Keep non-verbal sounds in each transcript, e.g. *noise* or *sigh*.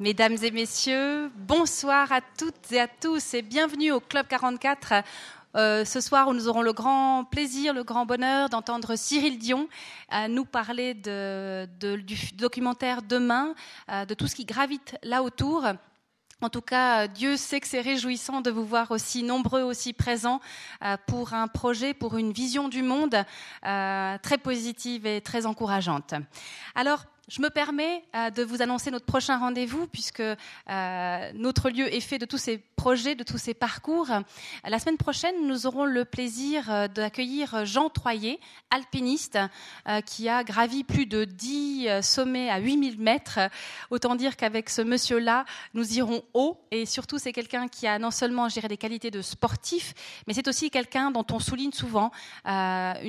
Mesdames et messieurs, bonsoir à toutes et à tous et bienvenue au Club 44. Euh, ce soir, où nous aurons le grand plaisir, le grand bonheur d'entendre Cyril Dion euh, nous parler de, du documentaire Demain, euh, de tout ce qui gravite là autour. En tout cas, Dieu sait que c'est réjouissant de vous voir aussi nombreux, aussi présents pour un projet, pour une vision du monde très positive et très encourageante. Alors, je me permets euh, de vous annoncer notre prochain rendez-vous puisque euh, notre lieu est fait de tous ces projets, de tous ces parcours. La semaine prochaine, nous aurons le plaisir euh, d'accueillir Jean Troyer, alpiniste, qui a gravi plus de 10 sommets à 8000 mètres. Autant dire qu'avec ce monsieur-là, nous irons haut et surtout c'est quelqu'un qui a non seulement géré des qualités de sportif, mais c'est aussi quelqu'un dont on souligne souvent un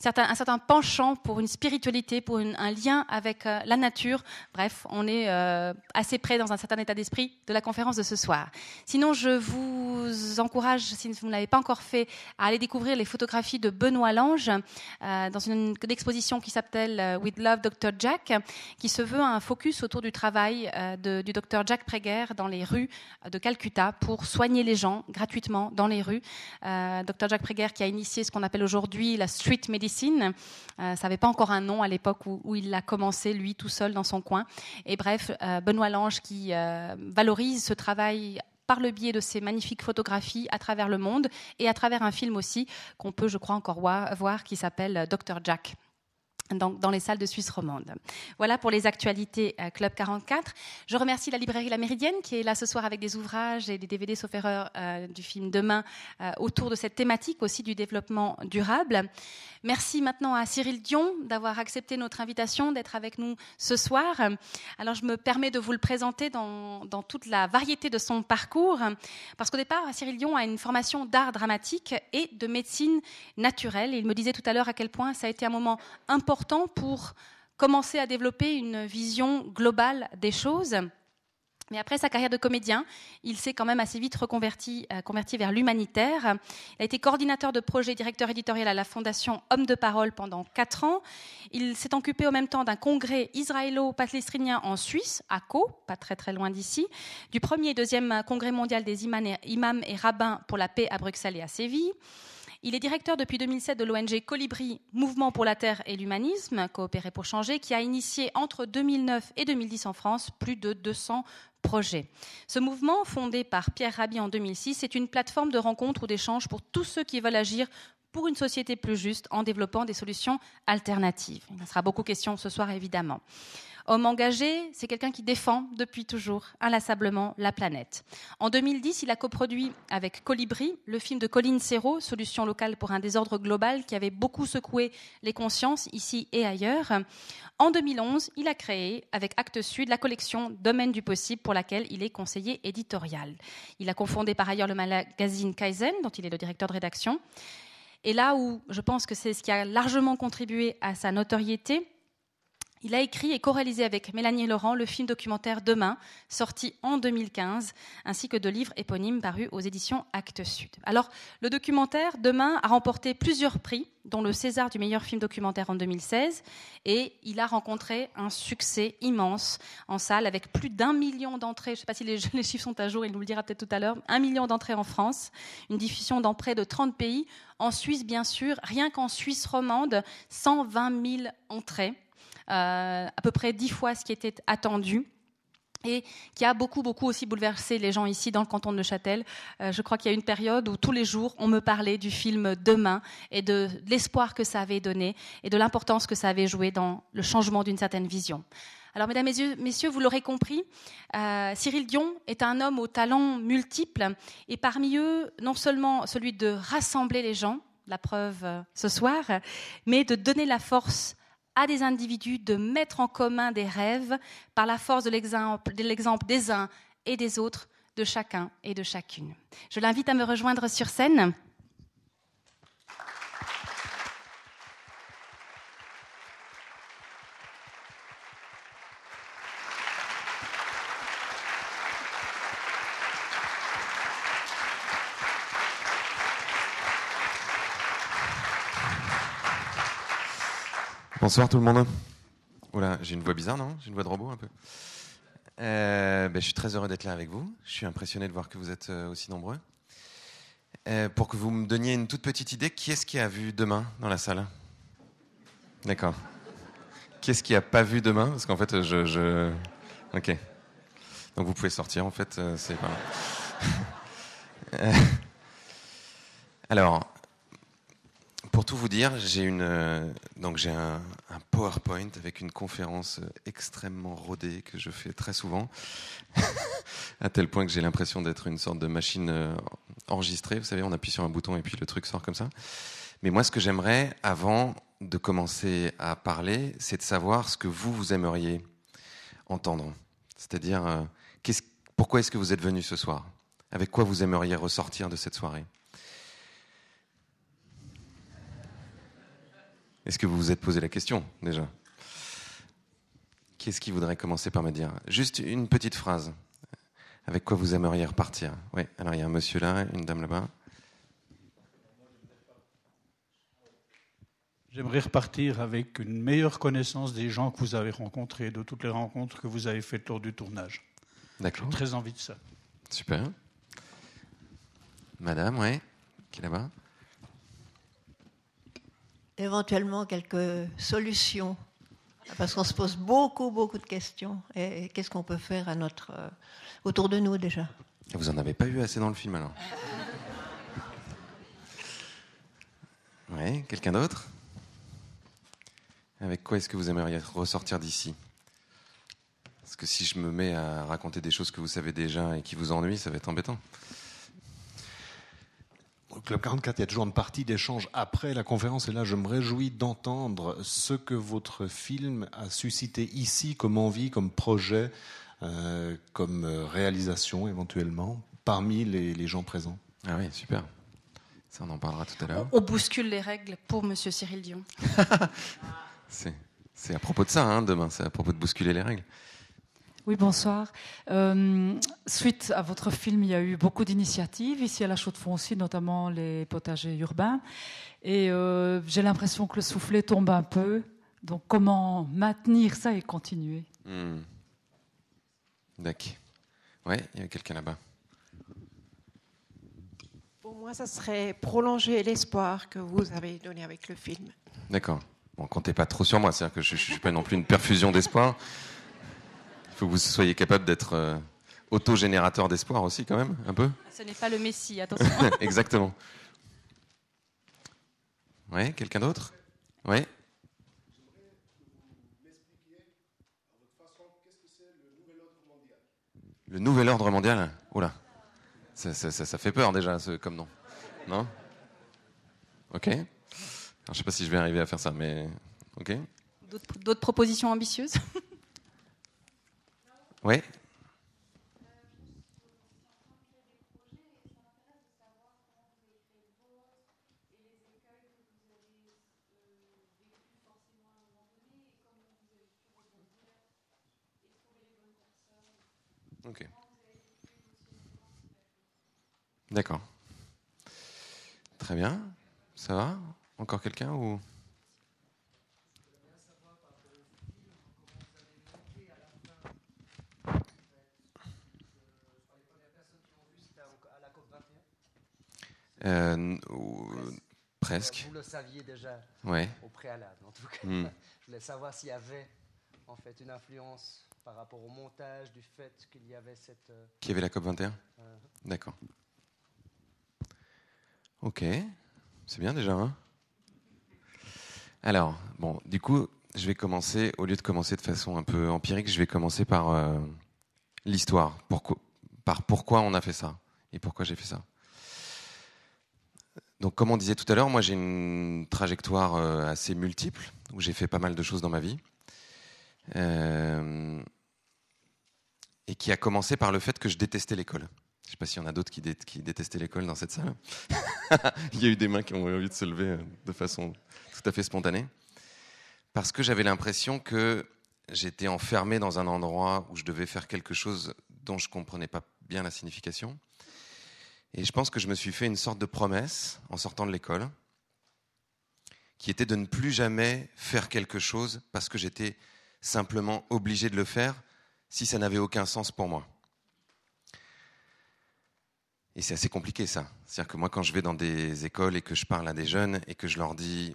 certain penchant pour une spiritualité, pour un lien avec avec euh, la nature. Bref, on est euh, assez près dans un certain état d'esprit de la conférence de ce soir. Sinon, je vous encourage, si vous ne l'avez pas encore fait, à aller découvrir les photographies de Benoît Lange euh, dans une, exposition qui s'appelle With Love Dr. Jack, qui se veut un focus autour du travail du Dr. Jack Prager dans les rues de Calcutta pour soigner les gens gratuitement dans les rues. Dr. Jack Prager qui a initié ce qu'on appelle aujourd'hui la street medicine. ça n'avait pas encore un nom à l'époque où, où il l'a commencé lui, tout seul dans son coin. Et bref, euh, Benoît Lange qui euh, valorise ce travail par le biais de ces magnifiques photographies à travers le monde et à travers un film aussi qu'on peut, je crois, encore voir qui s'appelle Dr. Jack dans, les salles de Suisse romande. Voilà pour les actualités euh, Club 44. Je remercie la librairie La Méridienne qui est là ce soir avec des ouvrages et des DVD sauf erreur euh, du film Demain euh, autour de cette thématique aussi du développement durable. Merci maintenant à Cyril Dion d'avoir accepté notre invitation d'être avec nous ce soir. Alors je me permets de vous le présenter dans, toute la variété de son parcours parce qu'au départ Cyril Dion a une formation d'art dramatique et de médecine naturelle. Il me disait tout à l'heure à quel point ça a été un moment important pour commencer à développer une vision globale des choses. Mais après sa carrière de comédien, il s'est quand même assez vite reconverti euh, converti vers l'humanitaire. Il a été coordinateur de projet, directeur éditorial à la Fondation Homme de Parole pendant quatre ans. Il s'est occupé au même temps d'un congrès israélo-palestinien en Suisse, à Caux, pas très très loin d'ici, du premier et deuxième congrès mondial des imams et rabbins pour la paix à Bruxelles et à Séville. Il est directeur depuis 2007 de l'ONG Colibri, Mouvement pour la Terre et l'Humanisme, Coopérer pour changer, qui a initié entre 2009 et 2010 en France plus de 200 projets. Ce mouvement, fondé par Pierre Rabhi en 2006, est une plateforme de rencontres ou d'échanges pour tous ceux qui veulent agir pour une société plus juste en développant des solutions alternatives. Il en sera beaucoup question ce soir, évidemment. Homme engagé, c'est quelqu'un qui défend depuis toujours inlassablement la planète. En 2010, il a coproduit avec Colibri le film de Colline Serrault, Solution locale pour un désordre global, qui avait beaucoup secoué les consciences ici et ailleurs. En 2011, il a créé avec Actes Sud la collection Domaine du possible pour laquelle il est conseiller éditorial. Il a confondé par ailleurs le magazine Kaizen, dont il est le directeur de rédaction. Et là où je pense que c'est ce qui a largement contribué à sa notoriété, il a écrit et co-réalisé avec Mélanie Laurent le film documentaire Demain, sorti en 2015, ainsi que de livres éponymes parus aux éditions Actes Sud. Alors, le documentaire Demain a remporté plusieurs prix, dont le César du meilleur film documentaire en 2016, et il a rencontré un succès immense en salle avec plus d'un million d'entrées. Je ne sais pas si les, *laughs* les, chiffres sont à jour, il nous le dira peut-être tout à l'heure. Un million d'entrées en France, une diffusion dans près de 30 pays. En Suisse, bien sûr, rien qu'en Suisse romande, 120 000 entrées. Euh, à peu près dix fois ce qui était attendu et qui a beaucoup, beaucoup aussi bouleversé les gens ici dans le canton de Neuchâtel. Euh, je crois qu'il y a une période où tous les jours, on me parlait du film Demain et de l'espoir que ça avait donné et de l'importance que ça avait joué dans le changement d'une certaine vision. Alors, mesdames et messieurs, vous l'aurez compris, euh, Cyril Dion est un homme aux talents multiples et parmi eux, non seulement celui de rassembler les gens, la preuve ce soir, mais de donner la force à des individus de mettre en commun des rêves par la force de l'exemple des uns et des autres, de chacun et de chacune. Je l'invite à me rejoindre sur scène. Bonsoir tout le monde. J'ai une voix bizarre, non? J'ai une voix de robot un peu. Euh, ben, je suis très heureux d'être là avec vous. Je suis impressionné de voir que vous êtes euh, aussi nombreux. Euh, pour que vous me donniez une toute petite idée, qui est-ce qui a vu demain dans la salle? D'accord. Qui est-ce qui a pas vu demain? Parce qu'en fait, je, Ok. Donc vous pouvez sortir, en fait. *laughs* Alors, pour tout vous dire, j'ai euh, donc j'ai un, PowerPoint avec une conférence euh, extrêmement rodée que je fais très souvent, *laughs* à tel point que j'ai l'impression d'être une sorte de machine euh, enregistrée. Vous savez, on appuie sur un bouton et puis le truc sort comme ça. Mais moi, ce que j'aimerais, avant de commencer à parler, c'est de savoir ce que vous vous aimeriez entendre. C'est-à-dire, pourquoi est-ce que vous êtes venu ce soir? Avec quoi vous aimeriez ressortir de cette soirée? Est-ce que vous vous êtes posé la question déjà? Qu'est-ce qui voudrait commencer par me dire? Juste une petite phrase. Avec quoi vous aimeriez repartir? Oui, alors il y a un monsieur là, une dame là-bas. J'aimerais repartir avec une meilleure connaissance des gens que vous avez rencontrés, de toutes les rencontres que vous avez faites lors du tournage. D'accord. J'ai très envie de ça. Super. Madame, oui, qui est là-bas? Éventuellement quelques solutions, parce qu'on se pose beaucoup, beaucoup de questions. Et, qu'est-ce qu'on peut faire à notre, euh, autour de nous déjà? Vous en avez pas eu assez dans le film alors? Oui, quelqu'un d'autre? Avec quoi est-ce que vous aimeriez ressortir d'ici? Parce que si je me mets à raconter des choses que vous savez déjà et qui vous ennuient, ça va être embêtant. Au Club 44, il y a toujours une partie d'échange après la conférence, et là, je me réjouis d'entendre ce que votre film a suscité ici comme envie, comme projet, euh, comme euh, réalisation éventuellement, parmi les, gens présents. Ah oui, super. Ça, on en parlera tout à l'heure. On bouscule les règles pour Monsieur Cyril Dion. *laughs* c'est à propos de ça, hein, demain, c'est à propos de bousculer les règles. Oui, bonsoir. Euh, suite à votre film, il y a eu beaucoup d'initiatives, ici à la Chaux-de-Fonds aussi, notamment les potagers urbains. Et euh, j'ai l'impression que le soufflet tombe un peu. Donc comment maintenir ça et continuer? Hmm. D'accord. Oui, il y a quelqu'un là-bas. Pour moi, ça serait prolonger l'espoir que vous avez donné avec le film. D'accord. Bon, comptez pas trop sur moi, c'est-à-dire que je ne suis pas non plus une perfusion d'espoir. *laughs* Il faut que vous soyez capable d'être euh, autogénérateur d'espoir aussi, quand même, un peu. Ce n'est pas le Messie, attention. *laughs* Exactement. Oui, quelqu'un d'autre? Oui. Le nouvel ordre mondial Oh là, ça, ça, ça, fait peur déjà, ce, comme nom. Non? Ok. Alors, je ne sais pas si je vais arriver à faire ça, mais ok. D'autres propositions ambitieuses? *laughs* oui. Ok. D'accord. Très bien. Ça va? Encore quelqu'un ou? Euh, presque. Vous le saviez déjà ouais. au préalable, en tout cas. Hmm. *laughs* Je voulais savoir s'il y avait en fait une influence par rapport au montage du fait qu'il y avait cette. Euh, Qui avait la COP 21 euh. D'accord. Ok, c'est bien déjà. Hein? Alors, bon, du coup, je vais commencer, au lieu de commencer de façon un peu empirique, je vais commencer par l'histoire, par pourquoi on a fait ça et pourquoi j'ai fait ça? Donc, comme on disait tout à l'heure, moi j'ai une trajectoire euh, assez multiple, où j'ai fait pas mal de choses dans ma vie. Euh, et qui a commencé par le fait que je détestais l'école. Je ne sais pas s'il y en a d'autres qui, détestaient l'école dans cette salle. *laughs* Il y a eu des mains qui ont eu envie de se lever euh, de façon tout à fait spontanée. Parce que j'avais l'impression que j'étais enfermé dans un endroit où je devais faire quelque chose dont je ne comprenais pas bien la signification et je pense que je me suis fait une sorte de promesse en sortant de l'école, qui était de ne plus jamais faire quelque chose parce que j'étais simplement obligé de le faire, si ça n'avait aucun sens pour moi. Et c'est assez compliqué ça. C'est-à-dire que moi, quand je vais dans des écoles et que je parle à des jeunes et que je leur dis,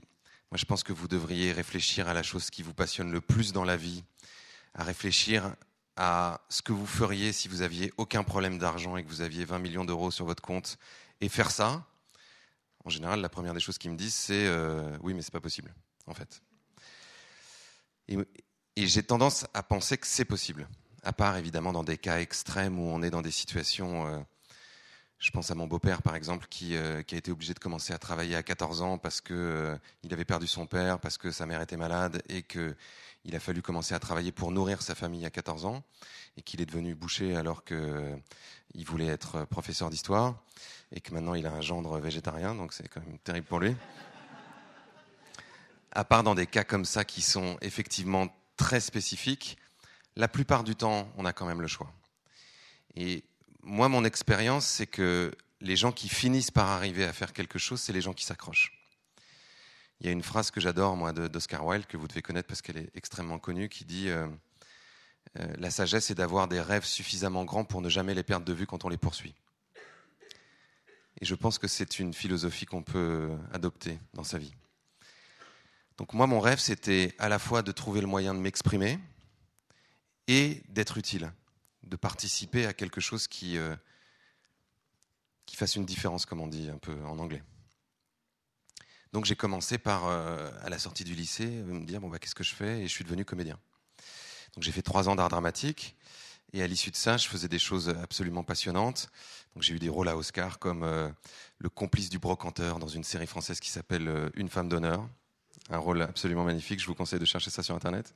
moi je pense que vous devriez réfléchir à la chose qui vous passionne le plus dans la vie, à réfléchir à ce que vous feriez si vous aviez aucun problème d'argent et que vous aviez 20 millions d'euros sur votre compte et faire ça. En général, la première des choses qu'ils me disent, c'est euh, oui, mais c'est pas possible, en fait. Et, j'ai tendance à penser que c'est possible, à part évidemment dans des cas extrêmes où on est dans des situations. Euh, je pense à mon beau-père, par exemple, qui, euh, qui, a été obligé de commencer à travailler à 14 ans parce que euh, il avait perdu son père, parce que sa mère était malade et que il a fallu commencer à travailler pour nourrir sa famille à 14 ans et qu'il est devenu boucher alors qu'il euh, voulait être professeur d'histoire et que maintenant il a un gendre végétarien, donc c'est quand même terrible pour lui. À part dans des cas comme ça qui sont effectivement très spécifiques, la plupart du temps, on a quand même le choix. Et moi, mon expérience, c'est que les gens qui finissent par arriver à faire quelque chose, c'est les gens qui s'accrochent. Il y a une phrase que j'adore, moi, d'Oscar Wilde, que vous devez connaître parce qu'elle est extrêmement connue, qui dit euh, euh, La sagesse est d'avoir des rêves suffisamment grands pour ne jamais les perdre de vue quand on les poursuit. Et je pense que c'est une philosophie qu'on peut adopter dans sa vie. Donc moi, mon rêve, c'était à la fois de trouver le moyen de m'exprimer et d'être utile, de participer à quelque chose qui, euh, qui fasse une différence, comme on dit un peu en anglais. Donc j'ai commencé par, euh, à la sortie du lycée, me dire bon bah qu'est-ce que je fais? Et je suis devenu comédien. Donc j'ai fait trois ans d'art dramatique et à l'issue de ça, je faisais des choses absolument passionnantes. Donc j'ai eu des rôles à Oscar comme euh, le complice du brocanteur dans une série française qui s'appelle euh, Une femme d'honneur, un rôle absolument magnifique. Je vous conseille de chercher ça sur internet.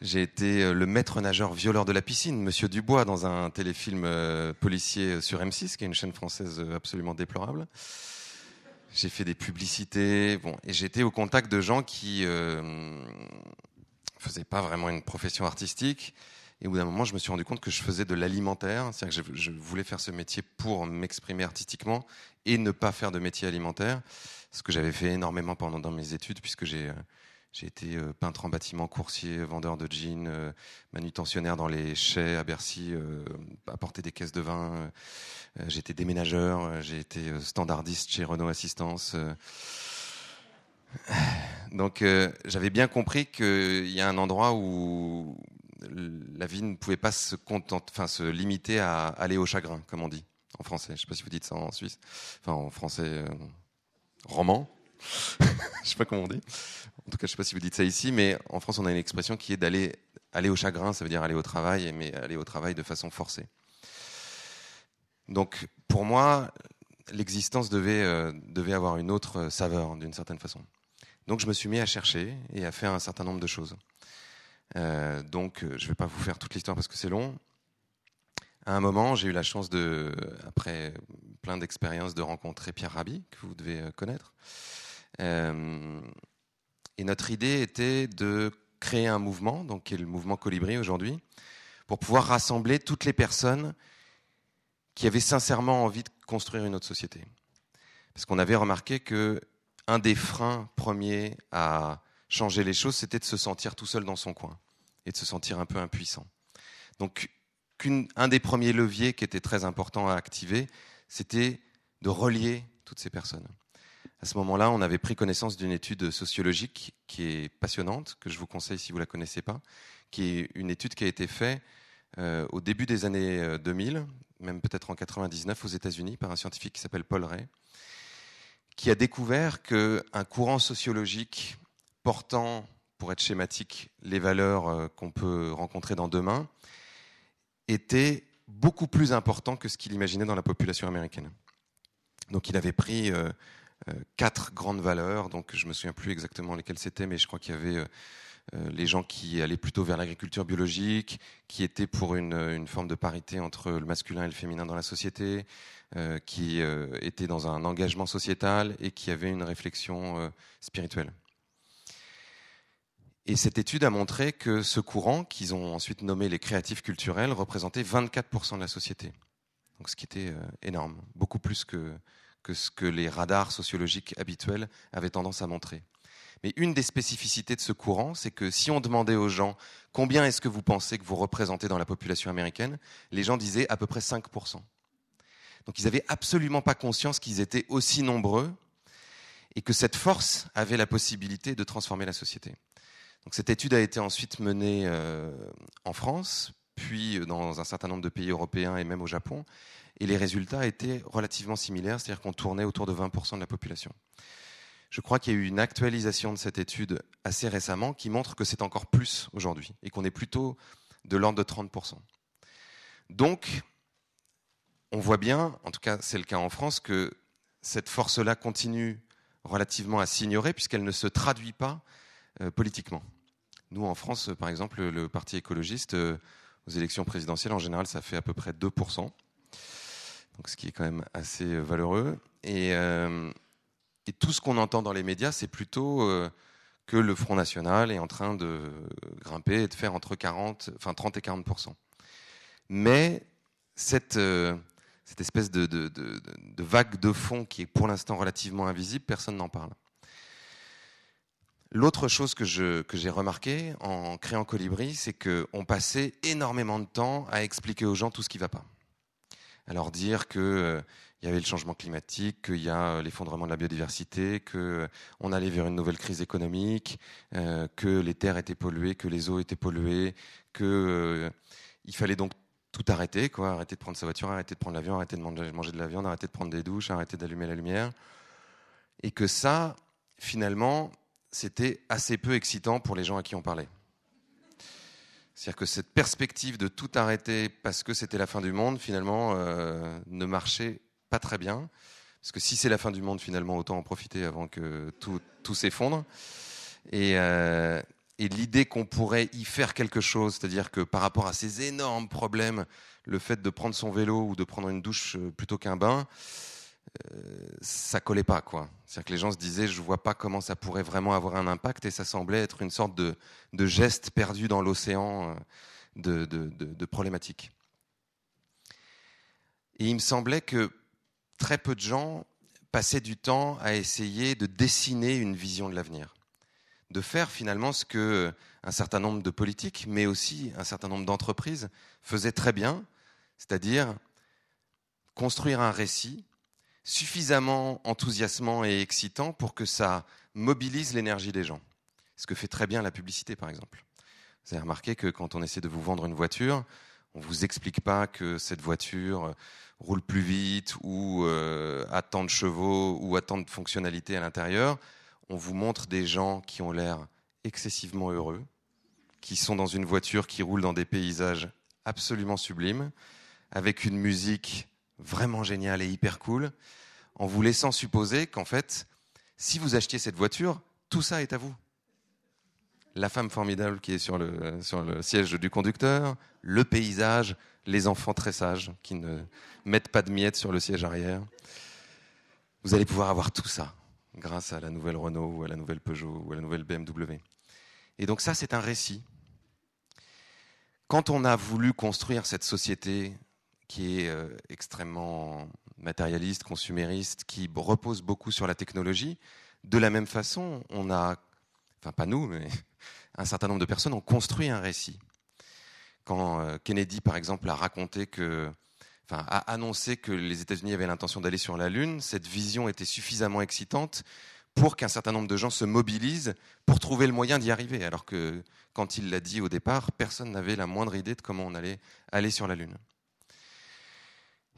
J'ai été euh, le maître nageur violeur de la piscine, Monsieur Dubois, dans un téléfilm euh, policier sur M6, qui est une chaîne française euh, absolument déplorable. J'ai fait des publicités, bon, et j'étais au contact de gens qui euh, faisaient pas vraiment une profession artistique. Et au bout d'un moment, je me suis rendu compte que je faisais de l'alimentaire, c'est-à-dire que je, je, voulais faire ce métier pour m'exprimer artistiquement et ne pas faire de métier alimentaire, ce que j'avais fait énormément pendant dans mes études, puisque j'ai j'ai été euh, peintre en bâtiment, coursier, vendeur de jeans, euh, manutentionnaire dans les chais à Bercy, euh, apporter des caisses de vin. j'ai été déménageur, j'ai été standardiste chez Renault Assistance. Donc j'avais bien compris qu'il y a un endroit où la vie ne pouvait pas se, contenter, enfin, se limiter à aller au chagrin, comme on dit en français. Je ne sais pas si vous dites ça en Suisse, enfin en français roman. *laughs* je sais pas comment on dit. En tout cas, je sais pas si vous dites ça ici, mais en France, on a une expression qui est d'aller aller au chagrin, ça veut dire aller au travail, mais aller au travail de façon forcée. Donc, pour moi, l'existence devait, euh, avoir une autre saveur, d'une certaine façon. Donc, je me suis mis à chercher et à faire un certain nombre de choses. Euh, donc, je ne vais pas vous faire toute l'histoire parce que c'est long. À un moment, j'ai eu la chance de, après plein d'expériences, de rencontrer Pierre Rabhi, que vous devez connaître. Euh, et notre idée était de créer un mouvement, donc qui est le mouvement Colibri aujourd'hui, pour pouvoir rassembler toutes les personnes qui avaient sincèrement envie de construire une autre société. Parce qu'on avait remarqué que un des freins premiers à changer les choses, c'était de se sentir tout seul dans son coin et de se sentir un peu impuissant. Donc, un des premiers leviers qui était très important à activer, c'était de relier toutes ces personnes. À ce moment-là, on avait pris connaissance d'une étude sociologique qui est passionnante, que je vous conseille si vous ne la connaissez pas, qui est une étude qui a été faite euh, au début des années 2000, euh, même peut-être en 99 aux États-Unis, par un scientifique qui s'appelle Paul Ray, qui a découvert qu'un courant sociologique portant, pour être schématique, les valeurs euh, qu'on peut rencontrer dans demain, était beaucoup plus important que ce qu'il imaginait dans la population américaine. Donc il avait pris quatre grandes valeurs, donc je me souviens plus exactement lesquelles c'était, mais je crois qu'il y avait euh, les gens qui allaient plutôt vers l'agriculture biologique, qui étaient pour une, forme de parité entre le masculin et le féminin dans la société, euh, qui euh, étaient dans un engagement sociétal et qui avaient une réflexion euh, spirituelle. Et cette étude a montré que ce courant, qu'ils ont ensuite nommé les créatifs culturels, représentait 24% de la société. Donc ce qui était énorme, beaucoup plus que, que ce que les radars sociologiques habituels avaient tendance à montrer. Mais une des spécificités de ce courant, c'est que si on demandait aux gens combien est-ce que vous pensez que vous représentez dans la population américaine, les gens disaient à peu près 5%. Donc ils n'avaient absolument pas conscience qu'ils étaient aussi nombreux et que cette force avait la possibilité de transformer la société. Donc cette étude a été ensuite menée euh, en France, puis dans un certain nombre de pays européens et même au Japon, et les résultats étaient relativement similaires, c'est-à-dire qu'on tournait autour de 20% de la population. Je crois qu'il y a eu une actualisation de cette étude assez récemment qui montre que c'est encore plus aujourd'hui et qu'on est plutôt de l'ordre de 30%. Donc, on voit bien, en tout cas c'est le cas en France, que cette force-là continue relativement à s'ignorer puisqu'elle ne se traduit pas euh, politiquement. Nous, en France, par exemple, le Parti écologiste, euh, aux élections présidentielles, en général, ça fait à peu près 2%, ce qui est quand même assez euh, valeureux. Et, et tout ce qu'on entend dans les médias, c'est plutôt que le Front National est en train de grimper et de faire entre 40, enfin 30 et 40%. Mais cette, espèce de, de, vague de fond qui est pour l'instant relativement invisible, personne n'en parle. L'autre chose que, j'ai remarqué en créant Colibri, c'est qu'on passait énormément de temps à expliquer aux gens tout ce qui ne va pas. Alors dire qu'il euh, y avait le changement climatique, qu'il y a l'effondrement de la biodiversité, qu'on euh, allait vers une nouvelle crise économique, euh, que les terres étaient polluées, que les eaux étaient polluées, qu'il fallait donc tout arrêter, quoi. Arrêter de prendre sa voiture, arrêter de prendre l'avion, arrêter de manger de la viande, arrêter de prendre des douches, arrêter d'allumer la lumière. Et que ça, finalement, c'était assez peu excitant pour les gens à qui on parlait. C'est-à-dire que cette perspective de tout arrêter parce que c'était la fin du monde, finalement, euh, ne marchait pas très bien. Parce que si c'est la fin du monde, finalement, autant en profiter avant que tout, s'effondre. Et, euh, et l'idée qu'on pourrait y faire quelque chose, c'est-à-dire que par rapport à ces énormes problèmes, le fait de prendre son vélo ou de prendre une douche euh, plutôt qu'un bain, ça collait pas quoi. C'est-à-dire que les gens se disaient, je vois pas comment ça pourrait vraiment avoir un impact, et ça semblait être une sorte de, geste perdu dans l'océan euh, de problématiques. Et il me semblait que très peu de gens passaient du temps à essayer de dessiner une vision de l'avenir de faire finalement ce que un certain nombre de politiques, mais aussi un certain nombre d'entreprises faisaient très bien, c'est-à-dire construire un récit suffisamment enthousiasmant et excitant pour que ça mobilise l'énergie des gens. Ce que fait très bien la publicité, par exemple. Vous avez remarqué que quand on essaie de vous vendre une voiture, on ne vous explique pas que cette voiture roule plus vite ou euh, a tant de chevaux ou a tant de fonctionnalités à l'intérieur on vous montre des gens qui ont l'air excessivement heureux, qui sont dans une voiture qui roule dans des paysages absolument sublimes, avec une musique vraiment géniale et hyper cool, en vous laissant supposer qu'en fait, si vous achetiez cette voiture, tout ça est à vous. La femme formidable qui est sur le, sur le siège du conducteur, le paysage, les enfants très sages qui ne mettent pas de miettes sur le siège arrière. Vous allez pouvoir avoir tout ça grâce à la nouvelle Renault ou à la nouvelle Peugeot ou à la nouvelle BMW. Et donc ça, c'est un récit. Quand on a voulu construire cette société qui est euh, extrêmement matérialiste, consumériste, qui repose beaucoup sur la technologie, de la même façon, on a, enfin pas nous, mais *laughs* un certain nombre de personnes ont construit un récit. Quand euh, Kennedy, par exemple, a raconté que a annoncé que les États-Unis avaient l'intention d'aller sur la Lune, cette vision était suffisamment excitante pour qu'un certain nombre de gens se mobilisent pour trouver le moyen d'y arriver. Alors que quand il l'a dit au départ, personne n'avait la moindre idée de comment on allait aller sur la Lune.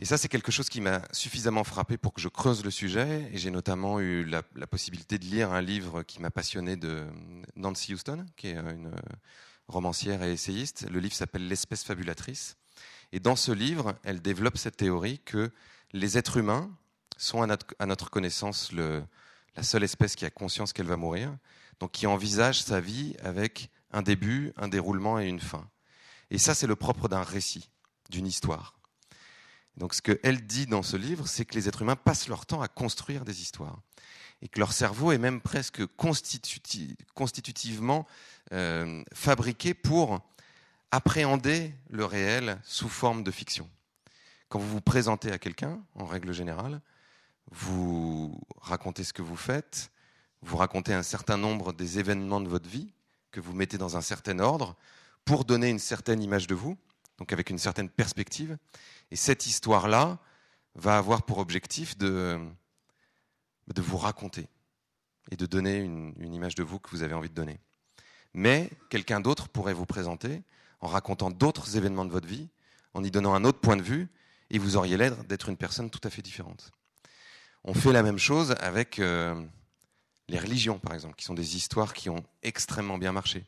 Et ça, c'est quelque chose qui m'a suffisamment frappé pour que je creuse le sujet. Et j'ai notamment eu la, possibilité de lire un livre qui m'a passionné de Nancy Houston, qui est une romancière et essayiste. Le livre s'appelle L'espèce fabulatrice. Et dans ce livre, elle développe cette théorie que les êtres humains sont, à notre, connaissance, la seule espèce qui a conscience qu'elle va mourir, donc qui envisage sa vie avec un début, un déroulement et une fin. Et ça, c'est le propre d'un récit, d'une histoire. Donc ce qu'elle dit dans ce livre, c'est que les êtres humains passent leur temps à construire des histoires. Et que leur cerveau est même presque constitutivement euh, fabriqué pour appréhender le réel sous forme de fiction. Quand vous vous présentez à quelqu'un, en règle générale, vous racontez ce que vous faites, vous racontez un certain nombre des événements de votre vie, que vous mettez dans un certain ordre, pour donner une certaine image de vous, donc avec une certaine perspective. Et cette histoire-là va avoir pour objectif de, vous raconter et de donner une, une image de vous que vous avez envie de donner. Mais quelqu'un d'autre pourrait vous présenter en racontant d'autres événements de votre vie, en y donnant un autre point de vue, et vous auriez l'air d'être une personne tout à fait différente. On fait la même chose avec euh, les religions, par exemple, qui sont des histoires qui ont extrêmement bien marché.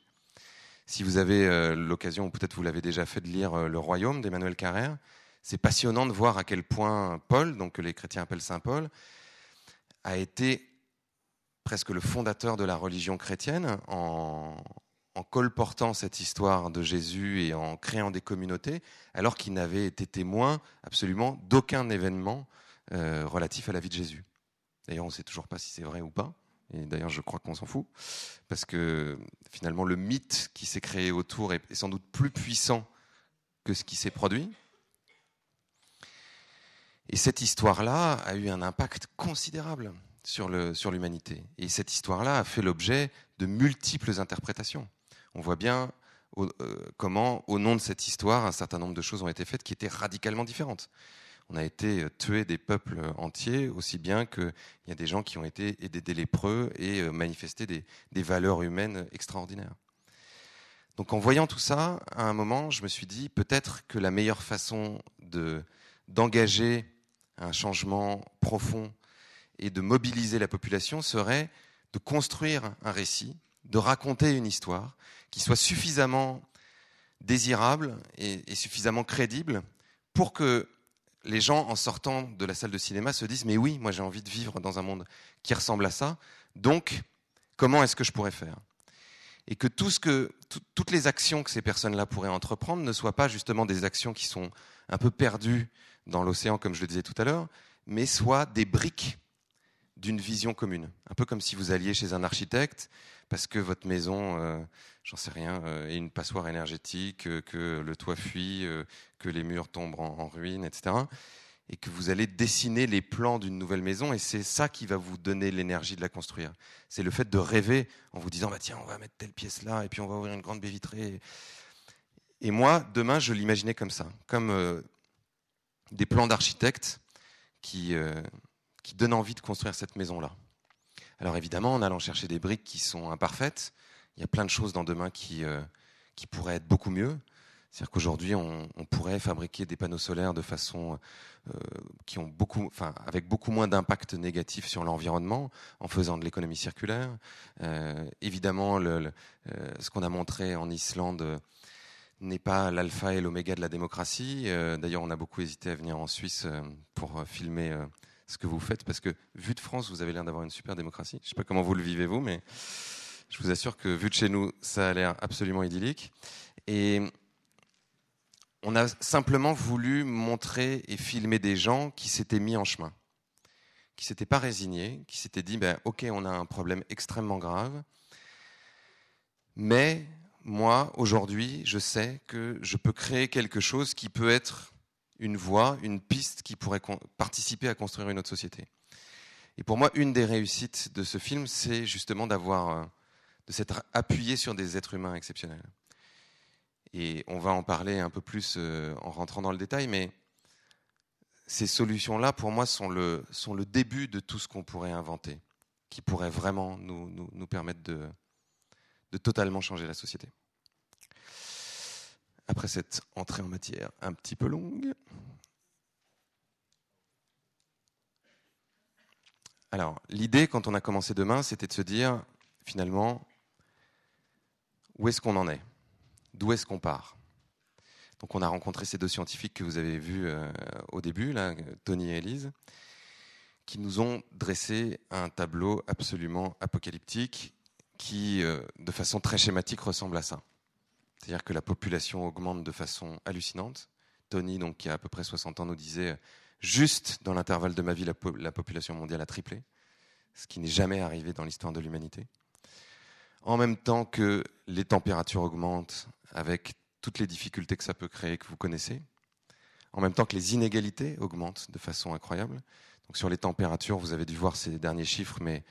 Si vous avez euh, l'occasion, ou peut-être vous l'avez déjà fait, de lire euh, Le Royaume d'Emmanuel Carrère, c'est passionnant de voir à quel point Paul, donc que les chrétiens appellent Saint Paul, a été presque le fondateur de la religion chrétienne en, colportant cette histoire de Jésus et en créant des communautés, alors qu'il n'avait été témoin absolument d'aucun événement euh, relatif à la vie de Jésus. D'ailleurs, on ne sait toujours pas si c'est vrai ou pas. Et d'ailleurs, je crois qu'on s'en fout, parce que finalement, le mythe qui s'est créé autour est, sans doute plus puissant que ce qui s'est produit. Et cette histoire-là a eu un impact considérable sur l'humanité. et cette histoire-là a fait l'objet de multiples interprétations. On voit bien euh, comment, au nom de cette histoire, un certain nombre de choses ont été faites qui étaient radicalement différentes. On a été euh, tuer des peuples entiers, aussi bien qu'il y a des gens qui ont été aider des lépreux et euh, manifester des, valeurs humaines extraordinaires. Donc en voyant tout ça, à un moment, je me suis dit peut-être que la meilleure façon de d'engager un changement profond et de mobiliser la population serait de construire un récit, de raconter une histoire qui soit suffisamment désirable et suffisamment crédible pour que les gens, en sortant de la salle de cinéma, se disent Mais oui, moi j'ai envie de vivre dans un monde qui ressemble à ça, donc comment est-ce que je pourrais faire? Et que, toutes les actions que ces personnes-là pourraient entreprendre ne soient pas justement des actions qui sont un peu perdues dans l'océan, comme je le disais tout à l'heure, mais soient des briques d'une vision commune. Un peu comme si vous alliez chez un architecte parce que votre maison, euh, j'en sais rien, euh, est une passoire énergétique, euh, que le toit fuit, que les murs tombent en, en ruine, etc. Et que vous allez dessiner les plans d'une nouvelle maison, et c'est ça qui va vous donner l'énergie de la construire. C'est le fait de rêver en vous disant, bah tiens, on va mettre telle pièce là, et puis on va ouvrir une grande baie vitrée. Et moi, demain, je l'imaginais comme ça, comme des plans d'architectes qui, qui donnent envie de construire cette maison-là. Alors évidemment, en allant chercher des briques qui sont imparfaites, il y a plein de choses dans demain qui, euh, qui pourraient être beaucoup mieux. C'est-à-dire qu'aujourd'hui, on, pourrait fabriquer des panneaux solaires de façon euh, qui ont beaucoup, enfin, avec beaucoup moins d'impact négatif sur l'environnement, en faisant de l'économie circulaire. Euh, évidemment, ce qu'on a montré en Islande n'est pas l'alpha et l'oméga de la démocratie. D'ailleurs, on a beaucoup hésité à venir en Suisse pour filmer ce que vous faites, parce que vu de France, vous avez l'air d'avoir une super démocratie. Je ne sais pas comment vous le vivez vous, mais je vous assure que vu de chez nous, ça a l'air absolument idyllique. Et on a simplement voulu montrer et filmer des gens qui s'étaient mis en chemin, qui s'étaient pas résignés, qui s'étaient dit ben, ok, on a un problème extrêmement grave, mais moi aujourd'hui, je sais que je peux créer quelque chose qui peut être une voie, une piste qui pourrait participer à construire une autre société. Et pour moi, une des réussites de ce film, c'est justement d'avoir, euh, de s'être appuyé sur des êtres humains exceptionnels. Et on va en parler un peu plus euh, en rentrant dans le détail, mais ces solutions-là, pour moi, sont le, sont le début de tout ce qu'on pourrait inventer, qui pourrait vraiment nous, nous, nous permettre de, de totalement changer la société. Après cette entrée en matière un petit peu longue. Alors, l'idée, quand on a commencé demain, c'était de se dire, finalement, où est-ce qu'on en est? D'où est-ce qu'on part? Donc, on a rencontré ces deux scientifiques que vous avez vus euh, au début, là, Tony et Elise, qui nous ont dressé un tableau absolument apocalyptique qui, euh, de façon très schématique, ressemble à ça. C'est-à-dire que la population augmente de façon hallucinante. Tony, donc, qui a à peu près 60 ans, nous disait juste dans l'intervalle de ma vie, la, po- la population mondiale a triplé, ce qui n'est jamais arrivé dans l'histoire de l'humanité. En même temps que les températures augmentent avec toutes les difficultés que ça peut créer, que vous connaissez. En même temps que les inégalités augmentent de façon incroyable. Sur les températures, vous avez dû voir ces derniers chiffres, mais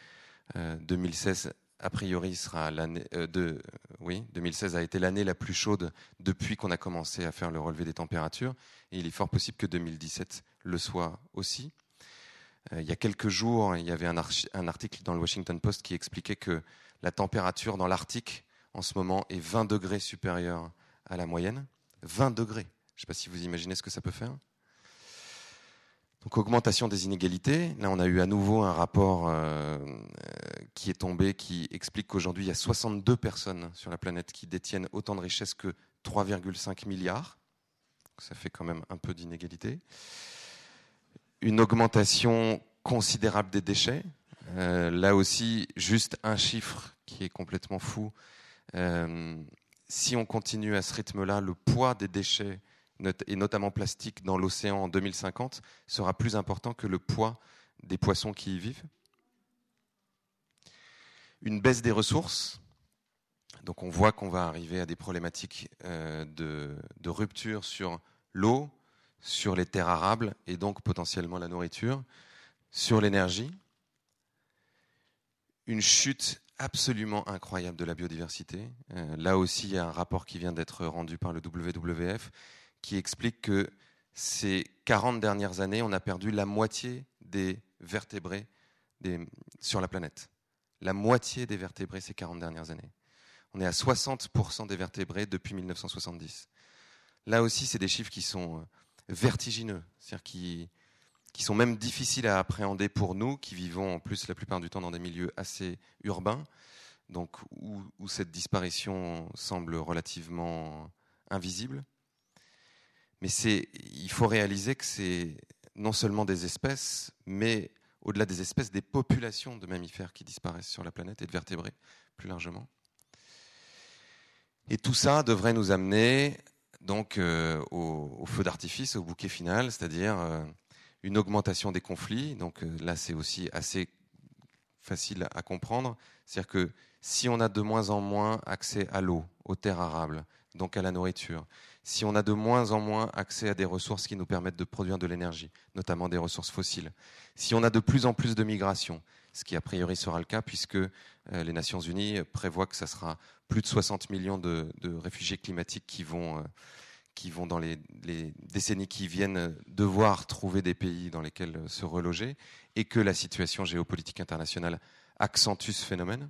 Euh, 2016 a priori sera l'année euh, de oui 2016 a été l'année la plus chaude depuis qu'on a commencé à faire le relevé des températures et il est fort possible que 2017 le soit aussi. Euh, il y a quelques jours, il y avait un article dans le Washington Post qui expliquait que la température dans l'Arctique en ce moment est 20 degrés supérieure à la moyenne. 20 degrés. Je ne sais pas si vous imaginez ce que ça peut faire. Donc augmentation des inégalités. Là, on a eu à nouveau un rapport euh, euh, qui est tombé qui explique qu'aujourd'hui, il y a 62 personnes sur la planète qui détiennent autant de richesses que 3,5 milliards. Ça fait quand même un peu d'inégalité. Une augmentation considérable des déchets. Euh, là aussi, juste un chiffre qui est complètement fou. Si on continue à ce rythme-là, le poids des déchets, et notamment plastique, dans l'océan en 2050 sera plus important que le poids des poissons qui y vivent. Une baisse des ressources. Donc on voit qu'on va arriver à des problématiques euh, de, rupture sur l'eau, sur les terres arables et donc potentiellement la nourriture, sur l'énergie. Une chute absolument incroyable de la biodiversité. Euh, là aussi, il y a un rapport qui vient d'être rendu par le WWF qui explique que ces 40 dernières années, on a perdu la moitié des vertébrés sur la planète. La moitié des vertébrés ces 40 dernières années. On est à 60% des vertébrés depuis 1970. Là aussi, c'est des chiffres qui sont euh, vertigineux, c'est-à-dire qui, sont même difficiles à appréhender pour nous, qui vivons en plus la plupart du temps dans des milieux assez urbains, donc où cette disparition semble relativement invisible. Mais il faut réaliser que c'est non seulement des espèces, mais au-delà des espèces, des populations de mammifères qui disparaissent sur la planète et de vertébrés plus largement. Et tout ça devrait nous amener donc euh, au, au feu d'artifice, au bouquet final, c'est-à-dire euh, une augmentation des conflits. Donc euh, là, c'est aussi assez facile à comprendre. C'est-à-dire que si on a de moins en moins accès à l'eau, aux terres arables, donc à la nourriture, si on a de moins en moins accès à des ressources qui nous permettent de produire de l'énergie, notamment des ressources fossiles, si on a de plus en plus de migration, ce qui a priori sera le cas puisque euh, les Nations Unies prévoient que ça sera plus de 60 millions de, réfugiés climatiques qui vont, euh, qui vont dans les, décennies qui viennent euh, devoir trouver des pays dans lesquels se reloger et que la situation géopolitique internationale accentue ce phénomène.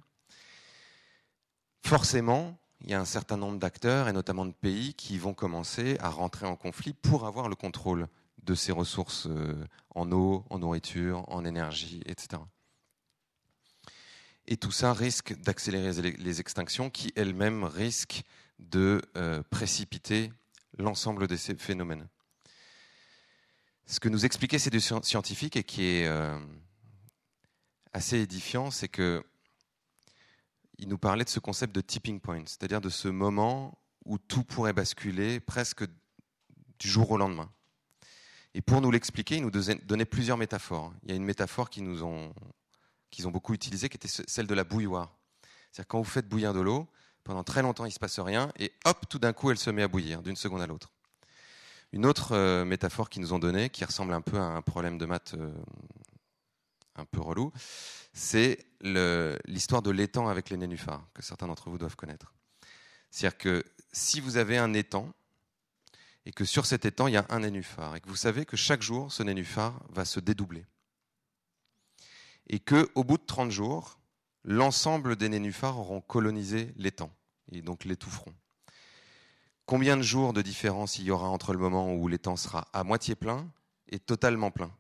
Forcément, il y a un certain nombre d'acteurs et notamment de pays qui vont commencer à rentrer en conflit pour avoir le contrôle de ces ressources euh, en eau, en nourriture, en énergie, etc. Et tout ça risque d'accélérer les- extinctions qui elles-mêmes risquent de euh, précipiter l'ensemble de ces phénomènes. Ce que nous expliquait ces deux scien- scientifiques et qui est euh, assez édifiant, c'est que ils nous parlaient de ce concept de tipping point, c'est-à-dire de ce moment où tout pourrait basculer presque du jour au lendemain. Et pour nous l'expliquer, ils nous donnaient plusieurs métaphores. Il y a une métaphore qu'ils ont, ont beaucoup utilisée, qui était ce- celle de la bouilloire. C'est-à-dire quand vous faites bouillir de l'eau, pendant très longtemps il ne se passe rien, et hop, tout d'un coup elle se met à bouillir d'une seconde à l'autre. Une autre euh, métaphore qu'ils nous ont donnée, qui ressemble un peu à un problème de maths euh, un peu relou, c'est l'histoire de l'étang avec les nénuphars, que certains d'entre vous doivent connaître. C'est-à-dire que si vous avez un étang, et que sur cet étang, il y a un nénuphar, et que vous savez que chaque jour, ce nénuphar va se dédoubler, et qu'au bout de 30 jours, l'ensemble des nénuphars auront colonisé l'étang, et donc l'étoufferont. Combien de jours de différence il y aura entre le moment où l'étang sera à moitié plein et totalement plein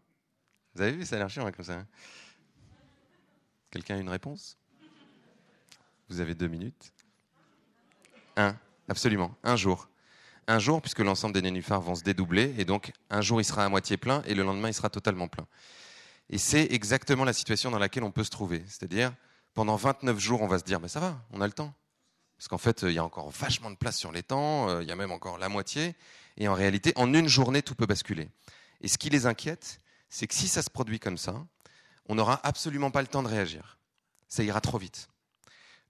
Vous avez vu, ça a l'air chiant hein, comme ça. hein Quelqu'un a une réponse? Vous avez deux minutes. Un, absolument, un jour. Un jour, puisque l'ensemble des nénuphars vont se dédoubler, et donc un jour il sera à moitié plein, et le lendemain il sera totalement plein. Et c'est exactement la situation dans laquelle on peut se trouver. C'est-à-dire, pendant 29 jours, on va se dire, ben ça va, on a le temps. Parce qu'en fait, il y a encore vachement de place sur l'étang, euh, il y a même encore la moitié, et en réalité, en une journée, tout peut basculer. Et ce qui les inquiète, c'est que si ça se produit comme ça, on n'aura absolument pas le temps de réagir. Ça ira trop vite.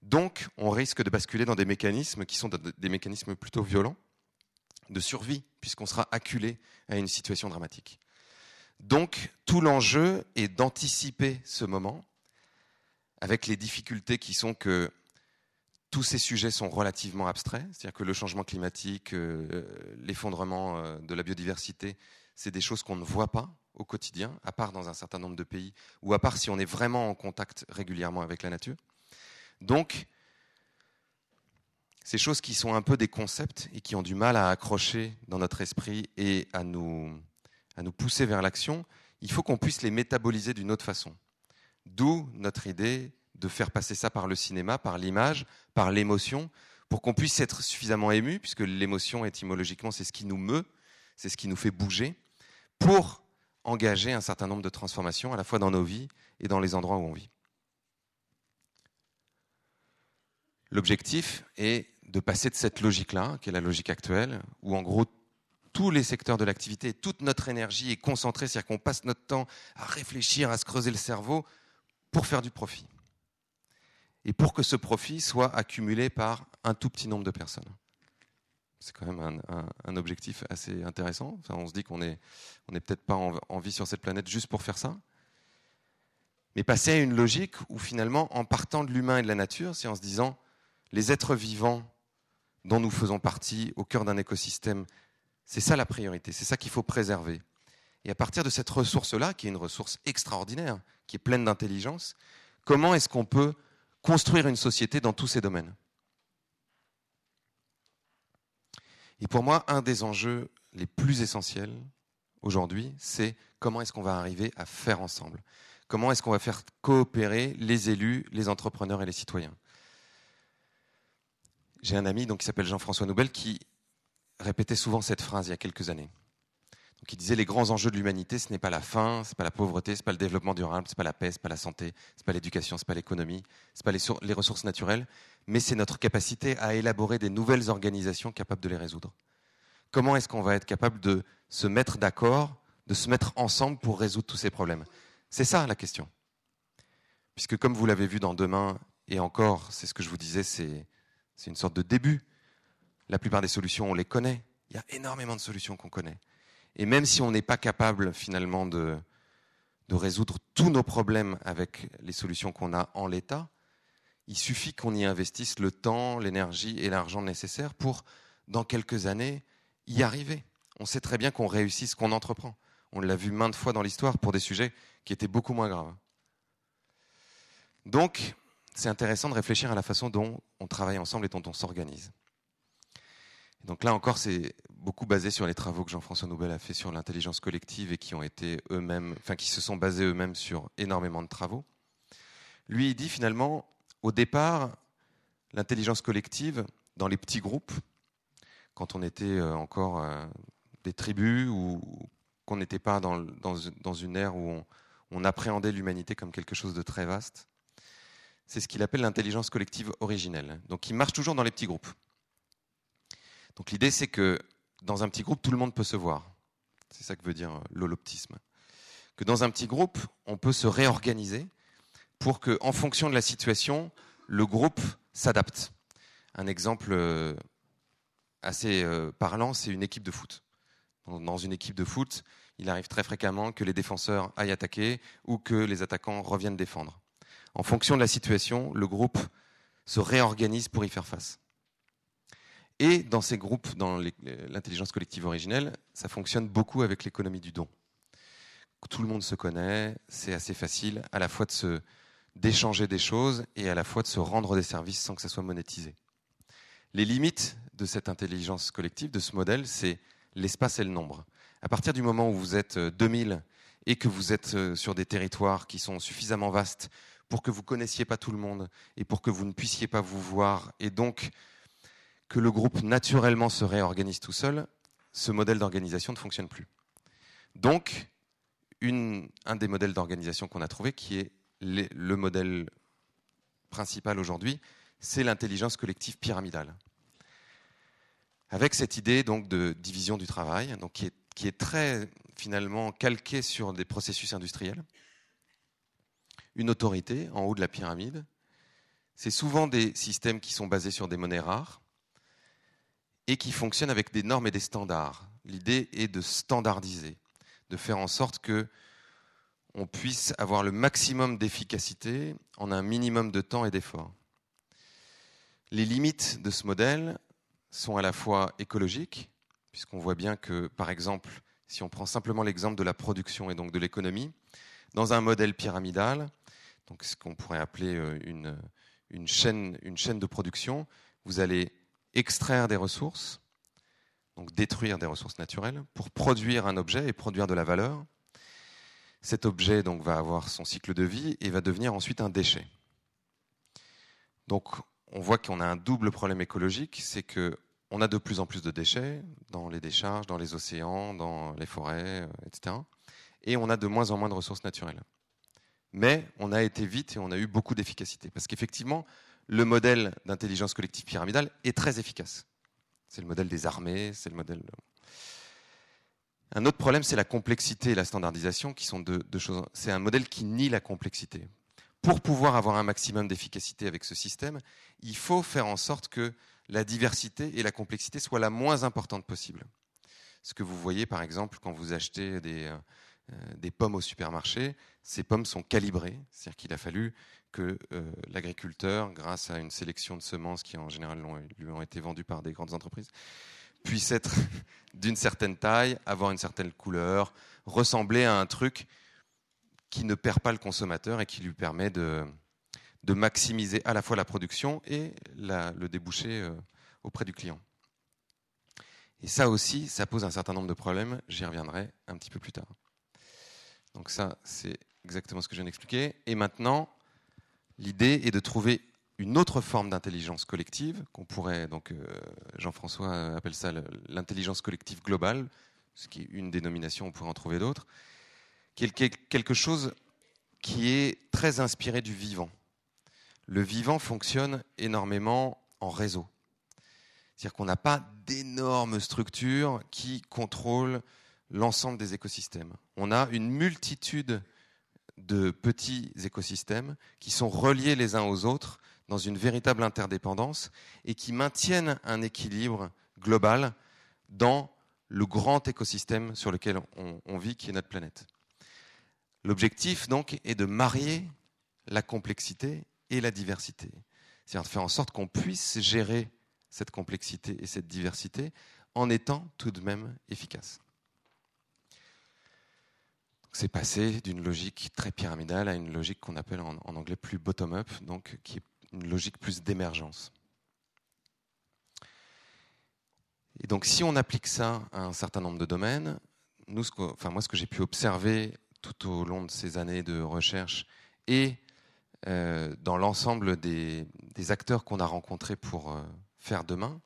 Donc, on risque de basculer dans des mécanismes qui sont des mécanismes plutôt violents de survie, puisqu'on sera acculé à une situation dramatique. Donc, tout l'enjeu est d'anticiper ce moment avec les difficultés qui sont que tous ces sujets sont relativement abstraits, c'est-à-dire que le changement climatique, euh, l'effondrement euh, de la biodiversité, c'est des choses qu'on ne voit pas au quotidien, à part dans un certain nombre de pays, ou à part si on est vraiment en contact régulièrement avec la nature. Donc, ces choses qui sont un peu des concepts et qui ont du mal à accrocher dans notre esprit et à nous, à nous pousser vers l'action, il faut qu'on puisse les métaboliser d'une autre façon. D'où notre idée de faire passer ça par le cinéma, par l'image, par l'émotion, pour qu'on puisse être suffisamment ému, puisque l'émotion, étymologiquement, c'est ce qui nous meut, c'est ce qui nous fait bouger, pour engager un certain nombre de transformations, à la fois dans nos vies et dans les endroits où on vit. L'objectif est de passer de cette logique-là, qui est la logique actuelle, où en gros tous les secteurs de l'activité, toute notre énergie est concentrée, c'est-à-dire qu'on passe notre temps à réfléchir, à se creuser le cerveau pour faire du profit. Et pour que ce profit soit accumulé par un tout petit nombre de personnes. C'est quand même un, objectif assez intéressant. on se dit qu'on n'est on peut-être pas en, vie sur cette planète juste pour faire ça. Mais passer à une logique où finalement, en partant de l'humain et de la nature, c'est en se disant, les êtres vivants dont nous faisons partie au cœur d'un écosystème c'est ça la priorité, c'est ça qu'il faut préserver. Et à partir de cette ressource-là, qui est une ressource extraordinaire, qui est pleine d'intelligence, comment est-ce qu'on peut construire une société dans tous ces domaines? Et pour moi, un des enjeux les plus essentiels aujourd'hui, c'est comment est-ce qu'on va arriver à faire ensemble? Comment est-ce qu'on va faire coopérer les élus, les entrepreneurs et les citoyens? J'ai un ami donc, qui s'appelle Jean-François Noubel qui répétait souvent cette phrase il y a quelques années. Donc il disait les grands enjeux de l'humanité, ce n'est pas la faim, ce n'est pas la pauvreté, ce n'est pas le développement durable, ce n'est pas la paix, ce n'est pas la santé, ce n'est pas l'éducation, ce n'est pas l'économie, ce n'est pas les, ressources naturelles, mais c'est notre capacité à élaborer des nouvelles organisations capables de les résoudre. Comment est-ce qu'on va être capable de se mettre d'accord, de se mettre ensemble pour résoudre tous ces problèmes? C'est ça la question. Puisque comme vous l'avez vu dans Demain, et encore, c'est ce que je vous disais, c'est une sorte de début la plupart des solutions, on les connaît. Il y a énormément de solutions qu'on connaît. Et même si on n'est pas capable finalement de, résoudre tous nos problèmes avec les solutions qu'on a en l'état, il suffit qu'on y investisse le temps, l'énergie et l'argent nécessaires pour, dans quelques années, y arriver. On sait très bien qu'on réussit ce qu'on entreprend. On l'a vu maintes fois dans l'histoire pour des sujets qui étaient beaucoup moins graves. Donc, c'est intéressant de réfléchir à la façon dont on travaille ensemble et dont on s'organise. Donc là encore, c'est beaucoup basé sur les travaux que Jean-François Noubel a fait sur l'intelligence collective et qui ont été eux-mêmes, enfin qui se sont basés eux-mêmes sur énormément de travaux. Lui, il dit finalement, au départ, l'intelligence collective dans les petits groupes, quand on était euh, encore euh, des tribus ou qu'on n'était pas dans, une ère où on, appréhendait l'humanité comme quelque chose de très vaste, c'est ce qu'il appelle l'intelligence collective originelle. Donc, il marche toujours dans les petits groupes. Donc l'idée, c'est que dans un petit groupe, tout le monde peut se voir. C'est ça que veut dire euh, l'holoptisme. Que dans un petit groupe, on peut se réorganiser pour que, en fonction de la situation, le groupe s'adapte. Un exemple euh, assez euh, parlant, c'est une équipe de foot. Dans une équipe de foot, il arrive très fréquemment que les défenseurs aillent attaquer ou que les attaquants reviennent défendre. En fonction de la situation, le groupe se réorganise pour y faire face. Et dans ces groupes, dans l'intelligence collective originelle, ça fonctionne beaucoup avec l'économie du don. Tout le monde se connaît, c'est assez facile à la fois de se d'échanger des choses et à la fois de se rendre des services sans que ça soit monétisé. Les limites de cette intelligence collective, de ce modèle, c'est l'espace et le nombre. À partir du moment où vous êtes 2000 euh, et que vous êtes euh, sur des territoires qui sont suffisamment vastes pour que vous connaissiez pas tout le monde et pour que vous ne puissiez pas vous voir et donc que le groupe naturellement se réorganise tout seul, ce modèle d'organisation ne fonctionne plus. Donc, un des modèles d'organisation qu'on a trouvé, qui est le modèle principal aujourd'hui, c'est l'intelligence collective pyramidale. Avec cette idée donc de division du travail, donc qui, est, qui est très finalement calquée sur des processus industriels, une autorité en haut de la pyramide. C'est souvent des systèmes qui sont basés sur des monnaies rares, et qui fonctionne avec des normes et des standards. L'idée est de standardiser, de faire en sorte que on puisse avoir le maximum d'efficacité en un minimum de temps et d'effort. Les limites de ce modèle sont à la fois écologiques, puisqu'on voit bien que, par exemple, si on prend simplement l'exemple de la production et donc de l'économie, dans un modèle pyramidal, donc ce qu'on pourrait appeler euh, une chaîne de production, vous allez extraire des ressources, donc détruire des ressources naturelles, pour produire un objet et produire de la valeur. Cet objet donc, va avoir son cycle de vie et va devenir ensuite un déchet. Donc on voit qu'on a un double problème écologique, c'est que on a de plus en plus de déchets dans les décharges, dans les océans, dans les forêts, euh, etc. Et on a de moins en moins de ressources naturelles. Mais on a été vite et on a eu beaucoup d'efficacité. Parce qu'effectivement, le modèle d'intelligence collective pyramidale est très efficace. C'est le modèle des armées, c'est le modèle. Un autre problème, c'est la complexité et la standardisation, qui sont deux choses. C'est un modèle qui nie la complexité pour pouvoir avoir un maximum d'efficacité avec ce système, il faut faire en sorte que la diversité et la complexité soient la moins importante possible. Ce que vous voyez par exemple quand vous achetez des, euh, pommes au supermarché, ces pommes sont calibrées, c'est-à-dire qu'il a fallu que euh, l'agriculteur, grâce à une sélection de semences qui en général lui ont été vendues par des grandes entreprises, puisse être *laughs* d'une certaine taille, avoir une certaine couleur, ressembler à un truc qui ne perd pas le consommateur et qui lui permet de, maximiser à la fois la production et le débouché euh, auprès du client. Et ça aussi, ça pose un certain nombre de problèmes. J'y reviendrai un petit peu plus tard. Donc ça, c'est exactement ce que je viens d'expliquer. Et maintenant, l'idée est de trouver une autre forme d'intelligence collective qu'on pourrait, donc euh, Jean-François appelle ça l'intelligence collective globale, ce qui est une dénomination, on pourrait en trouver d'autres, quelque chose qui est très inspiré du vivant. Le vivant fonctionne énormément en réseau. C'est-à-dire qu'on n'a pas d'énormes structures qui contrôlent l'ensemble des écosystèmes. On a une multitude de petits écosystèmes qui sont reliés les uns aux autres dans une véritable interdépendance et qui maintiennent un équilibre global dans le grand écosystème sur lequel on, vit, qui est notre planète. L'objectif, donc, est de marier la complexité et la diversité. C'est-à-dire de faire en sorte qu'on puisse gérer cette complexité et cette diversité en étant tout de même efficace. C'est passé d'une logique très pyramidale à une logique qu'on appelle en, anglais plus bottom-up, donc qui est une logique plus d'émergence. Et donc, si on applique ça à un certain nombre de domaines, nous, enfin, moi, ce que j'ai pu observer tout au long de ces années de recherche et euh, dans l'ensemble des, acteurs qu'on a rencontrés pour euh, faire demain,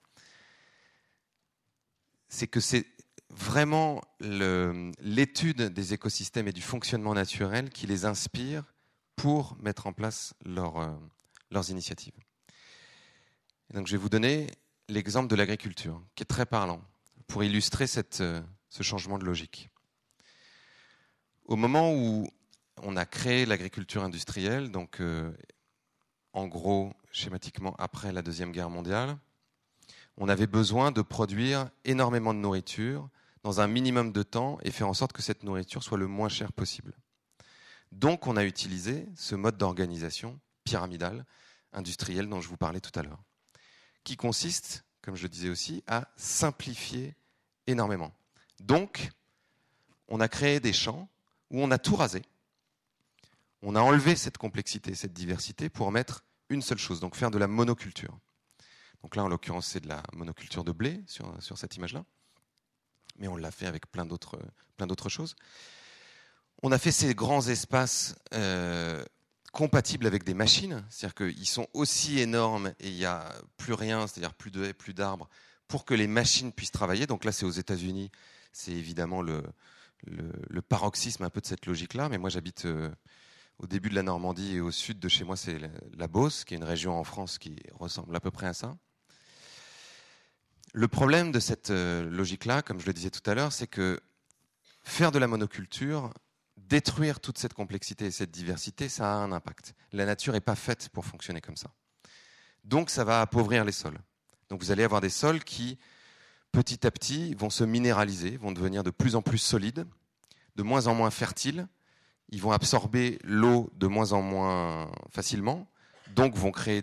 c'est que c'est vraiment l'étude des écosystèmes et du fonctionnement naturel qui les inspire pour mettre en place euh, leurs initiatives. donc je vais vous donner l'exemple de l'agriculture, qui est très parlant, pour illustrer cette, ce changement de logique. Au moment où on a créé l'agriculture industrielle, donc euh, en gros, schématiquement après la Deuxième Guerre mondiale, on avait besoin de produire énormément de nourriture dans un minimum de temps et faire en sorte que cette nourriture soit le moins chère possible. Donc on a utilisé ce mode d'organisation pyramidale, industrielle dont je vous parlais tout à l'heure, qui consiste, comme je le disais aussi, à simplifier énormément. Donc, on a créé des champs où on a tout rasé. On a enlevé cette complexité, cette diversité pour mettre une seule chose, donc faire de la monoculture. Donc là, en l'occurrence, c'est de la monoculture de blé sur, cette image-là. Mais on l'a fait avec plein d'autres, plein d'autres choses. On a fait ces grands espaces euh, compatibles avec des machines, c'est-à-dire qu'ils sont aussi énormes et il n'y a plus rien, c'est-à-dire plus de haies, plus d'arbres, pour que les machines puissent travailler. Donc là, c'est aux États-Unis, c'est évidemment le, paroxysme un peu de cette logique-là, mais moi j'habite euh, au début de la Normandie et au sud de chez moi, c'est la, Beauce, qui est une région en France qui ressemble à peu près à ça. Le problème de cette euh, logique-là, comme je le disais tout à l'heure, c'est que faire de la monoculture, détruire toute cette complexité et cette diversité, ça a un impact. La nature n'est pas faite pour fonctionner comme ça. Donc ça va appauvrir les sols. Donc vous allez avoir des sols qui petit à petit, vont se minéraliser, vont devenir de plus en plus solides, de moins en moins fertiles, ils vont absorber l'eau de moins en moins facilement, donc vont créer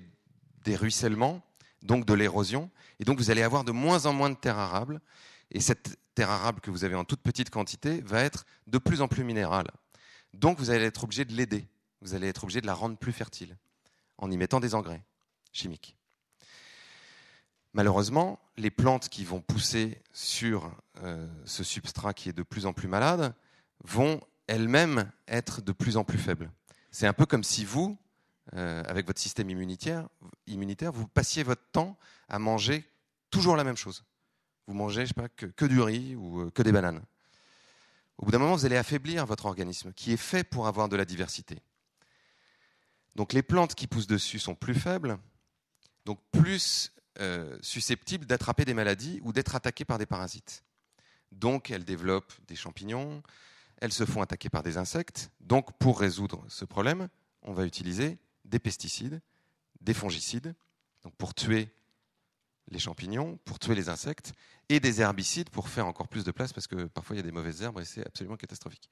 des ruissellements, donc de l'érosion, et donc vous allez avoir de moins en moins de terre arable, et cette terre arable que vous avez en toute petite quantité va être de plus en plus minérale. Donc vous allez être obligé de l'aider, vous allez être obligé de la rendre plus fertile, en y mettant des engrais chimiques. Malheureusement, les plantes qui vont pousser sur euh, ce substrat qui est de plus en plus malade vont elles-mêmes être de plus en plus faibles. C'est un peu comme si vous, euh, avec votre système immunitaire, immunitaire, vous passiez votre temps à manger toujours la même chose. Vous mangez, je sais que, du riz ou euh, que des bananes. Au bout d'un moment, vous allez affaiblir votre organisme, qui est fait pour avoir de la diversité. Donc les plantes qui poussent dessus sont plus faibles, donc plus euh, susceptibles d'attraper des maladies ou d'être attaquées par des parasites. Donc elles développent des champignons, elles se font attaquer par des insectes. Donc pour résoudre ce problème, on va utiliser des pesticides, des fongicides, pour tuer les champignons, pour tuer les insectes, et des herbicides pour faire encore plus de place, parce que parfois il y a des mauvaises herbes et c'est absolument catastrophique.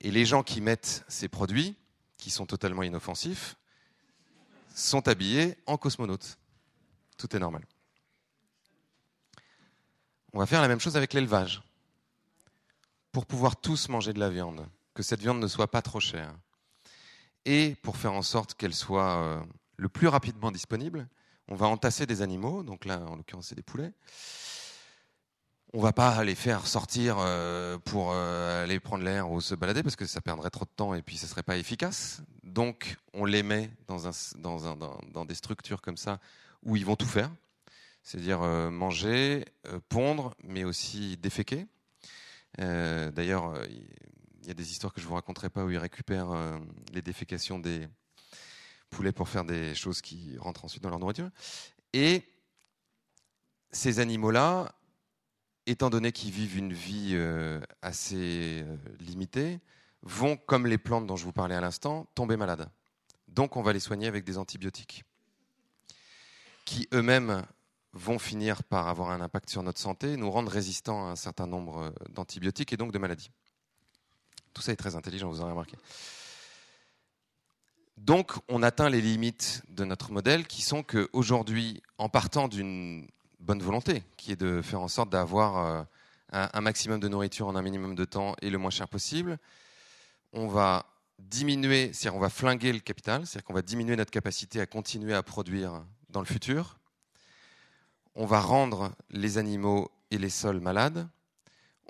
Et les gens qui mettent ces produits, qui sont totalement inoffensifs, sont habillés en cosmonautes. Tout est normal. On va faire la même chose avec l'élevage. Pour pouvoir tous manger de la viande, que cette viande ne soit pas trop chère, et pour faire en sorte qu'elle soit euh, le plus rapidement disponible, on va entasser des animaux, donc là en l'occurrence c'est des poulets. On va pas les faire sortir euh, pour euh, aller prendre l'air ou se balader parce que ça perdrait trop de temps et puis ce serait pas efficace. Donc on les met dans, des structures comme ça où ils vont tout faire, c'est-à-dire euh, manger, pondre, mais aussi déféquer. D'ailleurs, il y a des histoires que je vous raconterai pas où ils récupèrent les défécations des poulets pour faire des choses qui rentrent ensuite dans leur nourriture. Et ces animaux-là, étant donné qu'ils vivent une vie euh, assez euh, limitée, vont, comme les plantes dont je vous parlais à l'instant, tomber malades. Donc on va les soigner avec des antibiotiques, qui eux-mêmes vont finir par avoir un impact sur notre santé, nous rendre résistants à un certain nombre euh, d'antibiotiques et donc de maladies. Tout ça est très intelligent, vous aurez remarqué. Donc, on atteint les limites de notre modèle qui sont qu'aujourd'hui, en partant d'une bonne volonté, qui est de faire en sorte d'avoir euh, un, un maximum de nourriture en un minimum de temps et le moins cher possible, on va diminuer, c'est-à-dire on va flinguer le capital, c'est-à-dire qu'on va diminuer notre capacité à continuer à produire dans le futur. On va rendre les animaux et les sols malades.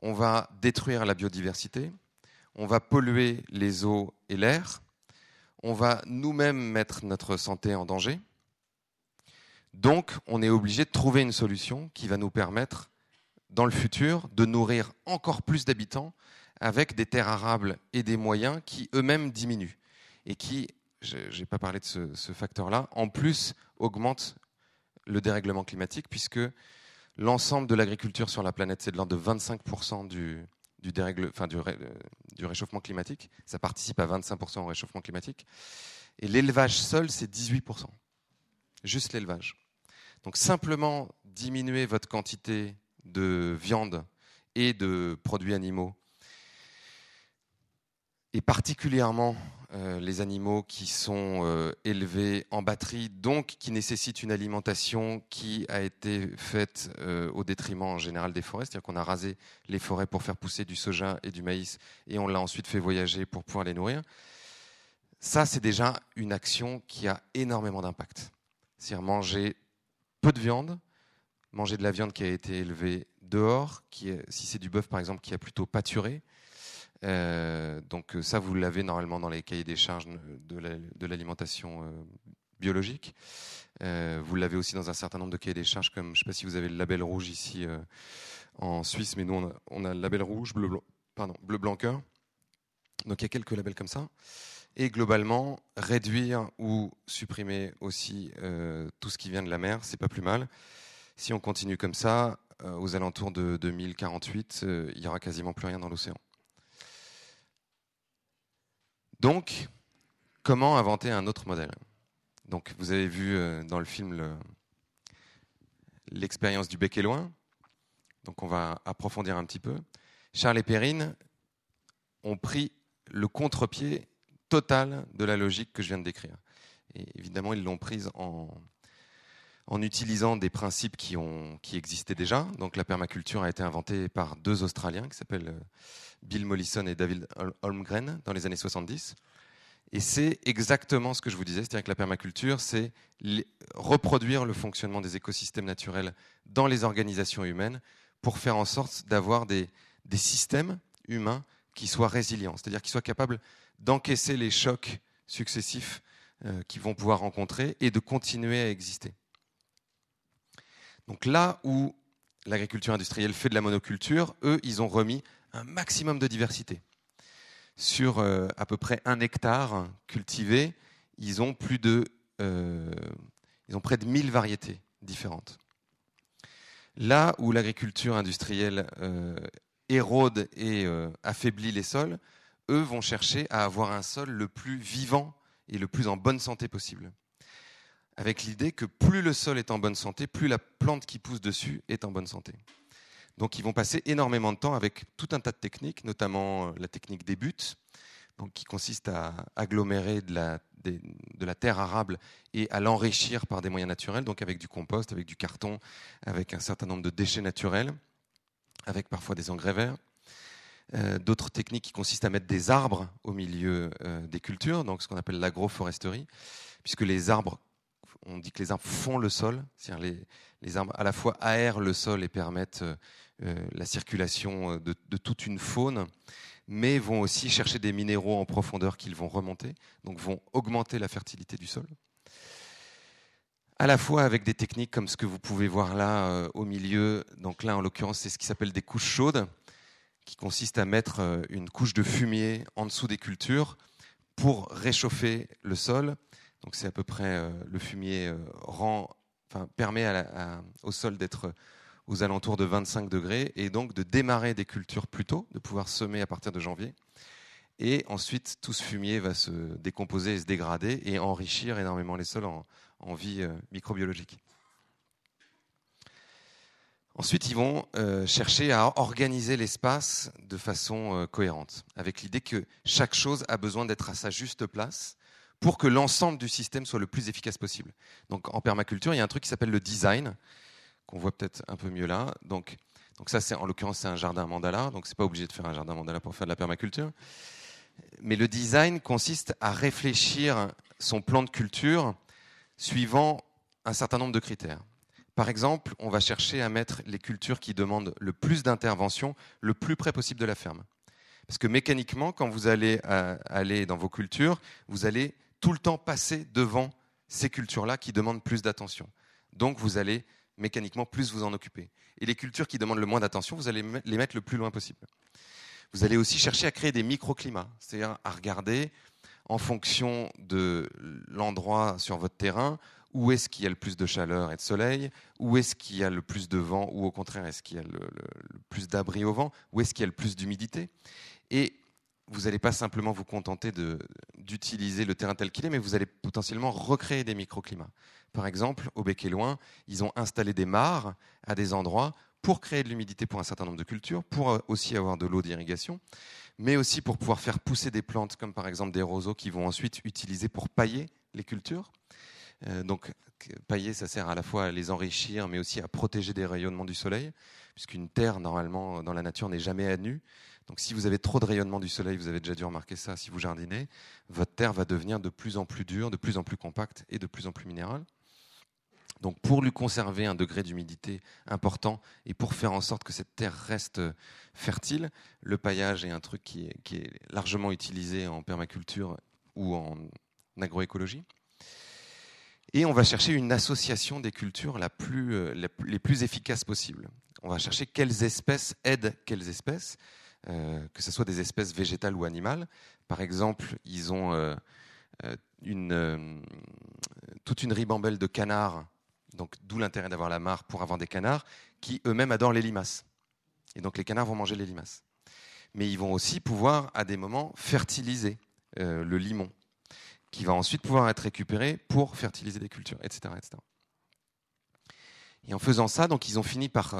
On va détruire la biodiversité. On va polluer les eaux et l'air. On va nous-mêmes mettre notre santé en danger. Donc, on est obligé de trouver une solution qui va nous permettre, dans le futur, de nourrir encore plus d'habitants avec des terres arables et des moyens qui eux-mêmes diminuent et qui, je n'ai pas parlé de ce, facteur-là, en plus augmentent le dérèglement climatique puisque l'ensemble de l'agriculture sur la planète, c'est de l'ordre de 25% du, ré, du réchauffement climatique. Ça participe à 25% au réchauffement climatique. Et l'élevage seul, c'est 18%. Juste l'élevage. Donc simplement diminuer votre quantité de viande et de produits animaux et particulièrement euh, les animaux qui sont euh, élevés en batterie, donc qui nécessitent une alimentation qui a été faite euh, au détriment en général des forêts, c'est-à-dire qu'on a rasé les forêts pour faire pousser du soja et du maïs, et on l'a ensuite fait voyager pour pouvoir les nourrir. Ça, c'est déjà une action qui a énormément d'impact. C'est-à-dire manger peu de viande, manger de la viande qui a été élevée dehors, qui si c'est du bœuf par exemple, qui a plutôt pâturé, euh, donc ça, vous l'avez normalement dans les cahiers des charges de l'alimentation euh, biologique. Euh, vous l'avez aussi dans un certain nombre de cahiers des charges, comme je ne sais pas si vous avez le label rouge ici euh, en Suisse, mais nous on a, on a, le label rouge, bleu, blanc, pardon, bleu blanc cœur. Donc il y a quelques labels comme ça. Et globalement, réduire ou supprimer aussi euh, tout ce qui vient de la mer, c'est pas plus mal. Si on continue comme ça, aux alentours de 2048, il y aura quasiment plus rien dans l'océan. Donc, comment inventer un autre modèle? Donc, vous avez vu euh, dans le film l'expérience du bec et loin. Donc, on va approfondir un petit peu. Charles et Perrine ont pris le contre-pied total de la logique que je viens de décrire. Et évidemment, ils l'ont prise en, utilisant des principes qui, qui existaient déjà. Donc la permaculture a été inventée par deux Australiens qui s'appellent euh, Bill Mollison et David Hol- Holmgren dans les années 70. Et c'est exactement ce que je vous disais, c'est-à-dire que la permaculture, c'est reproduire le fonctionnement des écosystèmes naturels dans les organisations humaines pour faire en sorte d'avoir des, des systèmes humains qui soient résilients, c'est-à-dire qui soient capables d'encaisser les chocs successifs euh, qu'ils vont pouvoir rencontrer et de continuer à exister. Donc là où l'agriculture industrielle fait de la monoculture, eux, ils ont remis un maximum de diversité. Sur euh, à peu près un hectare cultivé, ils ont plus de, euh, ils ont près de 1000 variétés différentes. Là où l'agriculture industrielle euh, érode et affaiblit les sols, eux vont chercher à avoir un sol le plus vivant et le plus en bonne santé possible. Avec l'idée que plus le sol est en bonne santé, plus la plante qui pousse dessus est en bonne santé. Donc ils vont passer énormément de temps avec tout un tas de techniques, notamment euh, la technique des buts, donc qui consiste à agglomérer de la, terre arable et à l'enrichir par des moyens naturels, donc avec du compost, avec du carton, avec un certain nombre de déchets naturels, avec parfois des engrais verts. Euh, D'autres techniques qui consistent à mettre des arbres au milieu euh, des cultures, donc ce qu'on appelle l'agroforesterie, puisque les arbres, on dit que les arbres font le sol, c'est-à-dire les, les arbres à la fois aèrent le sol et permettent la circulation euh, de, toute une faune, mais vont aussi chercher des minéraux en profondeur qu'ils vont remonter, donc vont augmenter la fertilité du sol. À la fois avec des techniques comme ce que vous pouvez voir là euh, au milieu, donc là en l'occurrence c'est ce qui s'appelle des couches chaudes, qui consiste à mettre euh, une couche de fumier en dessous des cultures pour réchauffer le sol. Donc c'est à peu près euh, le fumier euh, rend, enfin, permet au sol d'être aux alentours de 25 degrés et donc de démarrer des cultures plus tôt, de pouvoir semer à partir de janvier. Et ensuite, tout ce fumier va se décomposer et se dégrader et enrichir énormément les sols en, vie euh, microbiologique. Ensuite, ils vont euh, chercher à organiser l'espace de façon euh, cohérente, avec l'idée que chaque chose a besoin d'être à sa juste place pour que l'ensemble du système soit le plus efficace possible. Donc, en permaculture, il y a un truc qui s'appelle le design, qu'on voit peut-être un peu mieux là. Donc, ça, c'est en l'occurrence, c'est un jardin mandala. Donc, c'est pas obligé de faire un jardin mandala pour faire de la permaculture. Mais le design consiste à réfléchir son plan de culture suivant un certain nombre de critères. Par exemple, on va chercher à mettre les cultures qui demandent le plus d'intervention le plus près possible de la ferme. Parce que mécaniquement, quand vous allez euh, aller dans vos cultures, vous allez tout le temps passer devant ces cultures-là qui demandent plus d'attention. Donc vous allez mécaniquement plus vous en occuper. Et les cultures qui demandent le moins d'attention, vous allez les mettre le plus loin possible. Vous allez aussi chercher à créer des microclimats, c'est-à-dire à regarder en fonction de l'endroit sur votre terrain, où est-ce qu'il y a le plus de chaleur et de soleil, où est-ce qu'il y a le plus de vent, ou au contraire, est-ce qu'il y a le plus d'abri au vent, où est-ce qu'il y a le plus d'humidité. Et vous n'allez pas simplement vous contenter d'utiliser le terrain tel qu'il est, mais vous allez potentiellement recréer des microclimats. Par exemple, au Bec et Loin, ils ont installé des mares à des endroits pour créer de l'humidité pour un certain nombre de cultures, pour euh, aussi avoir de l'eau d'irrigation, mais aussi pour pouvoir faire pousser des plantes comme par exemple des roseaux qui vont ensuite utiliser pour pailler les cultures. Euh, donc pailler, ça sert à la fois à les enrichir, mais aussi à protéger des rayonnements du soleil, puisqu'une terre, normalement, dans la nature, n'est jamais à nu. Donc si vous avez trop de rayonnement du soleil, vous avez déjà dû remarquer ça si vous jardinez, votre terre va devenir de plus en plus dure, de plus en plus compacte et de plus en plus minérale. Donc pour lui conserver un degré d'humidité important et pour faire en sorte que cette terre reste fertile, le paillage est un truc qui est, largement utilisé en permaculture ou en agroécologie. Et on va chercher une association des cultures la plus, euh, les plus efficaces possibles. On va chercher quelles espèces aident quelles espèces, euh, que ce soit des espèces végétales ou animales. Par exemple, ils ont euh, euh, toute une ribambelle de canards, donc d'où l'intérêt d'avoir la mare pour avoir des canards, qui eux-mêmes adorent les limaces. Et donc les canards vont manger les limaces. Mais ils vont aussi pouvoir, à des moments, fertiliser le limon, qui va ensuite pouvoir être récupéré pour fertiliser des cultures, etc. etc. Et en faisant ça, donc ils ont fini par,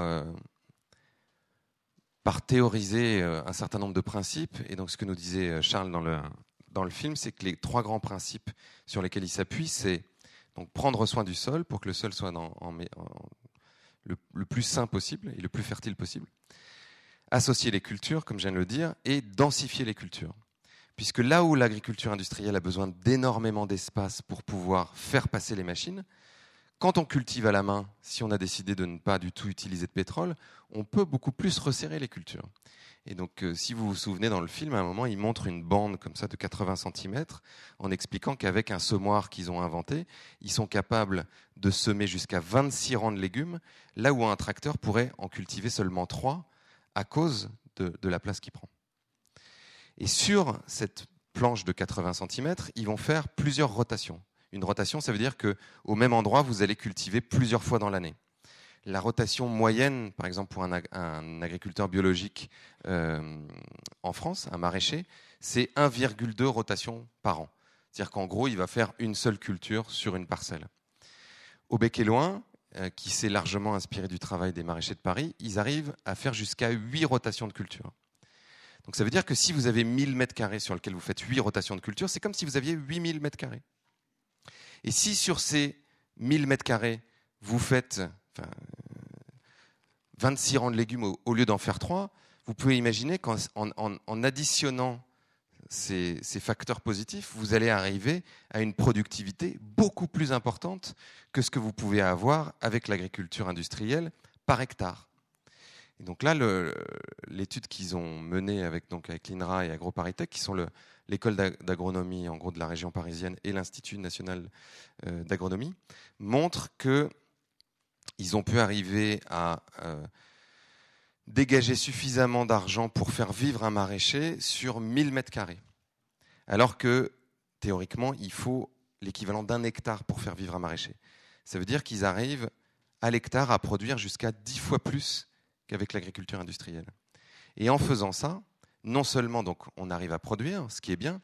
par théoriser euh, un certain nombre de principes. Et donc, ce que nous disait euh, Charles dans le, dans le film, c'est que les trois grands principes sur lesquels il s'appuie, c'est donc prendre soin du sol pour que le sol soit dans, le, le, plus sain possible et le plus fertile possible. Associer les cultures, comme je viens de le dire, et densifier les cultures. Puisque là où l'agriculture industrielle a besoin d'énormément d'espace pour pouvoir faire passer les machines, quand on cultive à la main, si on a décidé de ne pas du tout utiliser de pétrole, on peut beaucoup plus resserrer les cultures. Et donc, euh, si vous vous souvenez dans le film, à un moment, il montre une bande comme ça de 80 cm en expliquant qu'avec un semoir qu'ils ont inventé, ils sont capables de semer jusqu'à 26 rangs de légumes, là où un tracteur pourrait en cultiver seulement 3 à cause de, de la place qu'il prend. Et sur cette planche de 80 cm, ils vont faire plusieurs rotations. Une rotation, ça veut dire qu'au même endroit, vous allez cultiver plusieurs fois dans l'année. La rotation moyenne, par exemple pour un, un agriculteur biologique euh, en France, un maraîcher, c'est 1,2 rotations par an. C'est-à-dire qu'en gros, il va faire une seule culture sur une parcelle. Au bec et loin, euh, qui s'est largement inspiré du travail des maraîchers de Paris, ils arrivent à faire jusqu'à 8 rotations de culture. Donc ça veut dire que si vous avez 1000 mètres carrés sur lesquels vous faites 8 rotations de culture, c'est comme si vous aviez 8000 mètres carrés. Et si sur ces 1000 mètres carrés, vous faites enfin, 26 rangs de légumes au, lieu d'en faire 3, vous pouvez imaginer qu'en en, en additionnant ces, ces, facteurs positifs, vous allez arriver à une productivité beaucoup plus importante que ce que vous pouvez avoir avec l'agriculture industrielle par hectare. Et donc là, l'étude qu'ils ont menée avec, avec l'INRA et AgroParisTech, qui sont l'école d'agronomie en gros de la région parisienne et l'Institut national euh, d'agronomie, montre que ils ont pu arriver à euh, dégager suffisamment d'argent pour faire vivre un maraîcher sur 1000 mètres carrés. Alors que, théoriquement, il faut l'équivalent d'un hectare pour faire vivre un maraîcher. Ça veut dire qu'ils arrivent à l'hectare à produire jusqu'à 10 fois plus qu'avec l'agriculture industrielle. Et en faisant ça, non seulement donc on arrive à produire, ce qui est bien,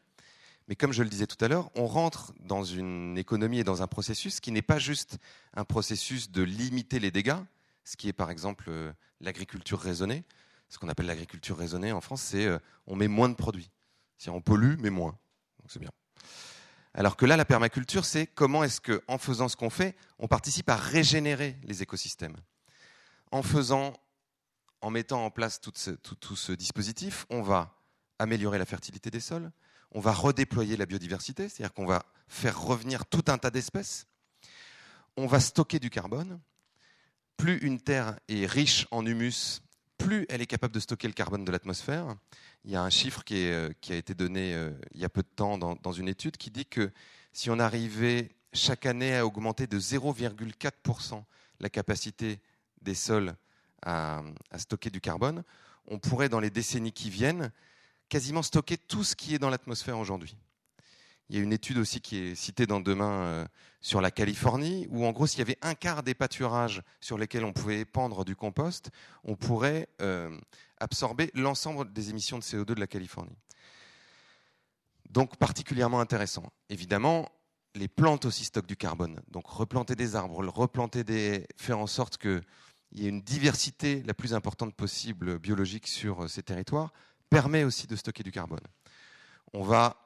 mais comme je le disais tout à l'heure, on rentre dans une économie et dans un processus qui n'est pas juste un processus de limiter les dégâts, ce qui est par exemple euh, l'agriculture raisonnée. Ce qu'on appelle l'agriculture raisonnée en France, c'est euh, on met moins de produits. Si on pollue, mais moins. Donc c'est bien. Alors que là, la permaculture, c'est comment est-ce que, en faisant ce qu'on fait, on participe à régénérer les écosystèmes. En faisant en mettant en place tout ce, dispositif, on va améliorer la fertilité des sols, on va redéployer la biodiversité, c'est-à-dire qu'on va faire revenir tout un tas d'espèces, on va stocker du carbone. Plus une terre est riche en humus, plus elle est capable de stocker le carbone de l'atmosphère. Il y a un chiffre qui, euh, a été donné euh, il y a peu de temps dans, dans une étude qui dit que si on arrivait chaque année à augmenter de 0,4% la capacité des sols à, stocker du carbone, on pourrait, dans les décennies qui viennent, quasiment stocker tout ce qui est dans l'atmosphère aujourd'hui. Il y a une étude aussi qui est citée dans Demain euh, sur la Californie, où en gros, s'il y avait un quart des pâturages sur lesquels on pouvait épandre du compost, on pourrait euh, absorber l'ensemble des émissions de CO2 de la Californie. Donc particulièrement intéressant. Évidemment, les plantes aussi stockent du carbone. Donc replanter des arbres, replanter des, faire en sorte que il y ait une diversité la plus importante possible biologique sur ces territoires, permet aussi de stocker du carbone. On va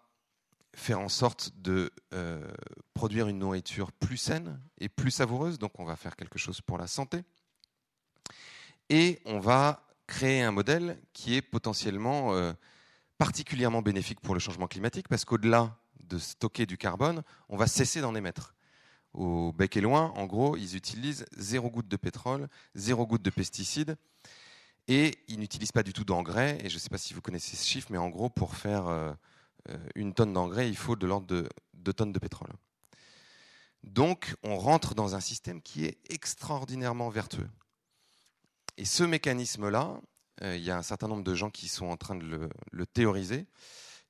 faire en sorte de euh, produire une nourriture plus saine et plus savoureuse, donc on va faire quelque chose pour la santé. Et on va créer un modèle qui est potentiellement euh, particulièrement bénéfique pour le changement climatique, parce qu'au-delà de stocker du carbone, on va cesser d'en émettre au bec et loin, en gros, ils utilisent zéro goutte de pétrole, zéro goutte de pesticides, et ils n'utilisent pas du tout d'engrais. Et je ne sais pas si vous connaissez ce chiffre, mais en gros, pour faire euh, une tonne d'engrais, il faut de l'ordre de 2 tonnes de pétrole. Donc, on rentre dans un système qui est extraordinairement vertueux. Et ce mécanisme-là, euh, il y a un certain nombre de gens qui sont en train de le, théoriser,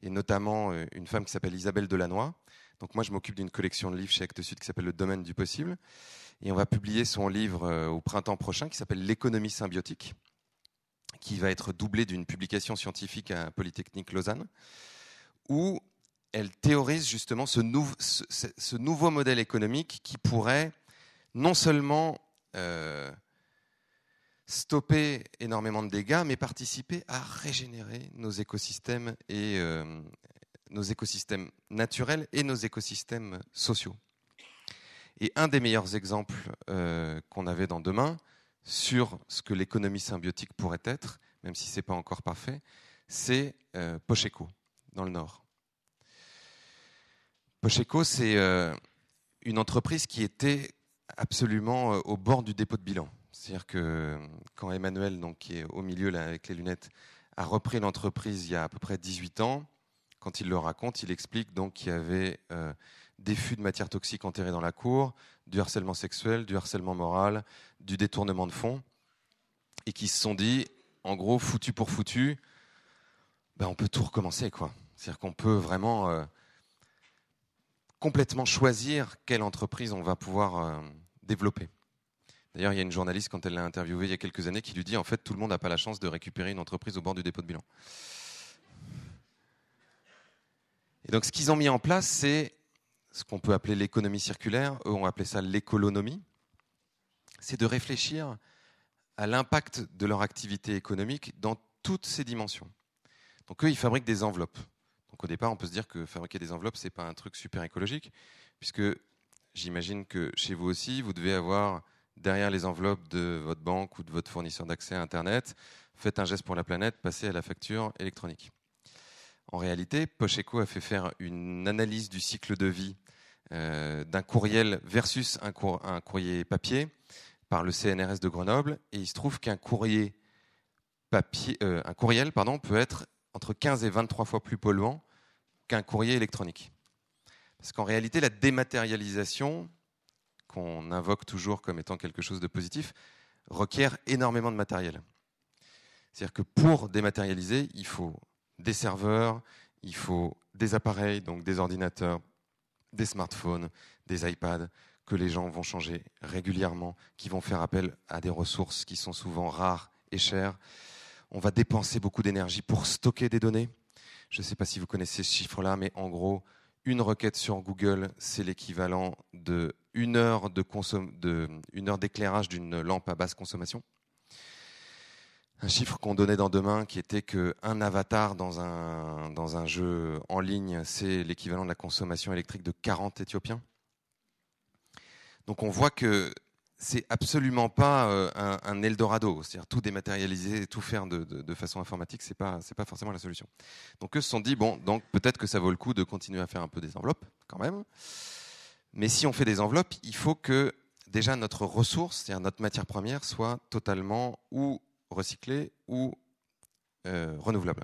et notamment euh, une femme qui s'appelle Isabelle Delannoy, donc moi, je m'occupe d'une collection de livres chez Actes Sud qui s'appelle Le Domaine du possible. Et on va publier son livre euh, au printemps prochain qui s'appelle L'économie symbiotique, qui va être doublé d'une publication scientifique à Polytechnique Lausanne, où elle théorise justement ce, nou ce, ce nouveau modèle économique qui pourrait non seulement euh, stopper énormément de dégâts, mais participer à régénérer nos écosystèmes et euh, nos écosystèmes naturels et nos écosystèmes sociaux. Et un des meilleurs exemples euh, qu'on avait dans Demain sur ce que l'économie symbiotique pourrait être, même si ce n'est pas encore parfait, c'est euh, Pocheco, dans le Nord. Pocheco, c'est euh, une entreprise qui était absolument au bord du dépôt de bilan. C'est-à-dire que quand Emmanuel, donc, qui est au milieu avec les lunettes, a repris l'entreprise il y a à peu près 18 ans, quand il le raconte, il explique donc qu'il y avait euh, des fûts de matières toxiques enterrés dans la cour, du harcèlement sexuel, du harcèlement moral, du détournement de fonds, et qui se sont dit, en gros, foutu pour foutu, ben, on peut tout recommencer, quoi. C'est-à-dire qu'on peut vraiment euh, complètement choisir quelle entreprise on va pouvoir euh, développer. D'ailleurs, il y a une journaliste, quand elle l'a interviewé il y a quelques années, qui lui dit en fait, tout le monde n'a pas la chance de récupérer une entreprise au bord du dépôt de bilan. Et donc, ce qu'ils ont mis en place, c'est ce qu'on peut appeler l'économie circulaire. Eux ont appelé ça l'écolonomie. C'est de réfléchir à l'impact de leur activité économique dans toutes ces dimensions. Donc, eux, ils fabriquent des enveloppes. Donc, au départ, on peut se dire que fabriquer des enveloppes, c'est pas un truc super écologique, puisque j'imagine que chez vous aussi, vous devez avoir derrière les enveloppes de votre banque ou de votre fournisseur d'accès à Internet, faites un geste pour la planète, passez à la facture électronique. En réalité, Pocheco a fait faire une analyse du cycle de vie euh, d'un courriel versus un, cour- un courrier papier par le CNRS de Grenoble, et il se trouve qu'un courrier papier, euh, un courriel pardon, peut être entre 15 et 23 fois plus polluant qu'un courrier électronique. Parce qu'en réalité, la dématérialisation, qu'on invoque toujours comme étant quelque chose de positif, requiert énormément de matériel. C'est-à-dire que pour dématérialiser, il faut des serveurs, il faut des appareils, donc des ordinateurs, des smartphones, des iPads, que les gens vont changer régulièrement, qui vont faire appel à des ressources qui sont souvent rares et chères. On va dépenser beaucoup d'énergie pour stocker des données. Je ne sais pas si vous connaissez ce chiffre-là, mais en gros, une requête sur Google, c'est l'équivalent de une heure de consom- de- une heure d'éclairage d'une lampe à basse consommation. Un chiffre qu'on donnait dans Demain, qui était qu'un avatar dans un, jeu en ligne, c'est l'équivalent de la consommation électrique de 40 Éthiopiens. Donc on voit que c'est absolument pas euh, un, Eldorado, c'est-à-dire tout dématérialiser, tout faire de, de- façon informatique, c'est pas pas forcément la solution. Donc eux se sont dit bon, donc peut-être que ça vaut le coup de continuer à faire un peu des enveloppes quand même. Mais si on fait des enveloppes, il faut que déjà notre ressource, c'est-à-dire notre matière première, soit totalement ou recyclée ou euh, renouvelable.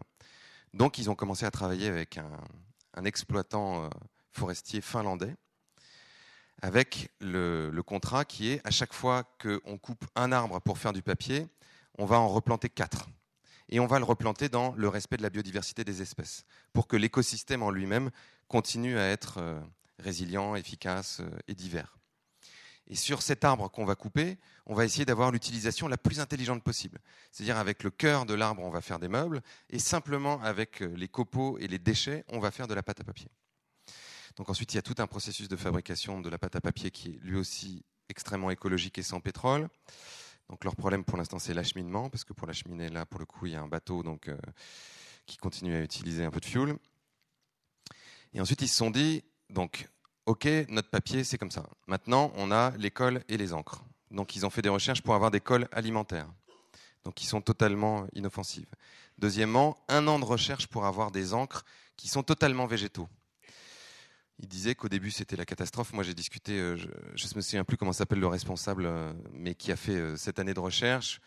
Donc ils ont commencé à travailler avec un, exploitant euh, forestier finlandais avec le, le contrat qui est à chaque fois qu'on coupe un arbre pour faire du papier, on va en replanter quatre. Et on va le replanter dans le respect de la biodiversité des espèces, pour que l'écosystème en lui-même continue à être euh, résilient, efficace et divers. Et sur cet arbre qu'on va couper, on va essayer d'avoir l'utilisation la plus intelligente possible. C'est-à-dire avec le cœur de l'arbre, on va faire des meubles, et simplement avec euh, les copeaux et les déchets, on va faire de la pâte à papier. Donc ensuite, il y a tout un processus de fabrication de la pâte à papier qui est lui aussi extrêmement écologique et sans pétrole. Donc leur problème pour l'instant, c'est l'acheminement, parce que pour l'acheminer, là, pour le coup, il y a un bateau donc, euh, qui continue à utiliser un peu de fuel. Et ensuite, ils se sont dit, donc, OK, notre papier, c'est comme ça. Maintenant, on a les cols et les encres. Donc ils ont fait des recherches pour avoir des cols alimentaires, donc qui sont totalement inoffensives. Deuxièmement, un an de recherche pour avoir des encres qui sont totalement végétaux. Il disait qu'au début c'était la catastrophe. Moi j'ai discuté, euh, je ne me souviens plus comment s'appelle le responsable, euh, mais qui a fait euh, cette année de recherche.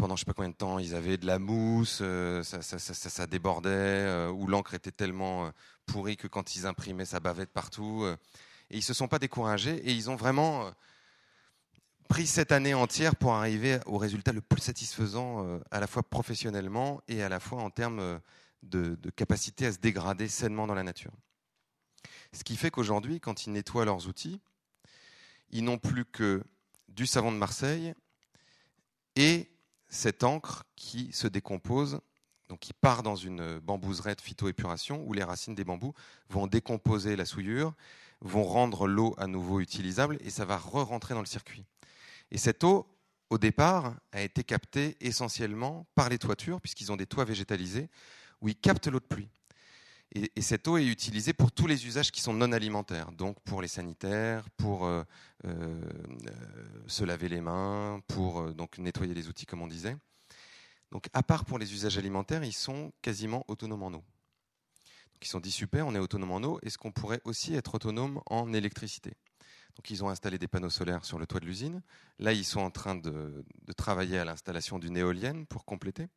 Pendant je sais pas combien de temps, ils avaient de la mousse, euh, ça, débordait, euh, ou l'encre était tellement euh, pourrie que quand ils imprimaient, ça bavait de partout. et ils se sont pas découragés et ils ont vraiment pris cette année entière pour arriver au résultat le plus satisfaisant, à la fois professionnellement et à la fois en termes de, de capacité à se dégrader sainement dans la nature. Ce qui fait qu'aujourd'hui, quand ils nettoient leurs outils, ils n'ont plus que du savon de Marseille et cette encre qui se décompose, qui part dans une bambouserie de phytoépuration où les racines des bambous vont décomposer la souillure, vont rendre l'eau à nouveau utilisable et ça va re-rentrer dans le circuit. Et cette eau, au départ, a été captée essentiellement par les toitures, puisqu'ils ont des toits végétalisés, où ils captent l'eau de pluie. Et, et cette eau est utilisée pour tous les usages qui sont non alimentaires, donc pour les sanitaires, pour euh, euh, se laver les mains, pour euh, donc nettoyer les outils, comme on disait. Donc, à part pour les usages alimentaires, ils sont quasiment autonomes en eau. Ils sont dit on est autonome en eau. Est-ce qu'on pourrait aussi être autonome en électricité Donc, ils ont installé des panneaux solaires sur le toit de l'usine. Là, ils sont en train de travailler à l'installation d'une éolienne pour compléter.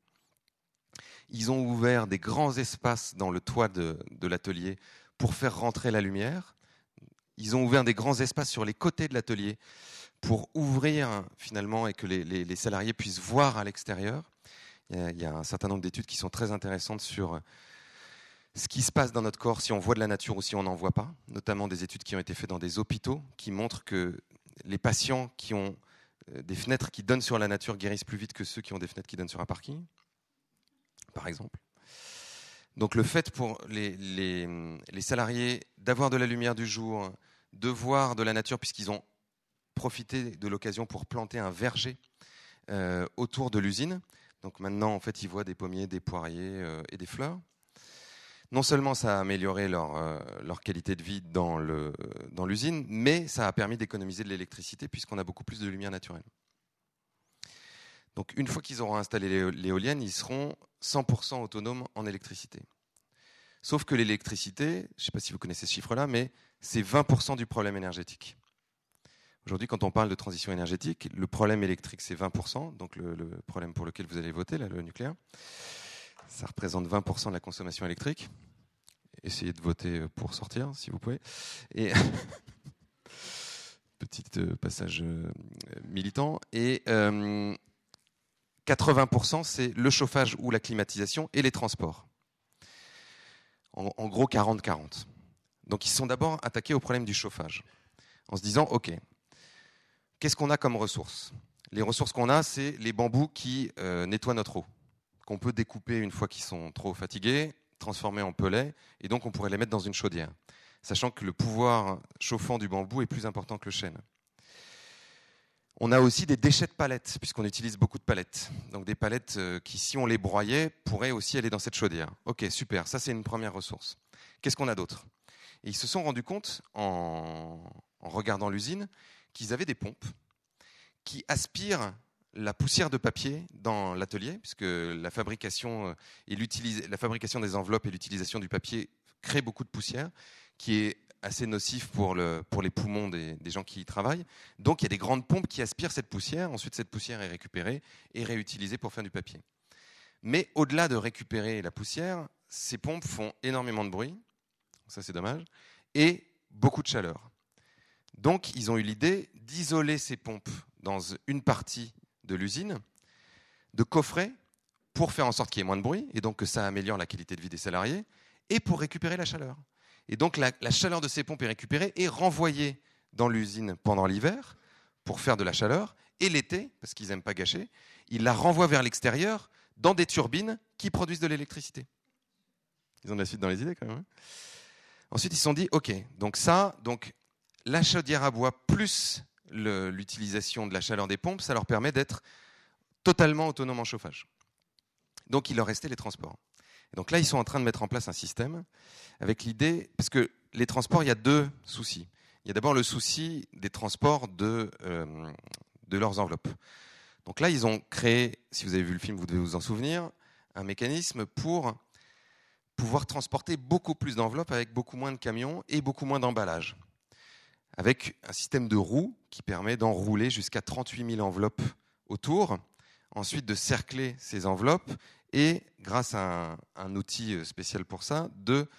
Ils ont ouvert des grands espaces dans le toit de, l'atelier pour faire rentrer la lumière. Ils ont ouvert des grands espaces sur les côtés de l'atelier pour ouvrir finalement et que les salariés puissent voir à l'extérieur. Il, il y, a, un certain nombre d'études qui sont très intéressantes sur ce qui se passe dans notre corps si on voit de la nature ou si on n'en voit pas, notamment des études qui ont été faites dans des hôpitaux qui montrent que les patients qui ont euh, des fenêtres qui donnent sur la nature guérissent plus vite que ceux qui ont des fenêtres qui donnent sur un parking, par exemple. Donc le fait pour les, salariés d'avoir de la lumière du jour, de voir de la nature, puisqu'ils ont profité de l'occasion pour planter un verger euh, autour de l'usine. Donc maintenant, en fait, ils voient des pommiers, des poiriers euh, et des fleurs. Non seulement ça a amélioré leur, euh, qualité de vie dans l'usine, mais ça a permis d'économiser de l'électricité puisqu'on a beaucoup plus de lumière naturelle. Donc une fois qu'ils auront installé l'éolienne, ils seront 100% autonomes en électricité. Sauf que l'électricité, je ne sais pas si vous connaissez ce chiffre-là, mais c'est 20% du problème énergétique. Aujourd'hui, quand on parle de transition énergétique, le problème électrique, c'est 20%, donc le, problème pour lequel vous allez voter, là, le nucléaire. Ça représente 20% de la consommation électrique. Essayez de voter pour sortir, si vous pouvez. Et *laughs* petit passage militant. Et euh, 80%, c'est le chauffage ou la climatisation et les transports. En, gros, 40-40. Donc ils sont d'abord attaqués au problème du chauffage, en se disant, OK, qu'est-ce qu'on a comme ressources? Les ressources qu'on a, c'est les bambous qui euh, nettoient notre eau, qu'on peut découper une fois qu'ils sont trop fatigués, transformer en pellets, et donc on pourrait les mettre dans une chaudière, sachant que le pouvoir chauffant du bambou est plus important que le chêne. On a aussi des déchets de palettes, puisqu'on utilise beaucoup de palettes. Donc des palettes euh, qui, si on les broyait, pourraient aussi aller dans cette chaudière. Ok, super, ça c'est une première ressource. Qu'est-ce qu'on a d'autre? Ils se sont rendus compte, en, regardant l'usine, qu'ils avaient des pompes qui aspirent la poussière de papier dans l'atelier, puisque la fabrication, euh, la fabrication des enveloppes et l'utilisation du papier crée beaucoup de poussière, qui est assez nocif pour, le, pour les poumons des, des, gens qui y travaillent. Donc il y a des grandes pompes qui aspirent cette poussière. Ensuite, cette poussière est récupérée et réutilisée pour faire du papier. Mais au-delà de récupérer la poussière, ces pompes font énormément de bruit, ça c'est dommage, et beaucoup de chaleur. Donc ils ont eu l'idée d'isoler ces pompes dans une partie de l'usine, de coffrer pour faire en sorte qu'il y ait moins de bruit, et donc que ça améliore la qualité de vie des salariés, et pour récupérer la chaleur. Et donc la, chaleur de ces pompes est récupérée et renvoyée dans l'usine pendant l'hiver pour faire de la chaleur. Et l'été, parce qu'ils n'aiment pas gâcher, ils la renvoient vers l'extérieur dans des turbines qui produisent de l'électricité. Ils ont de la suite dans les idées quand même. Hein Ensuite, ils se sont dit, OK, donc ça, donc la chaudière à bois plus l'utilisation de la chaleur des pompes, ça leur permet d'être totalement autonomes en chauffage. Donc il leur restait les transports. Donc là, ils sont en train de mettre en place un système avec l'idée, parce que les transports, il y a deux soucis. Il y a d'abord le souci des transports de, euh, de leurs enveloppes. Donc là, ils ont créé, si vous avez vu le film, vous devez vous en souvenir, un mécanisme pour pouvoir transporter beaucoup plus d'enveloppes avec beaucoup moins de camions et beaucoup moins d'emballages. Avec un système de roues qui permet d'enrouler jusqu'à 38 000 enveloppes autour, ensuite de cercler ces enveloppes et, grâce à un, outil spécial pour ça, de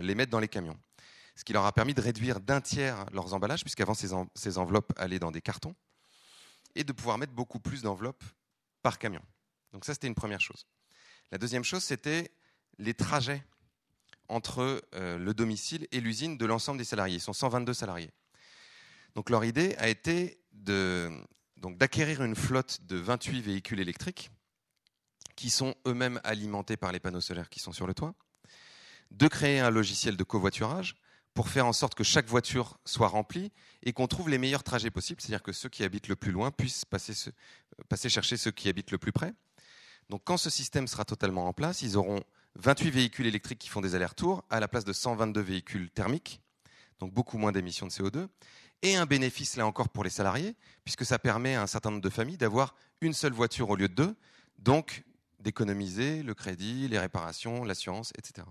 les mettre dans les camions. Ce qui leur a permis de réduire d'un tiers leurs emballages, puisqu'avant ces enveloppes allaient dans des cartons, et de pouvoir mettre beaucoup plus d'enveloppes par camion. Donc ça, c'était une première chose. La deuxième chose, c'était les trajets entre euh, le domicile et l'usine de l'ensemble des salariés. Ils sont 122 salariés. Donc leur idée a été d'acquérir une flotte de 28 véhicules électriques qui sont eux-mêmes alimentés par les panneaux solaires qui sont sur le toit, de créer un logiciel de covoiturage pour faire en sorte que chaque voiture soit remplie et qu'on trouve les meilleurs trajets possibles, c'est-à-dire que ceux qui habitent le plus loin puissent passer, passer chercher ceux qui habitent le plus près. Donc quand ce système sera totalement en place, ils auront 28 véhicules électriques qui font des allers-retours à la place de 122 véhicules thermiques, donc beaucoup moins d'émissions de CO2, et un bénéfice là encore pour les salariés, puisque ça permet à un certain nombre de familles d'avoir une seule voiture au lieu de deux, donc d'économiser le crédit, les réparations, l'assurance, etc.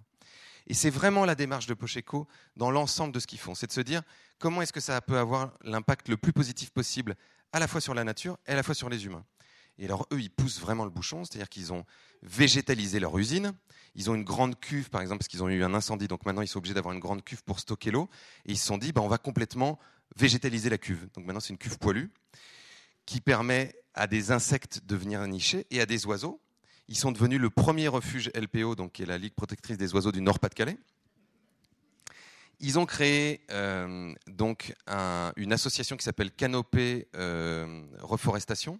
Et c'est vraiment la démarche de Pocheco dans l'ensemble de ce qu'ils font, c'est de se dire comment est-ce que ça peut avoir l'impact le plus positif possible à la fois sur la nature et à la fois sur les humains? Et alors eux, ils poussent vraiment le bouchon, c'est-à-dire qu'ils ont végétalisé leur usine, ils ont une grande cuve, par exemple, parce qu'ils ont eu un incendie, donc maintenant ils sont obligés d'avoir une grande cuve pour stocker l'eau, et ils se sont dit, bah, on va complètement végétaliser la cuve. Donc maintenant c'est une cuve poilue qui permet à des insectes de venir nicher et à des oiseaux. Ils sont devenus le premier refuge LPO, donc qui est la Ligue protectrice des oiseaux du Nord-Pas-de-Calais. Ils ont créé euh, donc une association qui s'appelle Canopée euh, Reforestation,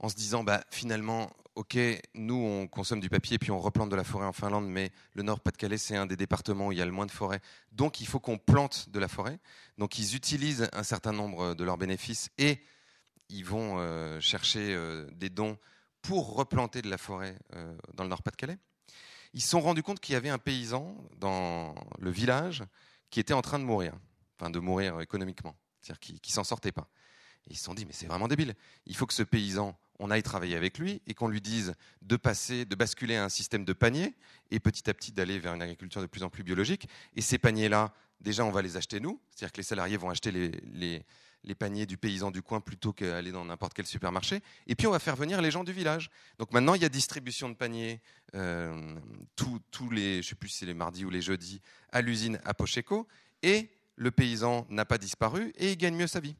en se disant bah, finalement, ok, nous on consomme du papier puis on replante de la forêt en Finlande, mais le Nord-Pas-de-Calais c'est un des départements où il y a le moins de forêt, donc il faut qu'on plante de la forêt. Donc ils utilisent un certain nombre de leurs bénéfices et ils vont euh, chercher des dons pour replanter de la forêt euh, dans le Nord-Pas-de-Calais. Ils se sont rendus compte qu'il y avait un paysan dans le village qui était en train de mourir, enfin de mourir économiquement, c'est-à-dire qui, qui s'en sortait pas. Et ils se sont dit, mais c'est vraiment débile. Il faut que ce paysan on aille travailler avec lui et qu'on lui dise de passer, de basculer à un système de paniers et petit à petit d'aller vers une agriculture de plus en plus biologique. Et ces paniers-là, déjà, on va les acheter nous, c'est-à-dire que les salariés vont acheter les, paniers du paysan du coin plutôt qu'aller dans n'importe quel supermarché. Et puis on va faire venir les gens du village. Donc maintenant, il y a distribution de paniers euh, tous, les, je sais plus si c'est les mardis ou les jeudis, à l'usine à Pocheco. Et le paysan n'a pas disparu et il gagne mieux sa vie.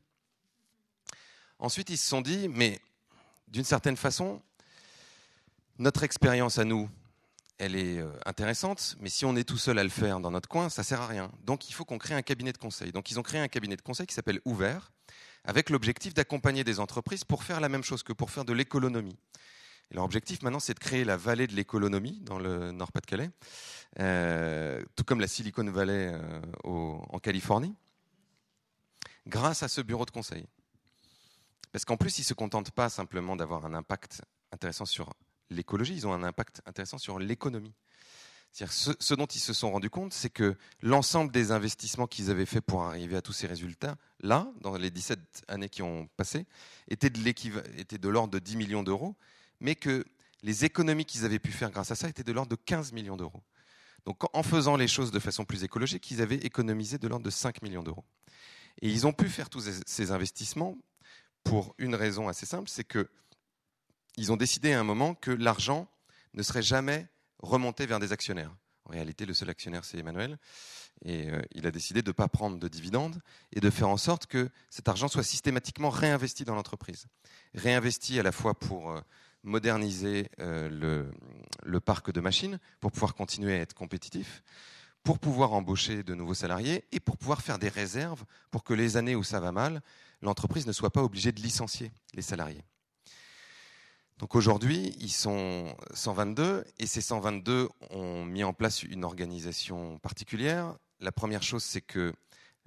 Ensuite, ils se sont dit, mais d'une certaine façon, notre expérience à nous, elle est euh, intéressante, mais si on est tout seul à le faire dans notre coin, ça sert à rien. Donc il faut qu'on crée un cabinet de conseil. Donc ils ont créé un cabinet de conseil qui s'appelle Ouvert, avec l'objectif d'accompagner des entreprises pour faire la même chose que pour faire de l'économie. Et leur objectif maintenant, c'est de créer la vallée de l'économie dans le Nord-Pas-de-Calais, euh, tout comme la Silicon Valley euh, en Californie, grâce à ce bureau de conseil. Parce qu'en plus, ils ne se contentent pas simplement d'avoir un impact intéressant sur l'écologie, ils ont un impact intéressant sur l'économie. Ce, ce, dont ils se sont rendus compte, c'est que l'ensemble des investissements qu'ils avaient faits pour arriver à tous ces résultats-là, dans les 17 années qui ont passé, étaient de, de l'ordre de 10 millions d'euros, mais que les économies qu'ils avaient pu faire grâce à ça étaient de l'ordre de 15 millions d'euros. Donc en faisant les choses de façon plus écologique, ils avaient économisé de l'ordre de 5 millions d'euros. Et ils ont pu faire tous ces investissements pour une raison assez simple, c'est que ils ont décidé à un moment que l'argent ne serait jamais remonté vers des actionnaires. En réalité, le seul actionnaire, c'est Emmanuel. Et euh, il a décidé de ne pas prendre de dividendes et de faire en sorte que cet argent soit systématiquement réinvesti dans l'entreprise. Réinvesti à la fois pour euh, moderniser euh, le, le, parc de machines, pour pouvoir continuer à être compétitif, pour pouvoir embaucher de nouveaux salariés et pour pouvoir faire des réserves pour que les années où ça va mal, l'entreprise ne soit pas obligée de licencier les salariés. Donc aujourd'hui, ils sont 122 et ces 122 ont mis en place une organisation particulière. La première chose, c'est que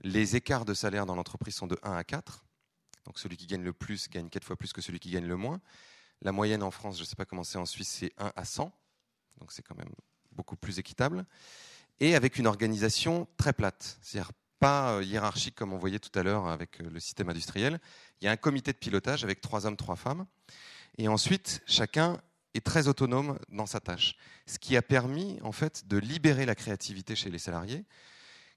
les écarts de salaire dans l'entreprise sont de 1 à 4. Donc celui qui gagne le plus gagne 4 fois plus que celui qui gagne le moins. La moyenne en France, je ne sais pas comment c'est en Suisse, c'est 1 à 100. Donc c'est quand même beaucoup plus équitable. Et avec une organisation très plate. C'est-à-dire pas euh, hiérarchique comme on voyait tout à l'heure avec euh, le système industriel. Il y a un comité de pilotage avec trois hommes, trois femmes. Et ensuite, chacun est très autonome dans sa tâche. Ce qui a permis, en fait, de libérer la créativité chez les salariés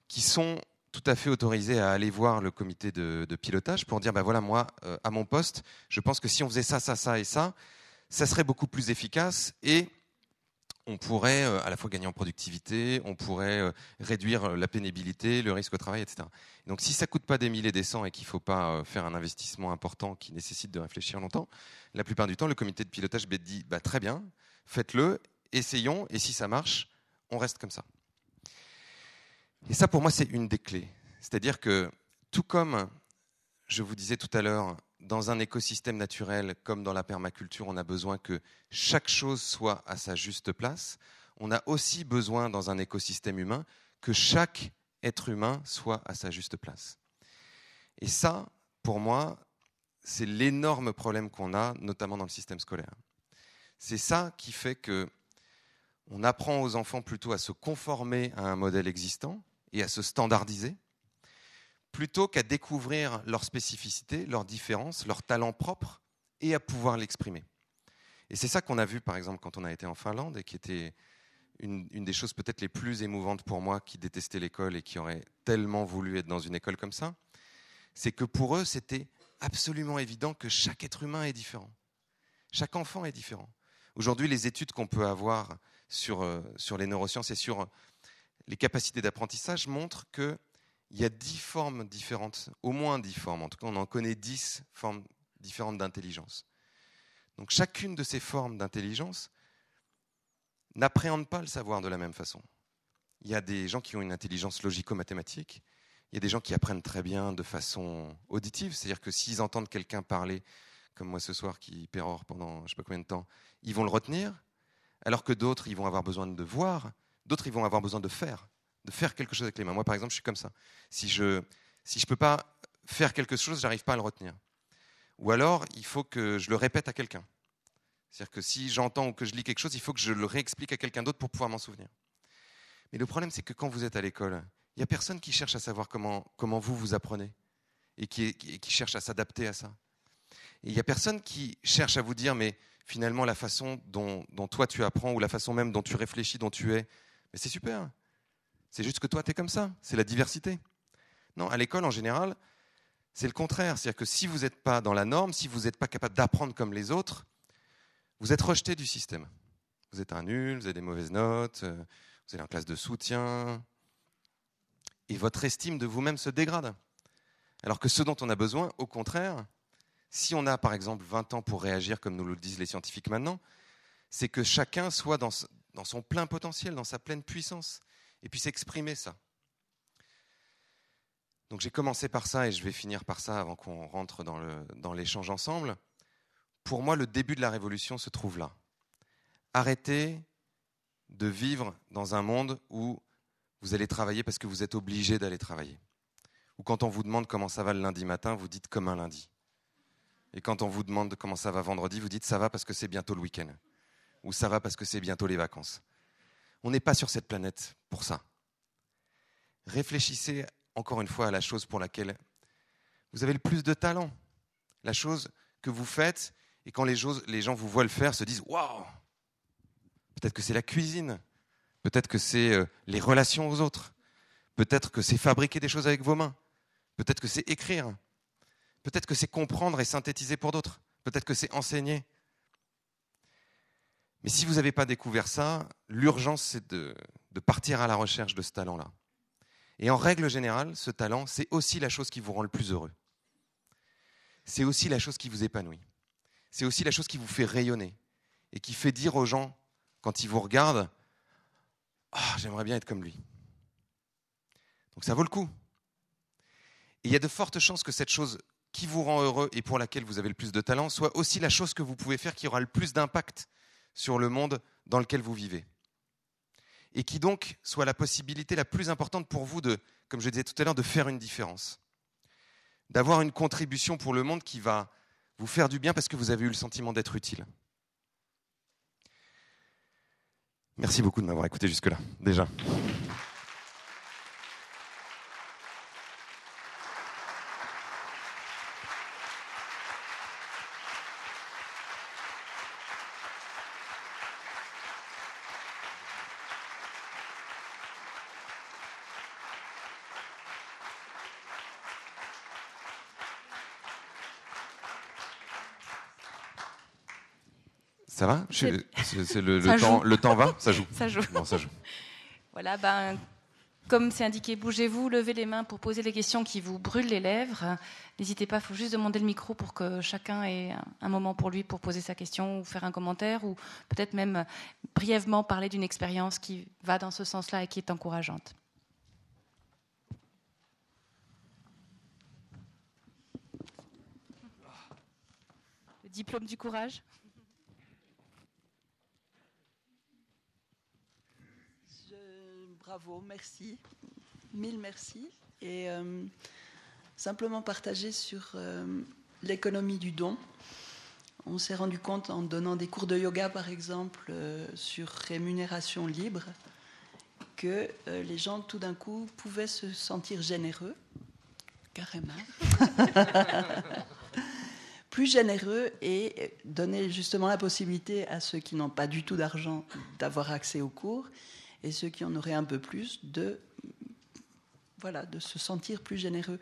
qui sont tout à fait autorisés à aller voir le comité de, pilotage pour dire, ben voilà, moi, euh, à mon poste, je pense que si on faisait ça, ça, ça et ça, ça serait beaucoup plus efficace et on pourrait euh, à la fois gagner en productivité, on pourrait euh, réduire euh, la pénibilité, le risque au travail, etc. Donc si ça coûte pas des milliers et des cents et qu'il ne faut pas faire un investissement important qui nécessite de réfléchir longtemps, la plupart du temps, le comité de pilotage dit bah, très bien, faites-le, essayons, et si ça marche, on reste comme ça. Et ça, pour moi, c'est une des clés. C'est-à-dire que, tout comme je vous disais tout à l'heure, dans un écosystème naturel comme dans la permaculture, on a besoin que chaque chose soit à sa juste place. On a aussi besoin dans un écosystème humain que chaque être humain soit à sa juste place. Et ça, pour moi, c'est l'énorme problème qu'on a, notamment dans le système scolaire. C'est ça qui fait que on apprend aux enfants plutôt à se conformer à un modèle existant et à se standardiser, plutôt qu'à découvrir leurs spécificités, leurs différences, leurs talents propres et à pouvoir l'exprimer. Et c'est ça qu'on a vu, par exemple, quand on a été en Finlande et qui était une, des choses peut-être les plus émouvantes pour moi, qui détestait l'école et qui aurait tellement voulu être dans une école comme ça, c'est que pour eux, c'était absolument évident que chaque être humain est différent. Chaque enfant est différent. Aujourd'hui, les études qu'on peut avoir sur, euh, sur les neurosciences et sur les capacités d'apprentissage montrent qu'il y a dix formes différentes, au moins dix formes, en tout cas on en connaît dix formes différentes d'intelligence. Donc chacune de ces formes d'intelligence n'appréhende pas le savoir de la même façon. Il y a des gens qui ont une intelligence logico-mathématique, il y a des gens qui apprennent très bien de façon auditive, c'est-à-dire que s'ils entendent quelqu'un parler, comme moi ce soir qui pérore pendant je ne sais pas combien de temps, ils vont le retenir, alors que d'autres, ils vont avoir besoin de voir, d'autres, ils vont avoir besoin de faire, de faire quelque chose avec les mains. Moi, par exemple, je suis comme ça. Si je si je peux pas faire quelque chose, j'arrive pas à le retenir. Ou alors, il faut que je le répète à quelqu'un. C'est-à-dire que si j'entends ou que je lis quelque chose, il faut que je le réexplique à quelqu'un d'autre pour pouvoir m'en souvenir. Mais le problème, c'est que quand vous êtes à l'école, il n'y a personne qui cherche à savoir comment, comment vous vous apprenez et qui, qui cherche à s'adapter à ça. Et il n'y a personne qui cherche à vous dire, mais finalement, la façon dont, dont, toi tu apprends ou la façon même dont tu réfléchis, dont tu es, mais c'est super. C'est juste que toi, tu es comme ça. C'est la diversité. Non, à l'école, en général, c'est le contraire. C'est-à-dire que si vous n'êtes pas dans la norme, si vous n'êtes pas capable d'apprendre comme les autres, vous êtes rejeté du système. Vous êtes un nul, vous avez des mauvaises notes, euh, vous êtes en classe de soutien, et votre estime de vous-même se dégrade. Alors que ce dont on a besoin, au contraire, si on a par exemple 20 ans pour réagir comme nous le disent les scientifiques maintenant, c'est que chacun soit dans, son plein potentiel, dans sa pleine puissance, et puisse exprimer ça. Donc j'ai commencé par ça et je vais finir par ça avant qu'on rentre dans l'échange ensemble. Pour moi, le début de la révolution se trouve là. Arrêtez de vivre dans un monde où vous allez travailler parce que vous êtes obligé d'aller travailler. Ou quand on vous demande comment ça va le lundi matin, vous dites comme un lundi. Et quand on vous demande comment ça va vendredi, vous dites ça va parce que c'est bientôt le week-end. Ou ça va parce que c'est bientôt les vacances. On n'est pas sur cette planète pour ça. Réfléchissez encore une fois à la chose pour laquelle vous avez le plus de talent. La chose que vous faites et quand les, gens vous voient le faire, se disent Waouh Peut-être que c'est la cuisine, peut-être que c'est euh, les relations aux autres, peut-être que c'est fabriquer des choses avec vos mains, peut-être que c'est écrire, peut-être que c'est comprendre et synthétiser pour d'autres, peut-être que c'est enseigner. Mais si vous n'avez pas découvert ça, l'urgence, c'est de partir à la recherche de ce talent-là. Et en règle générale, ce talent, c'est aussi la chose qui vous rend le plus heureux. C'est aussi la chose qui vous épanouit. C'est aussi la chose qui vous fait rayonner et qui fait dire aux gens, quand ils vous regardent, ah, j'aimerais bien être comme lui. Donc ça vaut le coup. Et il y a de fortes chances que cette chose qui vous rend heureux et pour laquelle vous avez le plus de talent soit aussi la chose que vous pouvez faire qui aura le plus d'impact sur le monde dans lequel vous vivez et qui donc soit la possibilité la plus importante pour vous de, comme je disais tout à l'heure, de faire une différence, d'avoir une contribution pour le monde qui va vous faire du bien parce que vous avez eu le sentiment d'être utile. Merci beaucoup de m'avoir écouté jusque-là, déjà. Ça va le, temps, le, temps, va *laughs* Ça joue. Ça joue. ça joue. Voilà, ben, comme c'est indiqué, bougez-vous, levez les mains pour poser les questions qui vous brûlent les lèvres. N'hésitez pas, il faut juste demander le micro pour que chacun ait un moment pour lui pour poser sa question ou faire un commentaire ou peut-être même brièvement parler d'une expérience qui va dans ce sens-là et qui est encourageante. Le diplôme du courage bravo, merci. mille merci. Et euh, simplement partager sur euh, l'économie du don. On s'est rendu compte en donnant des cours de yoga, par exemple, euh, sur rémunération libre, que les gens, tout d'un coup, pouvaient se sentir généreux, carrément. *laughs* plus généreux et donner justement la possibilité à ceux qui n'ont pas du tout d'argent d'avoir accès aux cours et ceux qui en auraient un peu plus de voilà de se sentir plus généreux.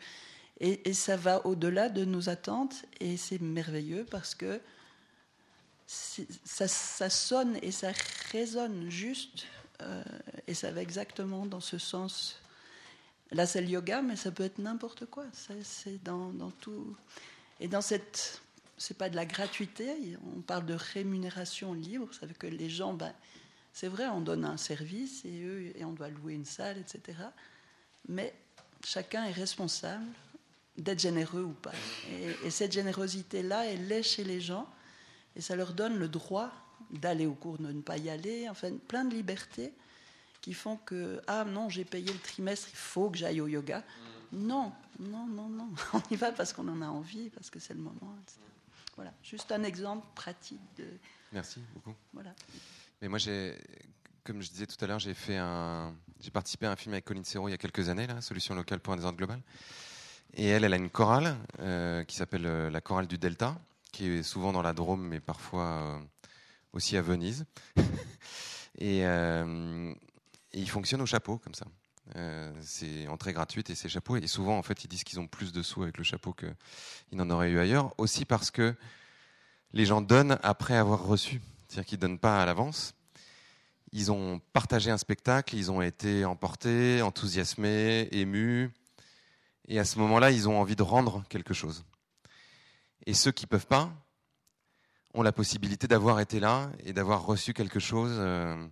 Et, ça va au-delà de nos attentes et c'est merveilleux parce que ça, sonne et ça résonne juste euh, et ça va exactement dans ce sens. Là c'est le yoga mais ça peut être n'importe quoi. C'est dans, dans tout. Et dans cette, c'est pas de la gratuité, on parle de rémunération libre, ça veut que les gens, ben, c'est vrai, on donne un service et eux, et on doit louer une salle, etc. Mais chacun est responsable d'être généreux ou pas. Et, et cette générosité-là, elle est chez les gens et ça leur donne le droit d'aller au cours, de ne pas y aller, enfin, plein de libertés qui font que, ah non, j'ai payé le trimestre, il faut que j'aille au yoga. Non, non, non, non. *laughs* On y va parce qu'on en a envie, parce que c'est le moment. etc. Voilà, juste un exemple pratique de. Merci beaucoup. Voilà. Mais moi, j'ai, comme je disais tout à l'heure, j'ai fait un, j'ai participé à un film avec Colline Serrault il y a quelques années, Solution locale pour un désordre global. Et elle, elle a une chorale euh, qui s'appelle euh, la chorale du Delta, qui est souvent dans la Drôme, mais parfois euh, aussi à Venise. *laughs* et, euh, et ils fonctionnent au chapeau, comme ça. C'est entrée gratuite et c'est chapeau. Et souvent, en fait, ils disent qu'ils ont plus de sous avec le chapeau qu'ils n'en auraient eu ailleurs. Aussi parce que les gens donnent après avoir reçu. C'est-à-dire qu'ils ne donnent pas à l'avance. Ils ont partagé un spectacle, ils ont été emportés, enthousiasmés, émus. Et à ce moment-là, ils ont envie de rendre quelque chose. Et ceux qui ne peuvent pas ont la possibilité d'avoir été là et d'avoir reçu quelque chose euh,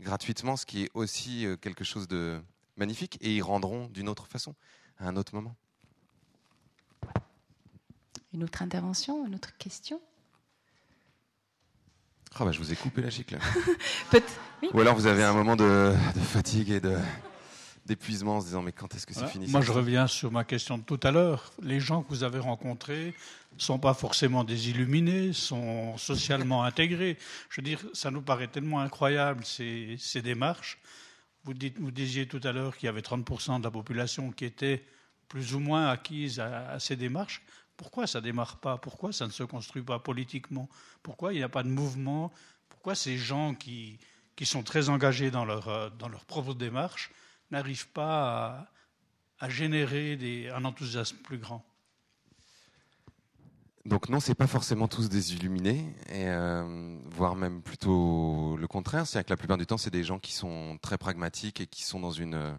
gratuitement, ce qui est aussi euh, quelque chose de magnifique. Et ils rendront d'une autre façon, à un autre moment. Une autre intervention, une autre question? Ah bah, je vous ai coupé la *laughs* oui. Ou alors vous avez un moment de, de fatigue et de d'épuisement en se disant mais quand est-ce que c'est Voilà. fini Moi, je reviens sur ma question de tout à l'heure. Les gens que vous avez rencontrés sont pas forcément des illuminés, sont socialement *laughs* intégrés. Je veux dire, ça nous paraît tellement incroyable ces, ces démarches. Vous, dites, vous disiez tout à l'heure qu'il y avait 30% de la population qui était plus ou moins acquise à, à ces démarches. Pourquoi ça ne démarre pas? Pourquoi ça ne se construit pas politiquement? Pourquoi il n'y a pas de mouvement? Pourquoi ces gens qui, sont très engagés dans leur, euh, dans propre démarche n'arrivent pas à, générer un enthousiasme plus grand? Donc non, c'est pas forcément tous des illuminés, et, euh, voire même plutôt le contraire. C'est-à-dire que la plupart du temps, c'est des gens qui sont très pragmatiques et qui sont dans une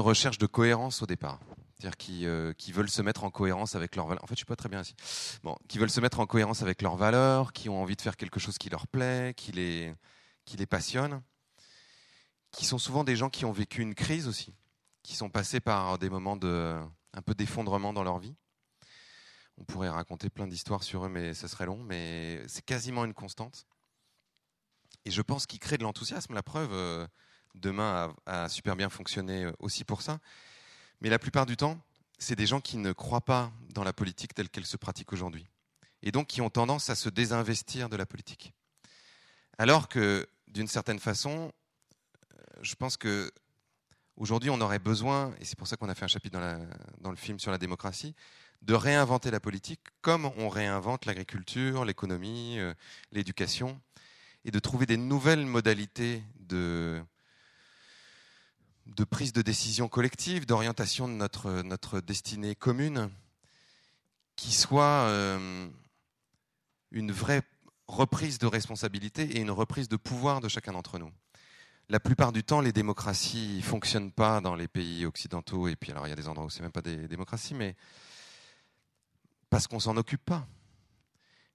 recherche de cohérence au départ. C'est-à-dire qui, euh, qui veulent se mettre en cohérence avec leurs valeurs. En fait, je suis pas très bien ici. Bon, qui veulent se mettre en cohérence avec leurs valeurs, qui ont envie de faire quelque chose qui leur plaît, qui les qui les passionne, qui sont souvent des gens qui ont vécu une crise aussi, qui sont passés par des moments de un peu d'effondrement dans leur vie. On pourrait raconter plein d'histoires sur eux, mais ça serait long. Mais c'est quasiment une constante. Et je pense qu'ils créent de l'enthousiasme. La preuve, euh, demain a, a super bien fonctionné euh, aussi pour ça. Mais la plupart du temps, c'est des gens qui ne croient pas dans la politique telle qu'elle se pratique aujourd'hui. Et donc qui ont tendance à se désinvestir de la politique. Alors que, d'une certaine façon, euh, je pense que aujourd'hui, on aurait besoin, et c'est pour ça qu'on a fait un chapitre dans, le film sur la démocratie, de réinventer la politique comme on réinvente l'agriculture, l'économie, euh, l'éducation, et de trouver des nouvelles modalités de, de prise de décision collective, d'orientation de notre, destinée commune, qui soit euh, une vraie reprise de responsabilité et une reprise de pouvoir de chacun d'entre nous. La plupart du temps, les démocraties ne fonctionnent pas dans les pays occidentaux, et puis alors il y a des endroits où c'est même pas des démocraties, mais parce qu'on s'en occupe pas.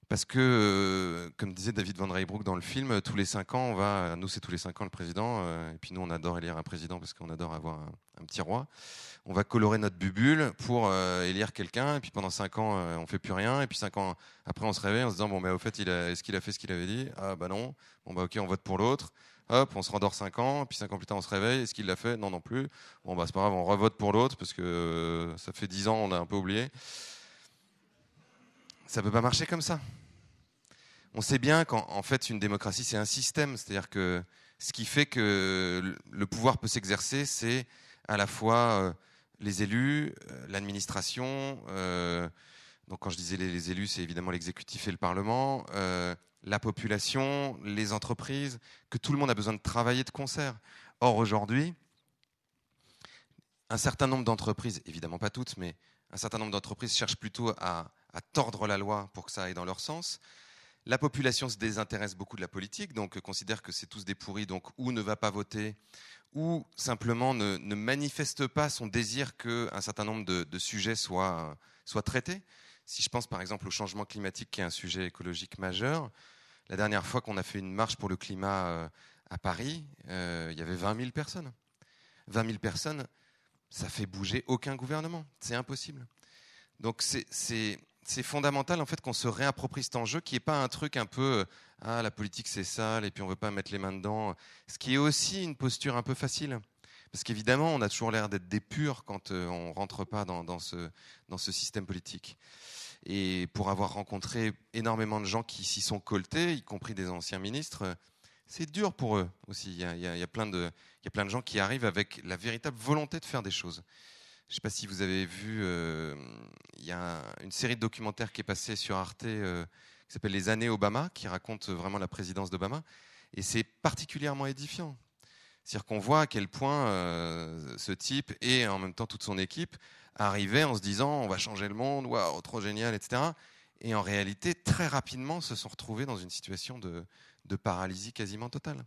Parce que, euh, comme disait David Van Rybroek dans le film, tous les cinq ans, on va, nous c'est tous les cinq ans le président, euh, et puis nous on adore élire un président parce qu'on adore avoir un, petit roi. On va colorer notre bubule pour euh, élire quelqu'un, et puis pendant cinq ans euh, on fait plus rien, et puis cinq ans après on se réveille en se disant bon mais au fait est-ce qu'il a fait ce qu'il avait dit? Ah bah non. Bon bah ok on vote pour l'autre. Hop, on se rendort 5 ans, puis 5 ans plus tard, on se réveille. Est-ce qu'il l'a fait? Non, non plus. Bon, bah, c'est pas grave, on revote pour l'autre, parce que euh, ça fait 10 ans, on a un peu oublié. Ça peut pas marcher comme ça. On sait bien qu'en fait, une démocratie, c'est un système. C'est-à-dire que ce qui fait que le pouvoir peut s'exercer, c'est à la fois euh, les élus, euh, l'administration. donc, quand je disais les, élus, c'est évidemment l'exécutif et le Parlement la population, les entreprises, que tout le monde a besoin de travailler de concert. Or, aujourd'hui, un certain nombre d'entreprises, évidemment pas toutes, mais un certain nombre d'entreprises cherchent plutôt à, tordre la loi pour que ça aille dans leur sens. La population se désintéresse beaucoup de la politique, donc considère que c'est tous des pourris, donc ou ne va pas voter, ou simplement ne, manifeste pas son désir qu'un certain nombre de, sujets soient, soient traités. Si je pense par exemple au changement climatique, qui est un sujet écologique majeur, la dernière fois qu'on a fait une marche pour le climat euh, à Paris, euh, il y avait 20 000 personnes. 20 000 personnes, ça fait bouger aucun gouvernement. C'est impossible. Donc c'est fondamental en fait qu'on se réapproprie cet enjeu qui n'est pas un truc un peu euh, ah la politique c'est sale et puis on veut pas mettre les mains dedans. Ce qui est aussi une posture un peu facile. Parce qu'évidemment, on a toujours l'air d'être des purs quand on rentre pas dans, dans, ce, dans ce système politique et pour avoir rencontré énormément de gens qui s'y sont coltés, y compris des anciens ministres, c'est dur pour eux aussi. Il y, a, il y a plein de gens qui arrivent avec la véritable volonté de faire des choses. Je ne sais pas si vous avez vu, euh, il y a une série de documentaires qui est passée sur Arte euh, qui s'appelle Les années Obama, qui raconte vraiment la présidence d'Obama. Et c'est particulièrement édifiant. C'est-à-dire qu'on voit à quel point euh, ce type et en même temps toute son équipe arrivaient en se disant on va changer le monde, waouh, trop génial, etc. Et en réalité, très rapidement, se sont retrouvés dans une situation de, paralysie quasiment totale.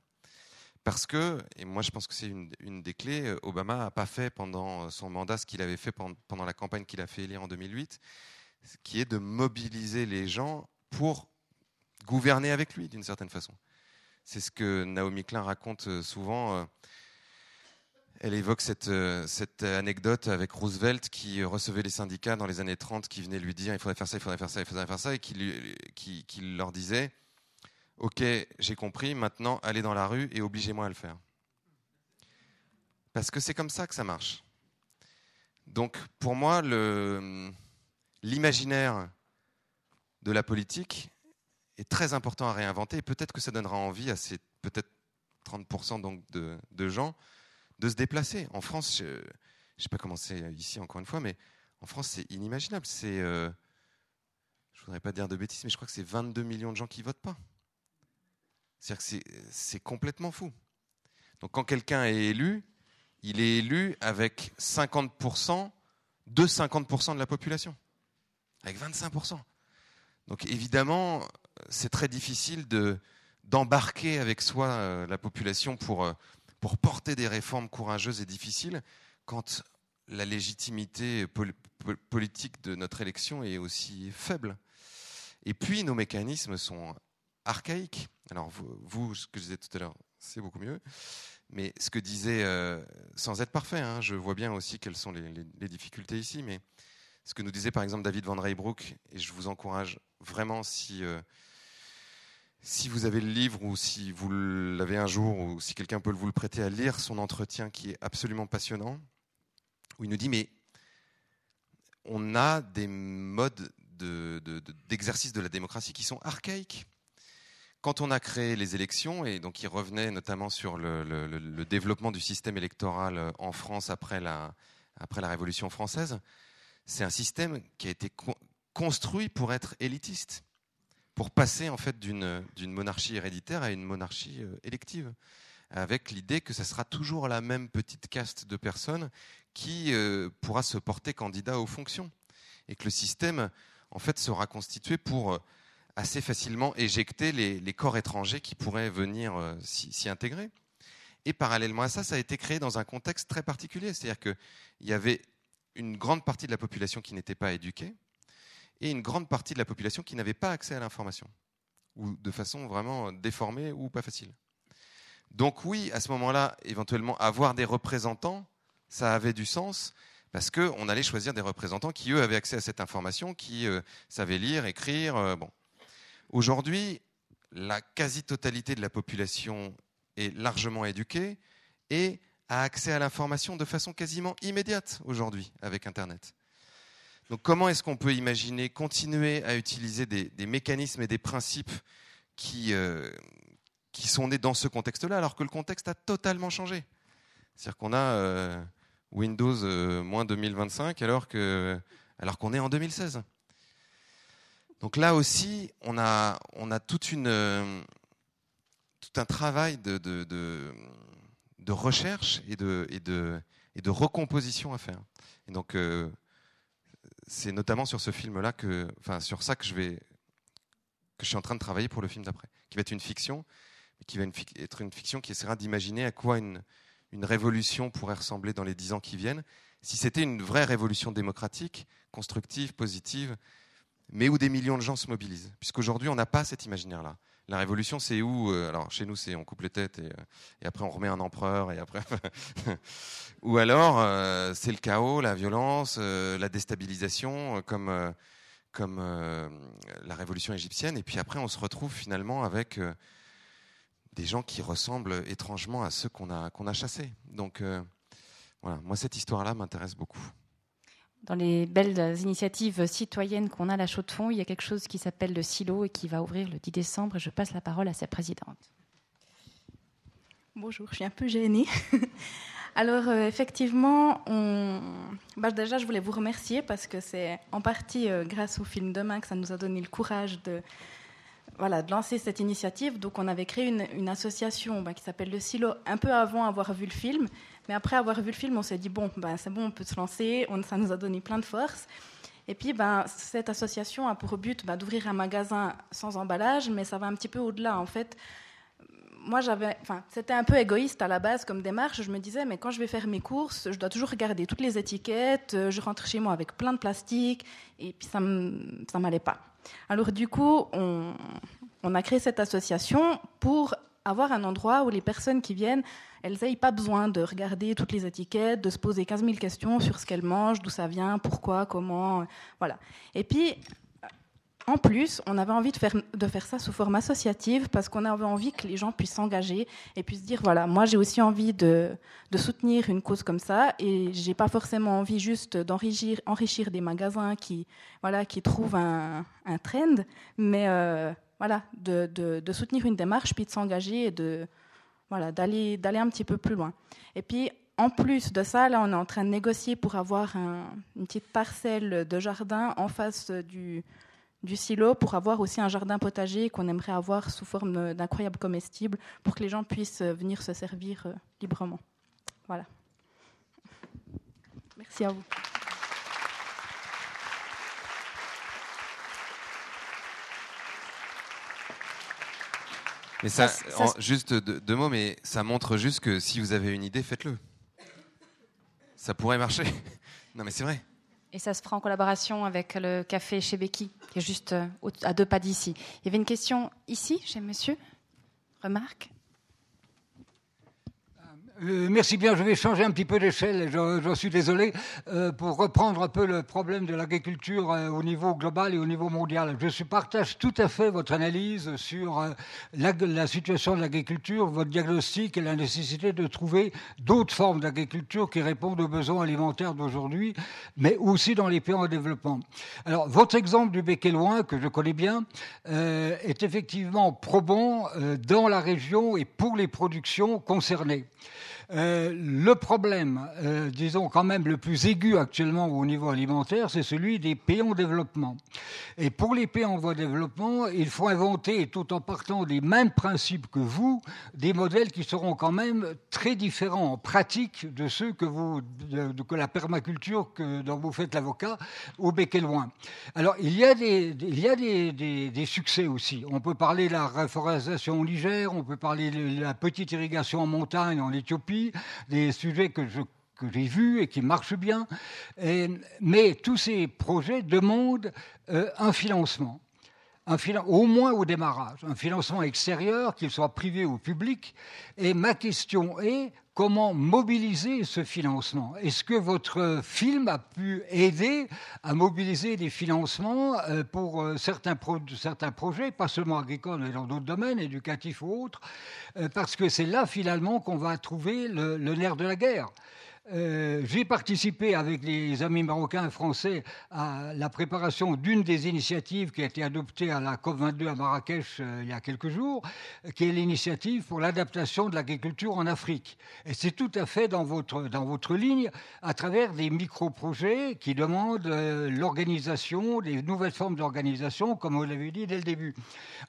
Parce que, et moi je pense que c'est une, des clés, euh, Obama n'a pas fait pendant son mandat ce qu'il avait fait pendant, la campagne qu'il a fait élire en 2008, qui est de mobiliser les gens pour gouverner avec lui d'une certaine façon. C'est ce que Naomi Klein raconte euh, souvent. Euh, elle évoque euh, cette, anecdote avec Roosevelt qui recevait les syndicats dans les années 30 qui venaient lui dire il faudrait faire ça, il faudrait faire ça, il faudrait faire ça, et qui leur disait Ok, j'ai compris, maintenant allez dans la rue et obligez-moi à le faire. Parce que c'est comme ça que ça marche. Donc pour moi, l'imaginaire de la politique est très important à réinventer et peut-être que ça donnera envie à ces peut-être 30% donc de, gens de se déplacer. En France, je ne sais pas comment c'est ici encore une fois, mais en France, c'est inimaginable. C'est, euh, je voudrais pas dire de bêtises, mais je crois que c'est 22 millions de gens qui votent pas. C'est-à-dire que c'est complètement fou. Donc quand quelqu'un est élu, il est élu avec 50% de 50% de la population, avec 25%. Donc évidemment, c'est très difficile de d'embarquer avec soi euh, la population euh, pour porter des réformes courageuses et difficiles quand la légitimité politique de notre élection est aussi faible. Et puis nos mécanismes sont archaïques. Alors vous, ce que je disais tout à l'heure, c'est beaucoup mieux. Mais ce que disait, euh, sans être parfait, hein, je vois bien aussi quelles sont les, difficultés ici, mais ce que nous disait par exemple David Van Reybroek, et je vous encourage vraiment si... Euh, si vous avez le livre ou si vous l'avez un jour ou si quelqu'un peut vous le prêter à lire son entretien qui est absolument passionnant, où il nous dit mais on a des modes d'exercice de, de, la démocratie qui sont archaïques. Quand on a créé les élections, et donc il revenait notamment sur le, développement du système électoral en France après la, Révolution française, c'est un système qui a été construit pour être élitiste pour passer en fait d'une monarchie héréditaire à une monarchie euh, élective, avec l'idée que ce sera toujours la même petite caste de personnes qui euh, pourra se porter candidat aux fonctions, et que le système en fait sera constitué pour euh, assez facilement éjecter les, corps étrangers qui pourraient venir s'y intégrer. Et parallèlement à ça, ça a été créé dans un contexte très particulier, c'est-à-dire qu'il y avait une grande partie de la population qui n'était pas éduquée, et une grande partie de la population qui n'avait pas accès à l'information, ou de façon vraiment déformée ou pas facile. Donc oui, à ce moment-là, éventuellement, avoir des représentants, ça avait du sens, parce qu'on allait choisir des représentants qui, eux, avaient accès à cette information, qui euh, savaient lire, écrire. Euh, bon. Aujourd'hui, la quasi-totalité de la population est largement éduqué et a accès à l'information de façon quasiment immédiate aujourd'hui avec Internet. Donc comment est-ce qu'on peut imaginer continuer à utiliser des, mécanismes et des principes qui, euh, qui sont nés dans ce contexte-là alors que le contexte a totalement changé? C'est-à-dire qu'on a euh, Windows euh, moins 2025 alors que alors qu'on est en 2016. Donc là aussi, on a, une, tout un travail de, recherche et de, recomposition à faire. Et donc, c'est notamment sur ce film-là que, enfin, sur ça que je suis en train de travailler pour le film d'après, qui va être une fiction, qui va être une fiction qui essaiera d'imaginer à quoi une révolution pourrait ressembler dans les dix ans qui viennent, si c'était une vraie révolution démocratique, constructive, positive, mais où des millions de gens se mobilisent. Puisqu'aujourd'hui, on n'a pas cet imaginaire-là. La révolution, c'est où euh, Alors, chez nous, c'est on coupe les têtes et, euh, et, après on remet un empereur et après. *laughs* Ou alors, euh, c'est le chaos, la violence, la déstabilisation, comme comme la révolution égyptienne. Et puis après, on se retrouve finalement avec des gens qui ressemblent étrangement à ceux qu'on a qu'on a chassés. Donc voilà, moi cette histoire-là m'intéresse beaucoup dans les belles initiatives citoyennes qu'on a à la Chaux de Fonds, il y a quelque chose qui s'appelle le silo et qui va ouvrir le 10 décembre. Je passe la parole à sa présidente. Bonjour, je suis un peu gênée. *laughs* Alors, euh, effectivement, bah, déjà, je voulais vous remercier parce que c'est en partie euh, grâce au film Demain que ça nous a donné le courage de, voilà, lancer cette initiative. Donc, on avait créé une, une association bah, qui s'appelle Le Silo un peu avant avoir vu le film. Mais après avoir vu le film, on s'est dit, bon, ben, c'est bon, on peut se lancer. Ça nous a donné plein de force. Et puis, ben, cette association a pour but ben, d'ouvrir un magasin sans emballage, mais ça va un petit peu au-delà. En fait, moi, j'avais, enfin, c'était un peu égoïste à la base comme démarche. Je me disais, mais quand je vais faire mes courses, je dois toujours regarder toutes les étiquettes. Je rentre chez moi avec plein de plastique, et puis ça ne m'allait pas. Alors, du coup, on a créé cette association pour avoir un endroit où les personnes qui viennent, elles n'aient pas besoin de regarder toutes les étiquettes, de se poser 15 000 questions sur ce qu'elles mangent, d'où ça vient, pourquoi, comment, voilà. Et puis, en plus, on avait envie de faire, de faire ça sous forme associative parce qu'on avait envie que les gens puissent s'engager et puissent dire voilà, moi j'ai aussi envie de, de, soutenir une cause comme ça et j'ai pas forcément envie juste d'enrichir enrichir des magasins qui, voilà, qui trouvent un, un trend, mais euh, voilà, de, de, soutenir une démarche, puis de s'engager et de, voilà, d'aller, d'aller un petit peu plus loin. Et puis, en plus de ça, là, on est en train de négocier pour avoir une petite parcelle de jardin en face du, du silo pour avoir aussi un jardin potager qu'on aimerait avoir sous forme d'incroyables comestibles pour que les gens puissent venir se servir euh, librement. Voilà. Merci à vous. Mais ça, juste deux, mots, mais ça montre juste que si vous avez une idée, faites-le. Ça pourrait marcher. *laughs* non, mais c'est vrai. Et ça se fera en collaboration avec le café chez Becky, qui est juste euh, à deux pas d'ici. Il y avait une question ici, chez monsieur? Remarque? Euh, merci bien, je vais changer un petit peu d'échelle, j'en suis désolé, euh, pour reprendre un peu le problème de l'agriculture euh, au niveau global et au niveau mondial. Je partage tout à fait votre analyse sur la, la, situation de l'agriculture, votre diagnostic et la nécessité de trouver d'autres formes d'agriculture qui répondent aux besoins alimentaires d'aujourd'hui, mais aussi dans les pays en développement. Alors, votre exemple du Bec loin, que je connais bien, est effectivement probant dans la région et pour les productions concernées. Euh, le problème, euh, disons quand même le plus aigu actuellement au niveau alimentaire, c'est celui des pays en développement. Et pour les pays en voie de développement, il faut inventer, tout en partant des mêmes principes que vous, des modèles qui seront quand même très différents en pratique de ceux que vous, de, que la permaculture que, dont vous faites l'avocat au bec et loin. Alors il y a des, il y a des, des, succès aussi. On peut parler de la reforestation légère, on peut parler de la petite irrigation en montagne en Éthiopie des sujets que j'ai vus et qui marchent bien. mais tous ces projets demandent euh, un financement. Au moins au démarrage, un financement extérieur, qu'il soit privé ou public. Et ma question est comment mobiliser ce financement. Est-ce que votre film a pu aider à mobiliser des financements euh, pour euh, certains, projets, pas seulement agricoles, mais dans d'autres domaines, éducatifs ou autres, euh, parce que c'est là finalement qu'on va trouver le nerf de la guerre. Euh, j'ai participé avec les amis marocains et français à la préparation d'une des initiatives qui a été adoptée à la COP22 à Marrakech euh, il y a quelques jours, qui est l'initiative pour l'adaptation de l'agriculture en Afrique. Et c'est tout à fait dans votre, dans votre ligne à travers des micro-projets qui demandent euh, l'organisation, des nouvelles formes d'organisation, comme vous l'avez dit dès le début.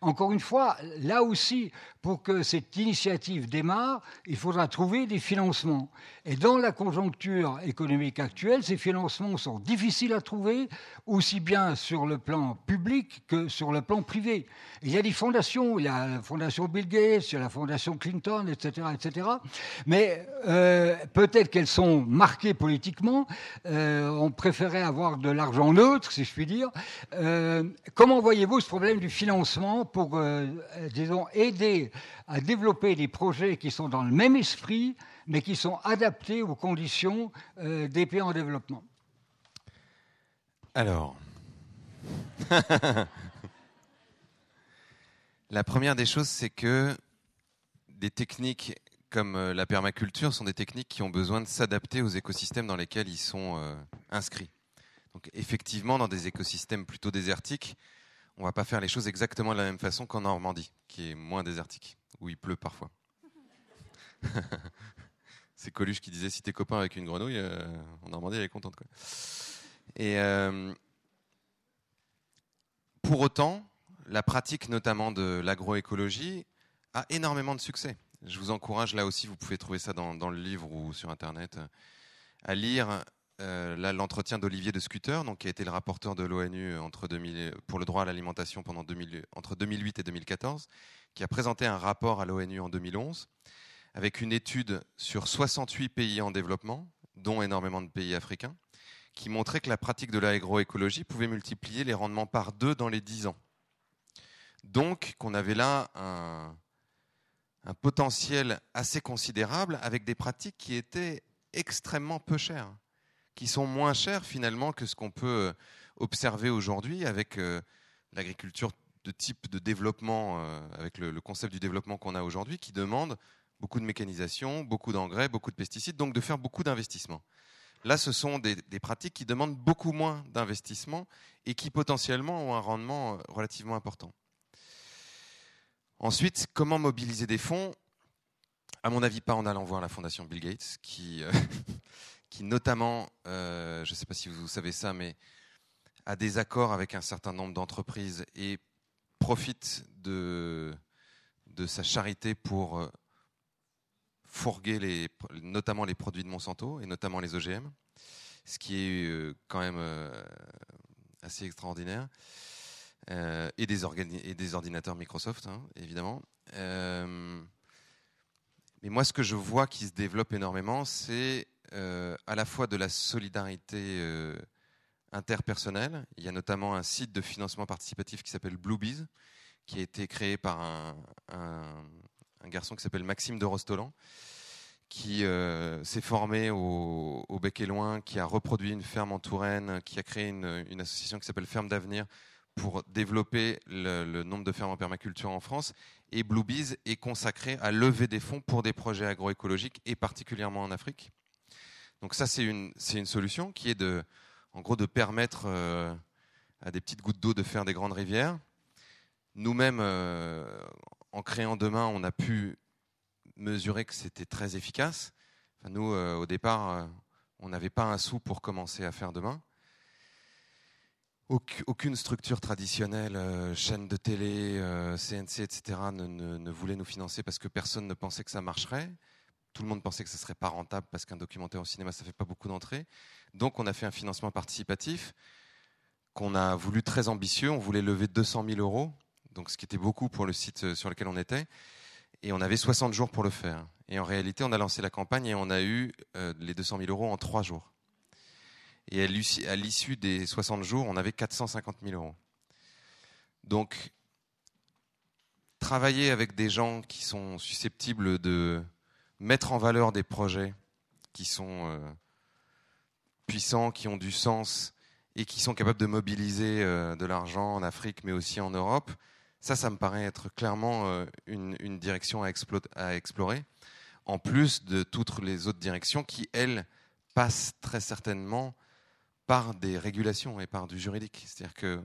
Encore une fois, là aussi, pour que cette initiative démarre, il faudra trouver des financements. Et dans la conjoncture économique actuelle, ces financements sont difficiles à trouver, aussi bien sur le plan public que sur le plan privé. Il y a des fondations, il y a la fondation Bill Gates, il y a la fondation Clinton, etc., etc. Mais euh, peut-être qu'elles sont marquées politiquement. Euh, on préférait avoir de l'argent neutre, si je puis dire. Euh, comment voyez-vous ce problème du financement pour, disons, aider à développer des projets qui sont dans le même esprit mais qui sont adaptés aux conditions euh, des pays en développement Alors, *laughs* la première des choses, c'est que des techniques comme euh, la permaculture sont des techniques qui ont besoin de s'adapter aux écosystèmes dans lesquels ils sont euh, inscrits. Donc effectivement, dans des écosystèmes plutôt désertiques, on ne va pas faire les choses exactement de la même façon qu'en Normandie, qui est moins désertique, où il pleut parfois. *laughs* c'est Coluche qui disait si t'es copain avec une grenouille, euh, en Normandie, elle est contente. Quoi. Et euh, pour autant, la pratique notamment de l'agroécologie a énormément de succès. Je vous encourage, là aussi, vous pouvez trouver ça dans, le livre ou sur Internet, à lire euh, l'entretien d'Olivier de Scuter, donc, qui a été le rapporteur de l'ONU pour le droit à l'alimentation entre 2008 et 2014, qui a présenté un rapport à l'ONU en 2011 avec une étude sur 68 pays en développement, dont énormément de pays africains, qui montrait que la pratique de l'agroécologie pouvait multiplier les rendements par deux dans les 10 ans. Donc qu'on avait là un, potentiel assez considérable avec des pratiques qui étaient extrêmement peu chères, qui sont moins chères finalement que ce qu'on peut observer aujourd'hui avec euh, l'agriculture de type de développement, euh, avec le concept du développement qu'on a aujourd'hui, qui demande beaucoup de mécanisation, beaucoup d'engrais, beaucoup de pesticides, donc de faire beaucoup d'investissements. Là, ce sont des, pratiques qui demandent beaucoup moins d'investissement et qui potentiellement ont un rendement euh, relativement important. Ensuite, comment mobiliser des fonds? À mon avis, pas en allant voir la fondation Bill Gates, qui, euh, *laughs* notamment, euh, je ne sais pas si vous savez ça, mais a des accords avec un certain nombre d'entreprises et profite de sa charité pour fourguer notamment les produits de Monsanto et notamment les OGM, ce qui est euh, quand même euh, assez extraordinaire. Euh, et, des ordinateurs Microsoft, hein, évidemment. mais moi, ce que je vois qui se développe énormément, c'est à la fois de la solidarité interpersonnelle. Il y a notamment un site de financement participatif qui s'appelle Bluebees, qui a été créé par un garçon qui s'appelle Maxime de Rostolan, qui euh, s'est formé au, Bec et Loin, qui a reproduit une ferme en Touraine, qui a créé une, association qui s'appelle Ferme d'Avenir pour développer le, nombre de fermes en permaculture en France. Et Bluebees est consacré à lever des fonds pour des projets agroécologiques et particulièrement en Afrique. Donc ça, c'est une, une, solution qui est de, en gros, de permettre euh, à des petites gouttes d'eau de faire des grandes rivières. Nous-mêmes, euh, en créant demain, on a pu mesurer que c'était très efficace. nous, euh, au départ, euh, on n'avait pas un sou pour commencer à faire demain. Aucune structure traditionnelle, euh, chaîne de télé, CNC, etc., ne, voulait nous financer parce que personne ne pensait que ça marcherait. Tout le monde pensait que ce ne serait pas rentable parce qu'un documentaire au cinéma, ça fait pas beaucoup d'entrées. Donc, on a fait un financement participatif qu'on a voulu très ambitieux. On voulait lever 200 000 euros donc ce qui était beaucoup pour le site euh, sur lequel on était. Et on avait 60 jours pour le faire. Et en réalité, on a lancé la campagne et on a eu euh, les 200 000 euros en trois jours. Et à l'issue des 60 jours, on avait 450 000 euros. Donc, travailler avec des gens qui sont susceptibles de mettre en valeur des projets qui sont euh, puissants, qui ont du sens et qui sont capables de mobiliser de l'argent en Afrique, mais aussi en Europe, ça, ça me paraît être clairement euh, une, direction à, explorer, en plus de toutes les autres directions qui, elles, passent très certainement par des régulations et par du juridique. C'est-à-dire que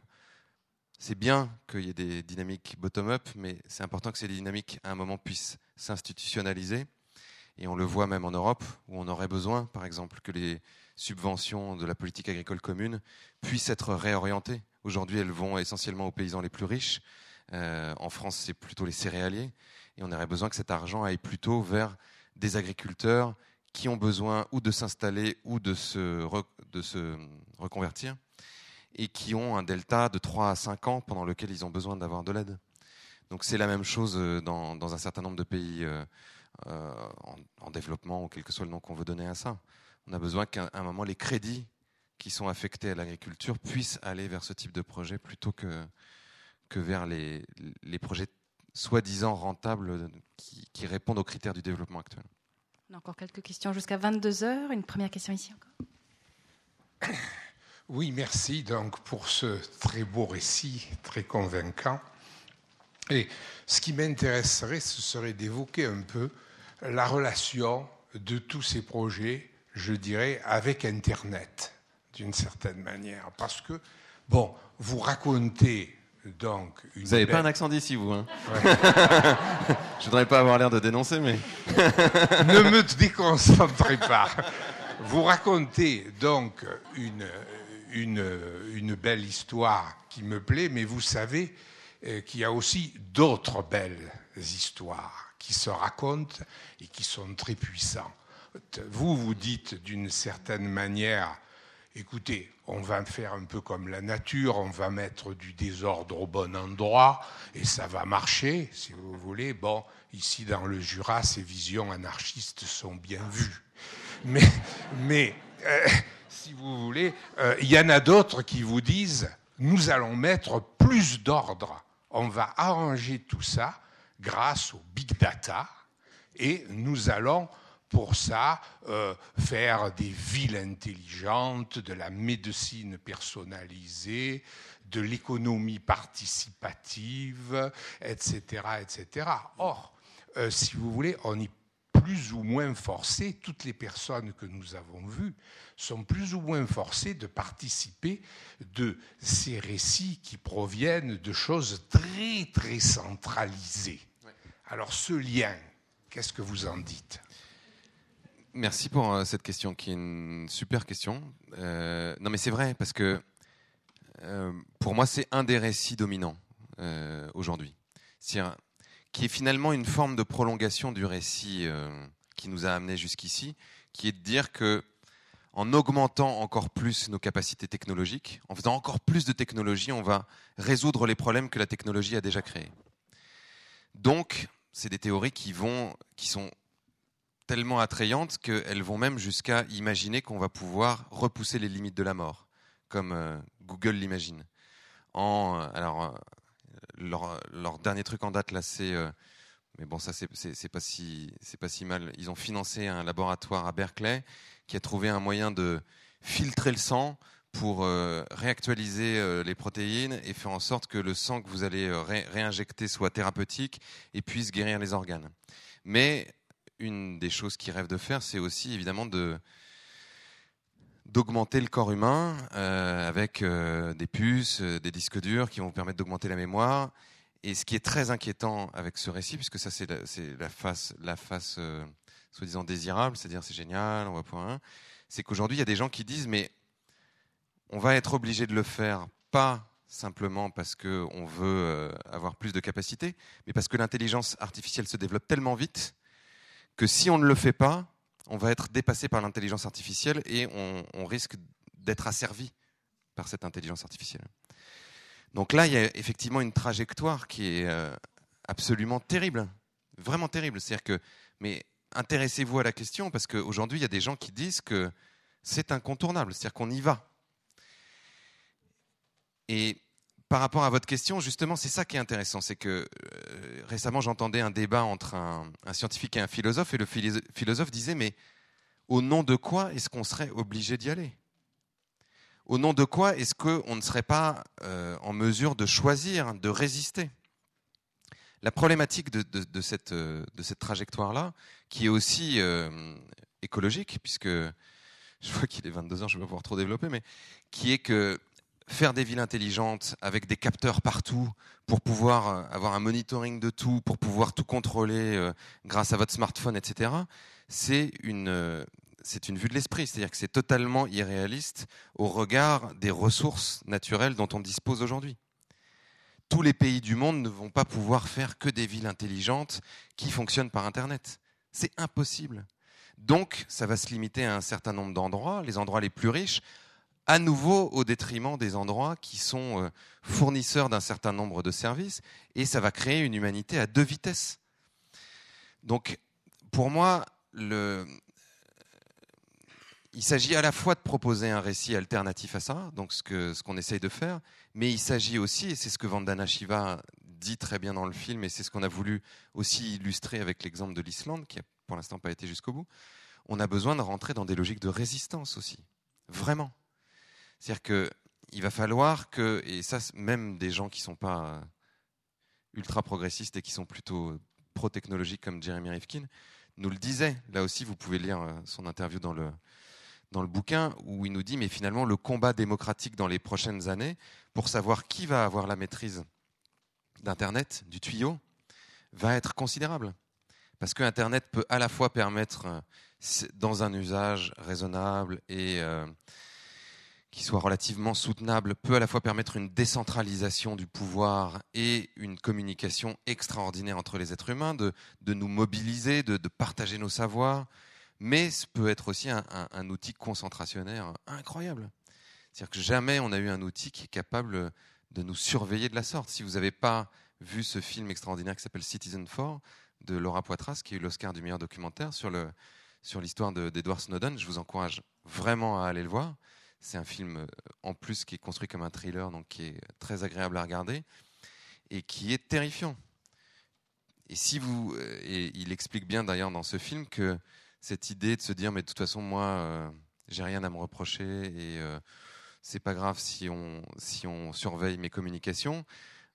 c'est bien qu'il y ait des dynamiques bottom-up, mais c'est important que ces dynamiques, à un moment, puissent s'institutionnaliser. Et on le voit même en Europe, où on aurait besoin, par exemple, que les subventions de la politique agricole commune puissent être réorientées. Aujourd'hui, elles vont essentiellement aux paysans les plus riches. Euh, en France, c'est plutôt les céréaliers. Et on aurait besoin que cet argent aille plutôt vers des agriculteurs qui ont besoin ou de s'installer ou de se, reconvertir et qui ont un delta de 3 à 5 ans pendant lequel ils ont besoin d'avoir de l'aide. Donc c'est la même chose euh, dans, un certain nombre de pays euh, en, en, développement, ou quel que soit le nom qu'on veut donner à ça. On a besoin qu'à un moment, les crédits qui sont affectés à l'agriculture puissent aller vers ce type de projet plutôt que, que vers les, les projets soi-disant rentables qui, qui répondent aux critères du développement actuel. On a encore quelques questions jusqu'à 22 heures. Une première question ici encore. *coughs* Oui, merci donc pour ce très beau récit, très convaincant. Et ce qui m'intéresserait, ce serait d'évoquer un peu la relation de tous ces projets, je dirais, avec Internet, d'une certaine manière. Parce que, bon, vous racontez donc Vous n'avez belle... pas un accent d'ici, vous. Hein ouais. *laughs* je voudrais pas avoir l'air de dénoncer, mais. *laughs* ne me déconcentrez pas. Vous racontez donc une, une, une, belle histoire qui me plaît, mais vous savez euh, qu'il y a aussi d'autres belles histoires qui se racontent et qui sont très puissantes. Vous, vous dites d'une certaine manière, écoutez, on va faire un peu comme la nature, on va mettre du désordre au bon endroit et ça va marcher, si vous voulez. Bon, ici dans le Jura, ces visions anarchistes sont bien vues. Mais, euh, si vous voulez, euh, il y en a d'autres qui vous disent, nous allons mettre plus d'ordre, on va arranger tout ça grâce au big data et nous allons pour ça euh, faire des villes intelligentes, de la médecine personnalisée, de l'économie participative, etc., etc. Or, euh, si vous voulez, on est plus ou moins forcé, toutes les personnes que nous avons vues sont plus ou moins forcées de participer de ces récits qui proviennent de choses très, très centralisées. Alors ce lien, qu'est-ce que vous en dites? Merci pour euh, cette question qui est une super question. Euh, non mais c'est vrai parce que euh, pour moi c'est un des récits dominants euh, aujourd'hui, qui est finalement une forme de prolongation du récit qui nous a amenés jusqu'ici, qui est de dire que en augmentant encore plus nos capacités technologiques, en faisant encore plus de technologie, on va résoudre les problèmes que la technologie a déjà créés. Donc, c'est des théories qui vont, qui sont tellement attrayantes qu'elles vont même jusqu'à imaginer qu'on va pouvoir repousser les limites de la mort, comme euh, Google l'imagine. En, alors, euh, leur, dernier truc en date là, c'est, euh, mais bon, ça c'est pas si pas si mal. Ils ont financé un laboratoire à Berkeley qui a trouvé un moyen de filtrer le sang pour euh, réactualiser euh, les protéines et faire en sorte que le sang que vous allez ré réinjecter soit thérapeutique et puisse guérir les organes. Mais une des choses qu'ils rêvent de faire, c'est aussi évidemment de d'augmenter le corps humain euh, avec euh, des puces, euh, des disques durs qui vont vous permettre d'augmenter la mémoire. Et ce qui est très inquiétant avec ce récit, puisque ça c'est la, face, la face soi-disant désirable, c'est-à-dire c'est génial, on va point c'est qu'aujourd'hui il y a des gens qui disent mais on va être obligé de le faire pas simplement parce qu'on veut avoir plus de capacité, mais parce que l'intelligence artificielle se développe tellement vite que si on ne le fait pas, on va être dépassé par l'intelligence artificielle et on, risque d'être asservi par cette intelligence artificielle. Donc là, il y a effectivement une trajectoire qui est euh, absolument terrible, vraiment terrible. C'est-à-dire que, mais intéressez-vous à la question parce qu'aujourd'hui, il y a des gens qui disent que c'est incontournable, c'est-à-dire qu'on y va. Et par rapport à votre question, justement, c'est ça qui est intéressant. C'est que euh, récemment, j'entendais un débat entre un, scientifique et un philosophe, et le philosophe disait, mais au nom de quoi est-ce qu'on serait obligé d'y aller? Au nom de quoi est-ce qu'on ne serait pas euh, en mesure de choisir, de résister? La problématique de, de, cette, trajectoire-là, qui est aussi euh, écologique, puisque je vois qu'il est 22 heures, je ne vais pas pouvoir trop développer, mais qui est que faire des villes intelligentes avec des capteurs partout pour pouvoir euh, avoir un monitoring de tout, pour pouvoir tout contrôler euh, grâce à votre smartphone, etc., c'est une, euh, c'est une vue de l'esprit. C'est-à-dire que c'est totalement irréaliste au regard des ressources naturelles dont on dispose aujourd'hui. Tous les pays du monde ne vont pas pouvoir faire que des villes intelligentes qui fonctionnent par Internet. C'est impossible. Donc, ça va se limiter à un certain nombre d'endroits, les endroits les plus riches, à nouveau au détriment des endroits qui sont euh, fournisseurs d'un certain nombre de services, et ça va créer une humanité à deux vitesses. Donc, pour moi, le... il s'agit à la fois de proposer un récit alternatif à ça, donc ce qu'on essaye de faire, mais il s'agit aussi, et c'est ce que Vandana Shiva dit très bien dans le film, et c'est ce qu'on a voulu aussi illustrer avec l'exemple de l'Islande, qui a pour l'instant pas été jusqu'au bout, on a besoin de rentrer dans des logiques de résistance aussi. Vraiment. C'est-à-dire qu'il va falloir que, et ça, même des gens qui ne sont pas euh, ultra progressistes et qui sont plutôt pro-technologiques comme Jeremy Rifkin, nous le disaient. Là aussi, vous pouvez lire euh, son interview dans le, dans le bouquin où il nous dit, mais finalement, le combat démocratique dans les prochaines années, pour savoir qui va avoir la maîtrise d'Internet, du tuyau, va être considérable. Parce que Internet peut à la fois permettre, euh, dans un usage raisonnable et qui soit relativement soutenable peut à la fois permettre une décentralisation du pouvoir et une communication extraordinaire entre les êtres humains, de, nous mobiliser, de, partager nos savoirs, mais ce peut être aussi un, outil concentrationnaire incroyable. C'est-à-dire que jamais on a eu un outil qui est capable de nous surveiller de la sorte. Si vous n'avez pas vu ce film extraordinaire qui s'appelle Citizen 4 de Laura Poitras, qui a eu l'Oscar du meilleur documentaire sur l'histoire d'Edward Snowden, je vous encourage vraiment à aller le voir. C'est un film euh, en plus qui est construit comme un thriller, donc qui est très agréable à regarder et qui est terrifiant. Et si vous, euh, et il explique bien d'ailleurs dans ce film que cette idée de se dire mais de toute façon moi euh, j'ai rien à me reprocher et c'est pas grave si on si on surveille mes communications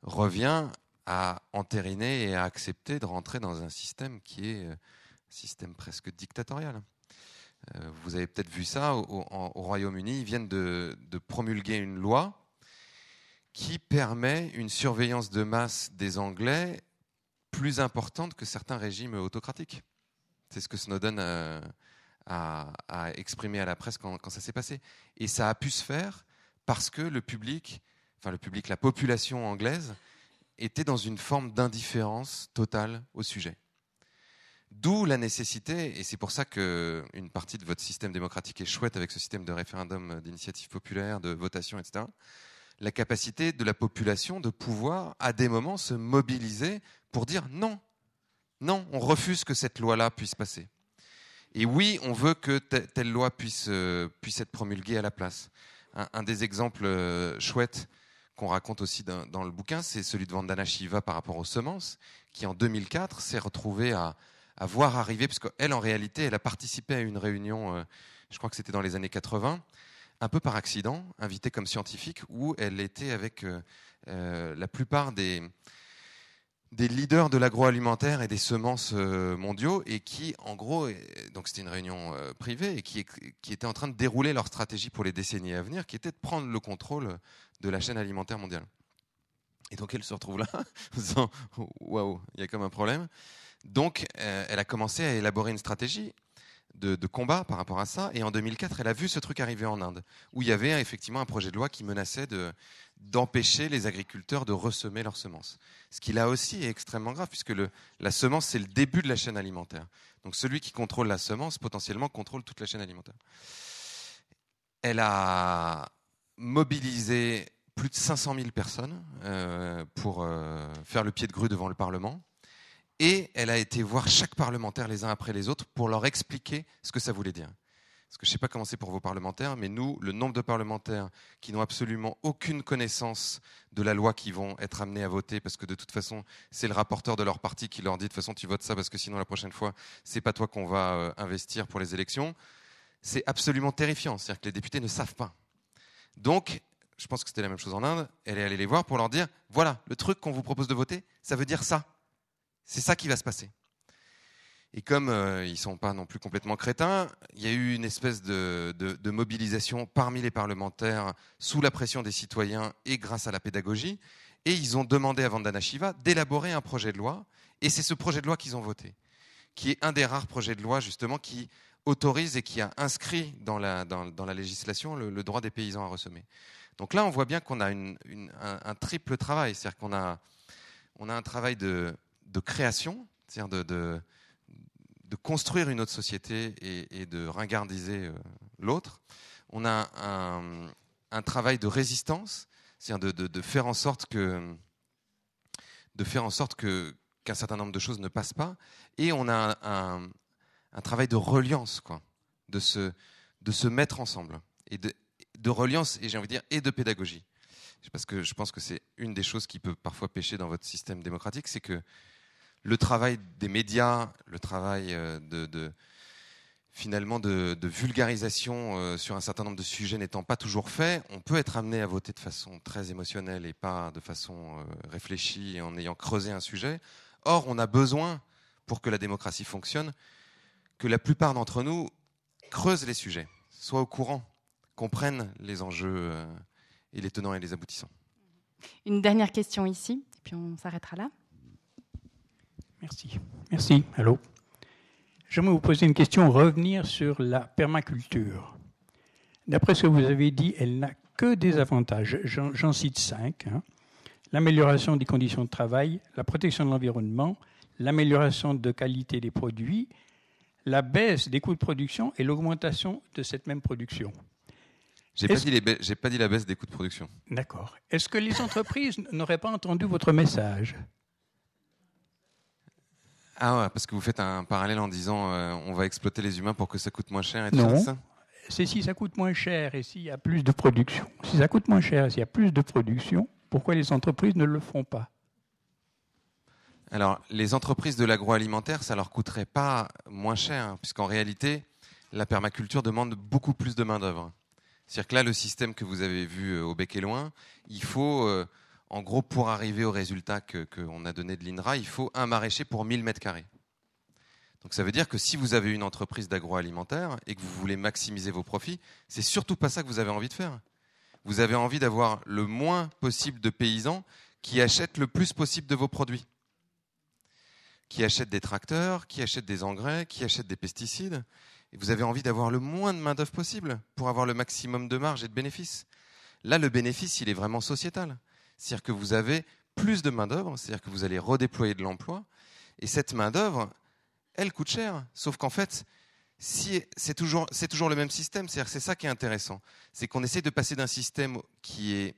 revient à entériner et à accepter de rentrer dans un système qui est un système presque dictatorial. Euh, vous avez peut-être vu ça au, Royaume-Uni. Ils viennent de, promulguer une loi qui permet une surveillance de masse des Anglais plus importante que certains régimes autocratiques. C'est ce que Snowden a, exprimé à la presse quand ça s'est passé. Et ça a pu se faire parce que le public, enfin le public, la population anglaise, était dans une forme d'indifférence totale au sujet. D'où la nécessité, et c'est pour ça qu'une partie de votre système démocratique est chouette avec ce système de référendum d'initiative populaire, de votation, etc., la capacité de la population de pouvoir, à des moments, se mobiliser pour dire non, non, on refuse que cette loi-là puisse passer. Et oui, on veut que telle loi puisse, euh, puisse être promulguée à la place. Un, des exemples euh, chouettes qu'on raconte aussi dans, dans le bouquin, c'est celui de Vandana Shiva par rapport aux semences, qui en 2004 s'est retrouvé à, à voir arriver, parce qu'elle, en réalité, elle a participé à une réunion, euh, je crois que c'était dans les années 80, un peu par accident, invitée comme scientifique, où elle était avec euh, euh, la plupart des, leaders de l'agroalimentaire et des semences mondiaux, et qui, en gros, donc c'était une réunion privée, et qui, qui était en train de dérouler leur stratégie pour les décennies à venir, qui était de prendre le contrôle de la chaîne alimentaire mondiale. Et donc elle se retrouve là, *laughs* en disant waouh, il y a comme un problème. Donc, euh, elle a commencé à élaborer une stratégie de, combat par rapport à ça. Et en 2004, elle a vu ce truc arriver en Inde, où il y avait effectivement un projet de loi qui menaçait d'empêcher les agriculteurs de ressemer leurs semences. Ce qui là aussi est extrêmement grave, puisque la semence, c'est le début de la chaîne alimentaire. Donc celui qui contrôle la semence, potentiellement, contrôle toute la chaîne alimentaire. Elle a mobilisé plus de 500 000 personnes euh, pour euh, faire le pied de grue devant le Parlement et elle a été voir chaque parlementaire les uns après les autres pour leur expliquer ce que ça voulait dire. Parce que je ne sais pas comment c'est pour vos parlementaires, mais nous, le nombre de parlementaires qui n'ont absolument aucune connaissance de la loi qui vont être amenés à voter, parce que de toute façon, c'est le rapporteur de leur parti qui leur dit de toute façon, tu votes ça, parce que sinon, la prochaine fois, c'est pas toi qu'on va euh, investir pour les élections, c'est absolument terrifiant. C'est-à-dire que les députés ne savent pas. Donc, je pense que c'était la même chose en Inde, elle est allée les voir pour leur dire, voilà, le truc qu'on vous propose de voter, ça veut dire ça. C'est ça qui va se passer. Et comme euh, ils ne sont pas non plus complètement crétins, il y a eu une espèce de, mobilisation parmi les parlementaires sous la pression des citoyens et grâce à la pédagogie. Et ils ont demandé à Vandana Shiva d'élaborer un projet de loi. Et c'est ce projet de loi qu'ils ont voté, qui est un des rares projets de loi justement qui autorise et qui a inscrit dans la, législation le, droit des paysans à ressemer. Donc là, on voit bien qu'on a un, triple travail, c'est-à-dire qu'on a, on a un travail de, création, c'est-à-dire de de construire une autre société et, de ringardiser euh, l'autre. On a un, travail de résistance, c'est-à-dire de, faire en sorte que de faire en sorte que qu'un certain nombre de choses ne passent pas, et on a un, travail de reliance, quoi, de se de se mettre ensemble et de, de reliance et j'ai envie de dire et de pédagogie, parce que je pense que c'est une des choses qui peut parfois pêcher dans votre système démocratique, c'est que le travail des médias, le travail euh, de, finalement de, vulgarisation euh, sur un certain nombre de sujets n'étant pas toujours fait, on peut être amené à voter de façon très émotionnelle et pas de façon euh, réfléchie en ayant creusé un sujet. Or, on a besoin, pour que la démocratie fonctionne, que la plupart d'entre nous creusent les sujets, soient au courant, comprennent les enjeux et les tenants et les aboutissants. Une dernière question ici, et puis on s'arrêtera là. Merci. Merci. Allô? J'aimerais vous poser une question, revenir sur la permaculture. D'après ce que vous avez dit, elle n'a que des avantages. J'en cite cinq. Hein. L'amélioration des conditions de travail, la protection de l'environnement, l'amélioration de qualité des produits, la baisse des coûts de production et l'augmentation de cette même production. J'ai pas, pas dit la baisse des coûts de production. D'accord. Est-ce que les entreprises n'auraient pas entendu votre message? Ah ouais, parce que vous faites un parallèle en disant euh, on va exploiter les humains pour que ça coûte moins cher et tout non. ça? C'est si ça coûte moins cher et s'il y a plus de production. Si ça coûte moins cher et s'il y a plus de production, pourquoi les entreprises ne le font pas? Alors, les entreprises de l'agroalimentaire, ça leur coûterait pas moins cher, hein, puisqu'en réalité, la permaculture demande beaucoup plus de main-d'œuvre. C'est-à-dire que là, le système que vous avez vu euh, au bec et loin, il faut. Euh, en gros, pour arriver au résultat qu'on a donné de l'INRA, il faut un maraîcher pour 1000 mètres carrés. Donc ça veut dire que si vous avez une entreprise d'agroalimentaire et que vous voulez maximiser vos profits, c'est surtout pas ça que vous avez envie de faire. Vous avez envie d'avoir le moins possible de paysans qui achètent le plus possible de vos produits. Qui achètent des tracteurs, qui achètent des engrais, qui achètent des pesticides. Et vous avez envie d'avoir le moins de main-d'œuvre possible pour avoir le maximum de marge et de bénéfices. Là, le bénéfice, il est vraiment sociétal. C'est-à-dire que vous avez plus de main-d'œuvre, c'est-à-dire que vous allez redéployer de l'emploi. Et cette main-d'œuvre, elle coûte cher. Sauf qu'en fait, c'est toujours, le même système. C'est ça qui est intéressant. C'est qu'on essaie de passer d'un système qui,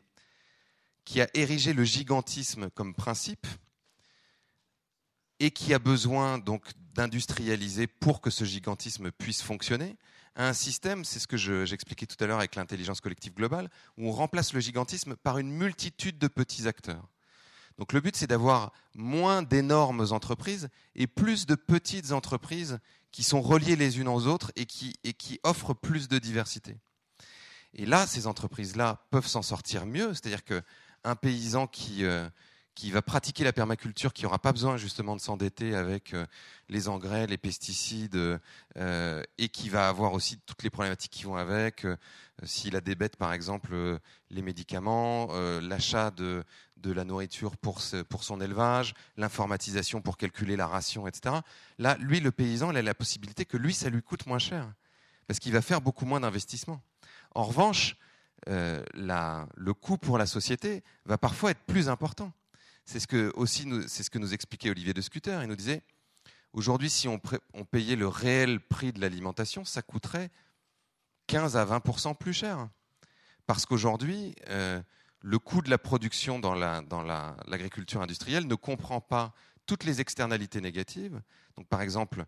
qui a érigé le gigantisme comme principe et qui a besoin donc d'industrialiser pour que ce gigantisme puisse fonctionner, un système, c'est ce que j'expliquais tout à l'heure avec l'intelligence collective globale, où on remplace le gigantisme par une multitude de petits acteurs. Donc le but, c'est d'avoir moins d'énormes entreprises et plus de petites entreprises qui sont reliées les unes aux autres et qui, offrent plus de diversité. Et là, ces entreprises-là peuvent s'en sortir mieux, c'est-à-dire qu'un paysan qui, euh, qui va pratiquer la permaculture, qui n'aura pas besoin justement de s'endetter avec euh, les engrais, les pesticides, euh, et qui va avoir aussi toutes les problématiques qui vont avec, euh, s'il a des bêtes par exemple, les médicaments, l'achat de, de, la nourriture pour, pour son élevage, l'informatisation pour calculer la ration, etc. Là, lui, le paysan, il a la possibilité que lui, ça lui coûte moins cher, parce qu'il va faire beaucoup moins d'investissements. En revanche, le coût pour la société va parfois être plus important. C'est ce que aussi c'est ce que nous expliquait Olivier de Scuter. Il nous disait aujourd'hui, si on, payait le réel prix de l'alimentation, ça coûterait 15 à 20 plus cher, parce qu'aujourd'hui, euh, le coût de la production dans l'agriculture industrielle ne comprend pas toutes les externalités négatives. Donc, par exemple,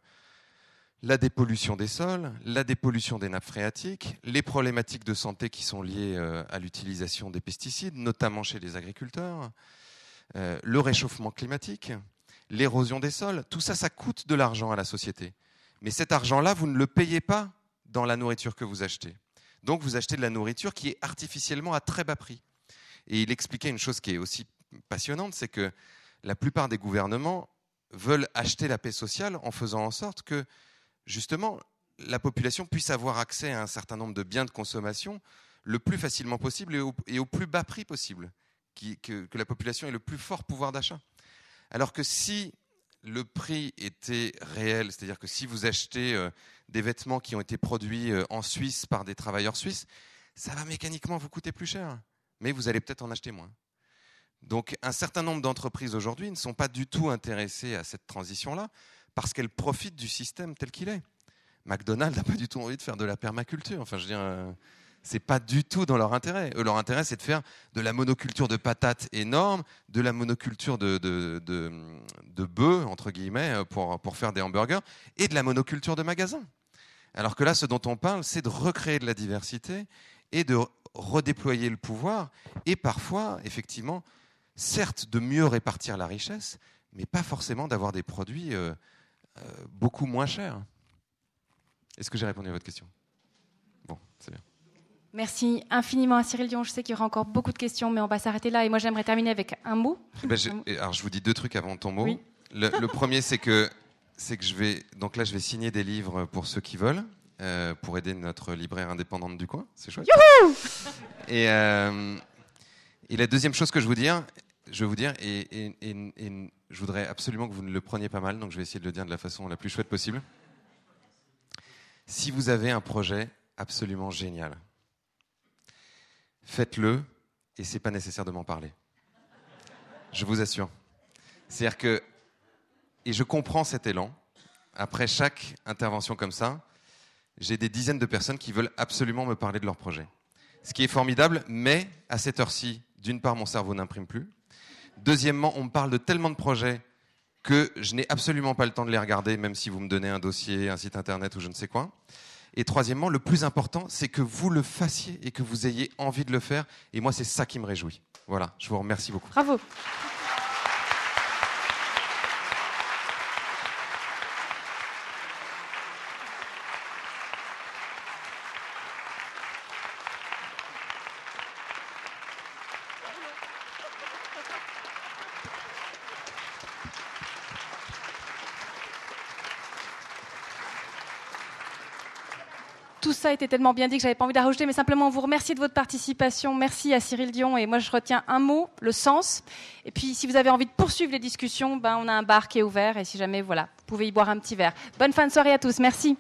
la dépollution des sols, la dépollution des nappes phréatiques, les problématiques de santé qui sont liées euh, à l'utilisation des pesticides, notamment chez les agriculteurs, euh, le réchauffement climatique, l'érosion des sols. Tout ça, ça coûte de l'argent à la société. Mais cet argent-là, vous ne le payez pas dans la nourriture que vous achetez. Donc vous achetez de la nourriture qui est artificiellement à très bas prix. Et il expliquait une chose qui est aussi passionnante, c'est que la plupart des gouvernements veulent acheter la paix sociale en faisant en sorte que justement, la population puisse avoir accès à un certain nombre de biens de consommation le plus facilement possible et au, plus bas prix possible, que, la population ait le plus fort pouvoir d'achat. Alors que si le prix était réel, c'est-à-dire que si vous achetez euh, des vêtements qui ont été produits euh, en Suisse par des travailleurs suisses, ça va mécaniquement vous coûter plus cher, mais vous allez peut-être en acheter moins. Donc un certain nombre d'entreprises aujourd'hui ne sont pas du tout intéressées à cette transition-là, parce qu'elle profite du système tel qu'il est. McDonald's n'a pas du tout envie de faire de la permaculture. Enfin, je veux dire, euh, c'est pas du tout dans leur intérêt. leur intérêt, c'est de faire de la monoculture de patates énorme, de la monoculture de, de, de, bœufs, entre guillemets, euh, pour, pour faire des hamburgers, et de la monoculture de magasins. Alors que là, ce dont on parle, c'est de recréer de la diversité et de redéployer le pouvoir, et parfois, effectivement, certes, de mieux répartir la richesse, mais pas forcément d'avoir des produits euh, euh, beaucoup moins cher. Est-ce que j'ai répondu à votre question? Bon, c'est bien. Merci infiniment à Cyril Dion. Je sais qu'il y aura encore beaucoup de questions, mais on va s'arrêter là. Et moi, j'aimerais terminer avec un mot. Eh ben, alors, je vous dis deux trucs avant ton mot. Le, premier, c'est que, c'est que je vais. Donc là, je vais signer des livres pour ceux qui veulent, euh, pour aider notre libraire indépendante du coin. C'est chouette. et, euh, et la deuxième chose que je veux dire, je vais vous dire, et, je voudrais absolument que vous ne le preniez pas mal, donc je vais essayer de le dire de la façon la plus chouette possible. Si vous avez un projet absolument génial, faites-le et c'est pas nécessaire de m'en parler. Je vous assure. C'est-à-dire que, et je comprends cet élan, après chaque intervention comme ça, j'ai des dizaines de personnes qui veulent absolument me parler de leur projet. Ce qui est formidable, mais à cette heure-ci, d'une part, mon cerveau n'imprime plus. Deuxièmement, on me parle de tellement de projets que je n'ai absolument pas le temps de les regarder, même si vous me donnez un dossier, un site internet ou je ne sais quoi. Et troisièmement, le plus important, c'est que vous le fassiez et que vous ayez envie de le faire. Et moi, c'est ça qui me réjouit. Voilà, je vous remercie beaucoup. Bravo. Ça a été tellement bien dit que j'avais pas envie d'ajouter, mais simplement vous remercier de votre participation. Merci à Cyril Dion. Et moi, je retiens un mot, le sens. Et puis, si vous avez envie de poursuivre les discussions, ben, on a un bar qui est ouvert. Et si jamais, voilà, vous pouvez y boire un petit verre. Bonne fin de soirée à tous. Merci.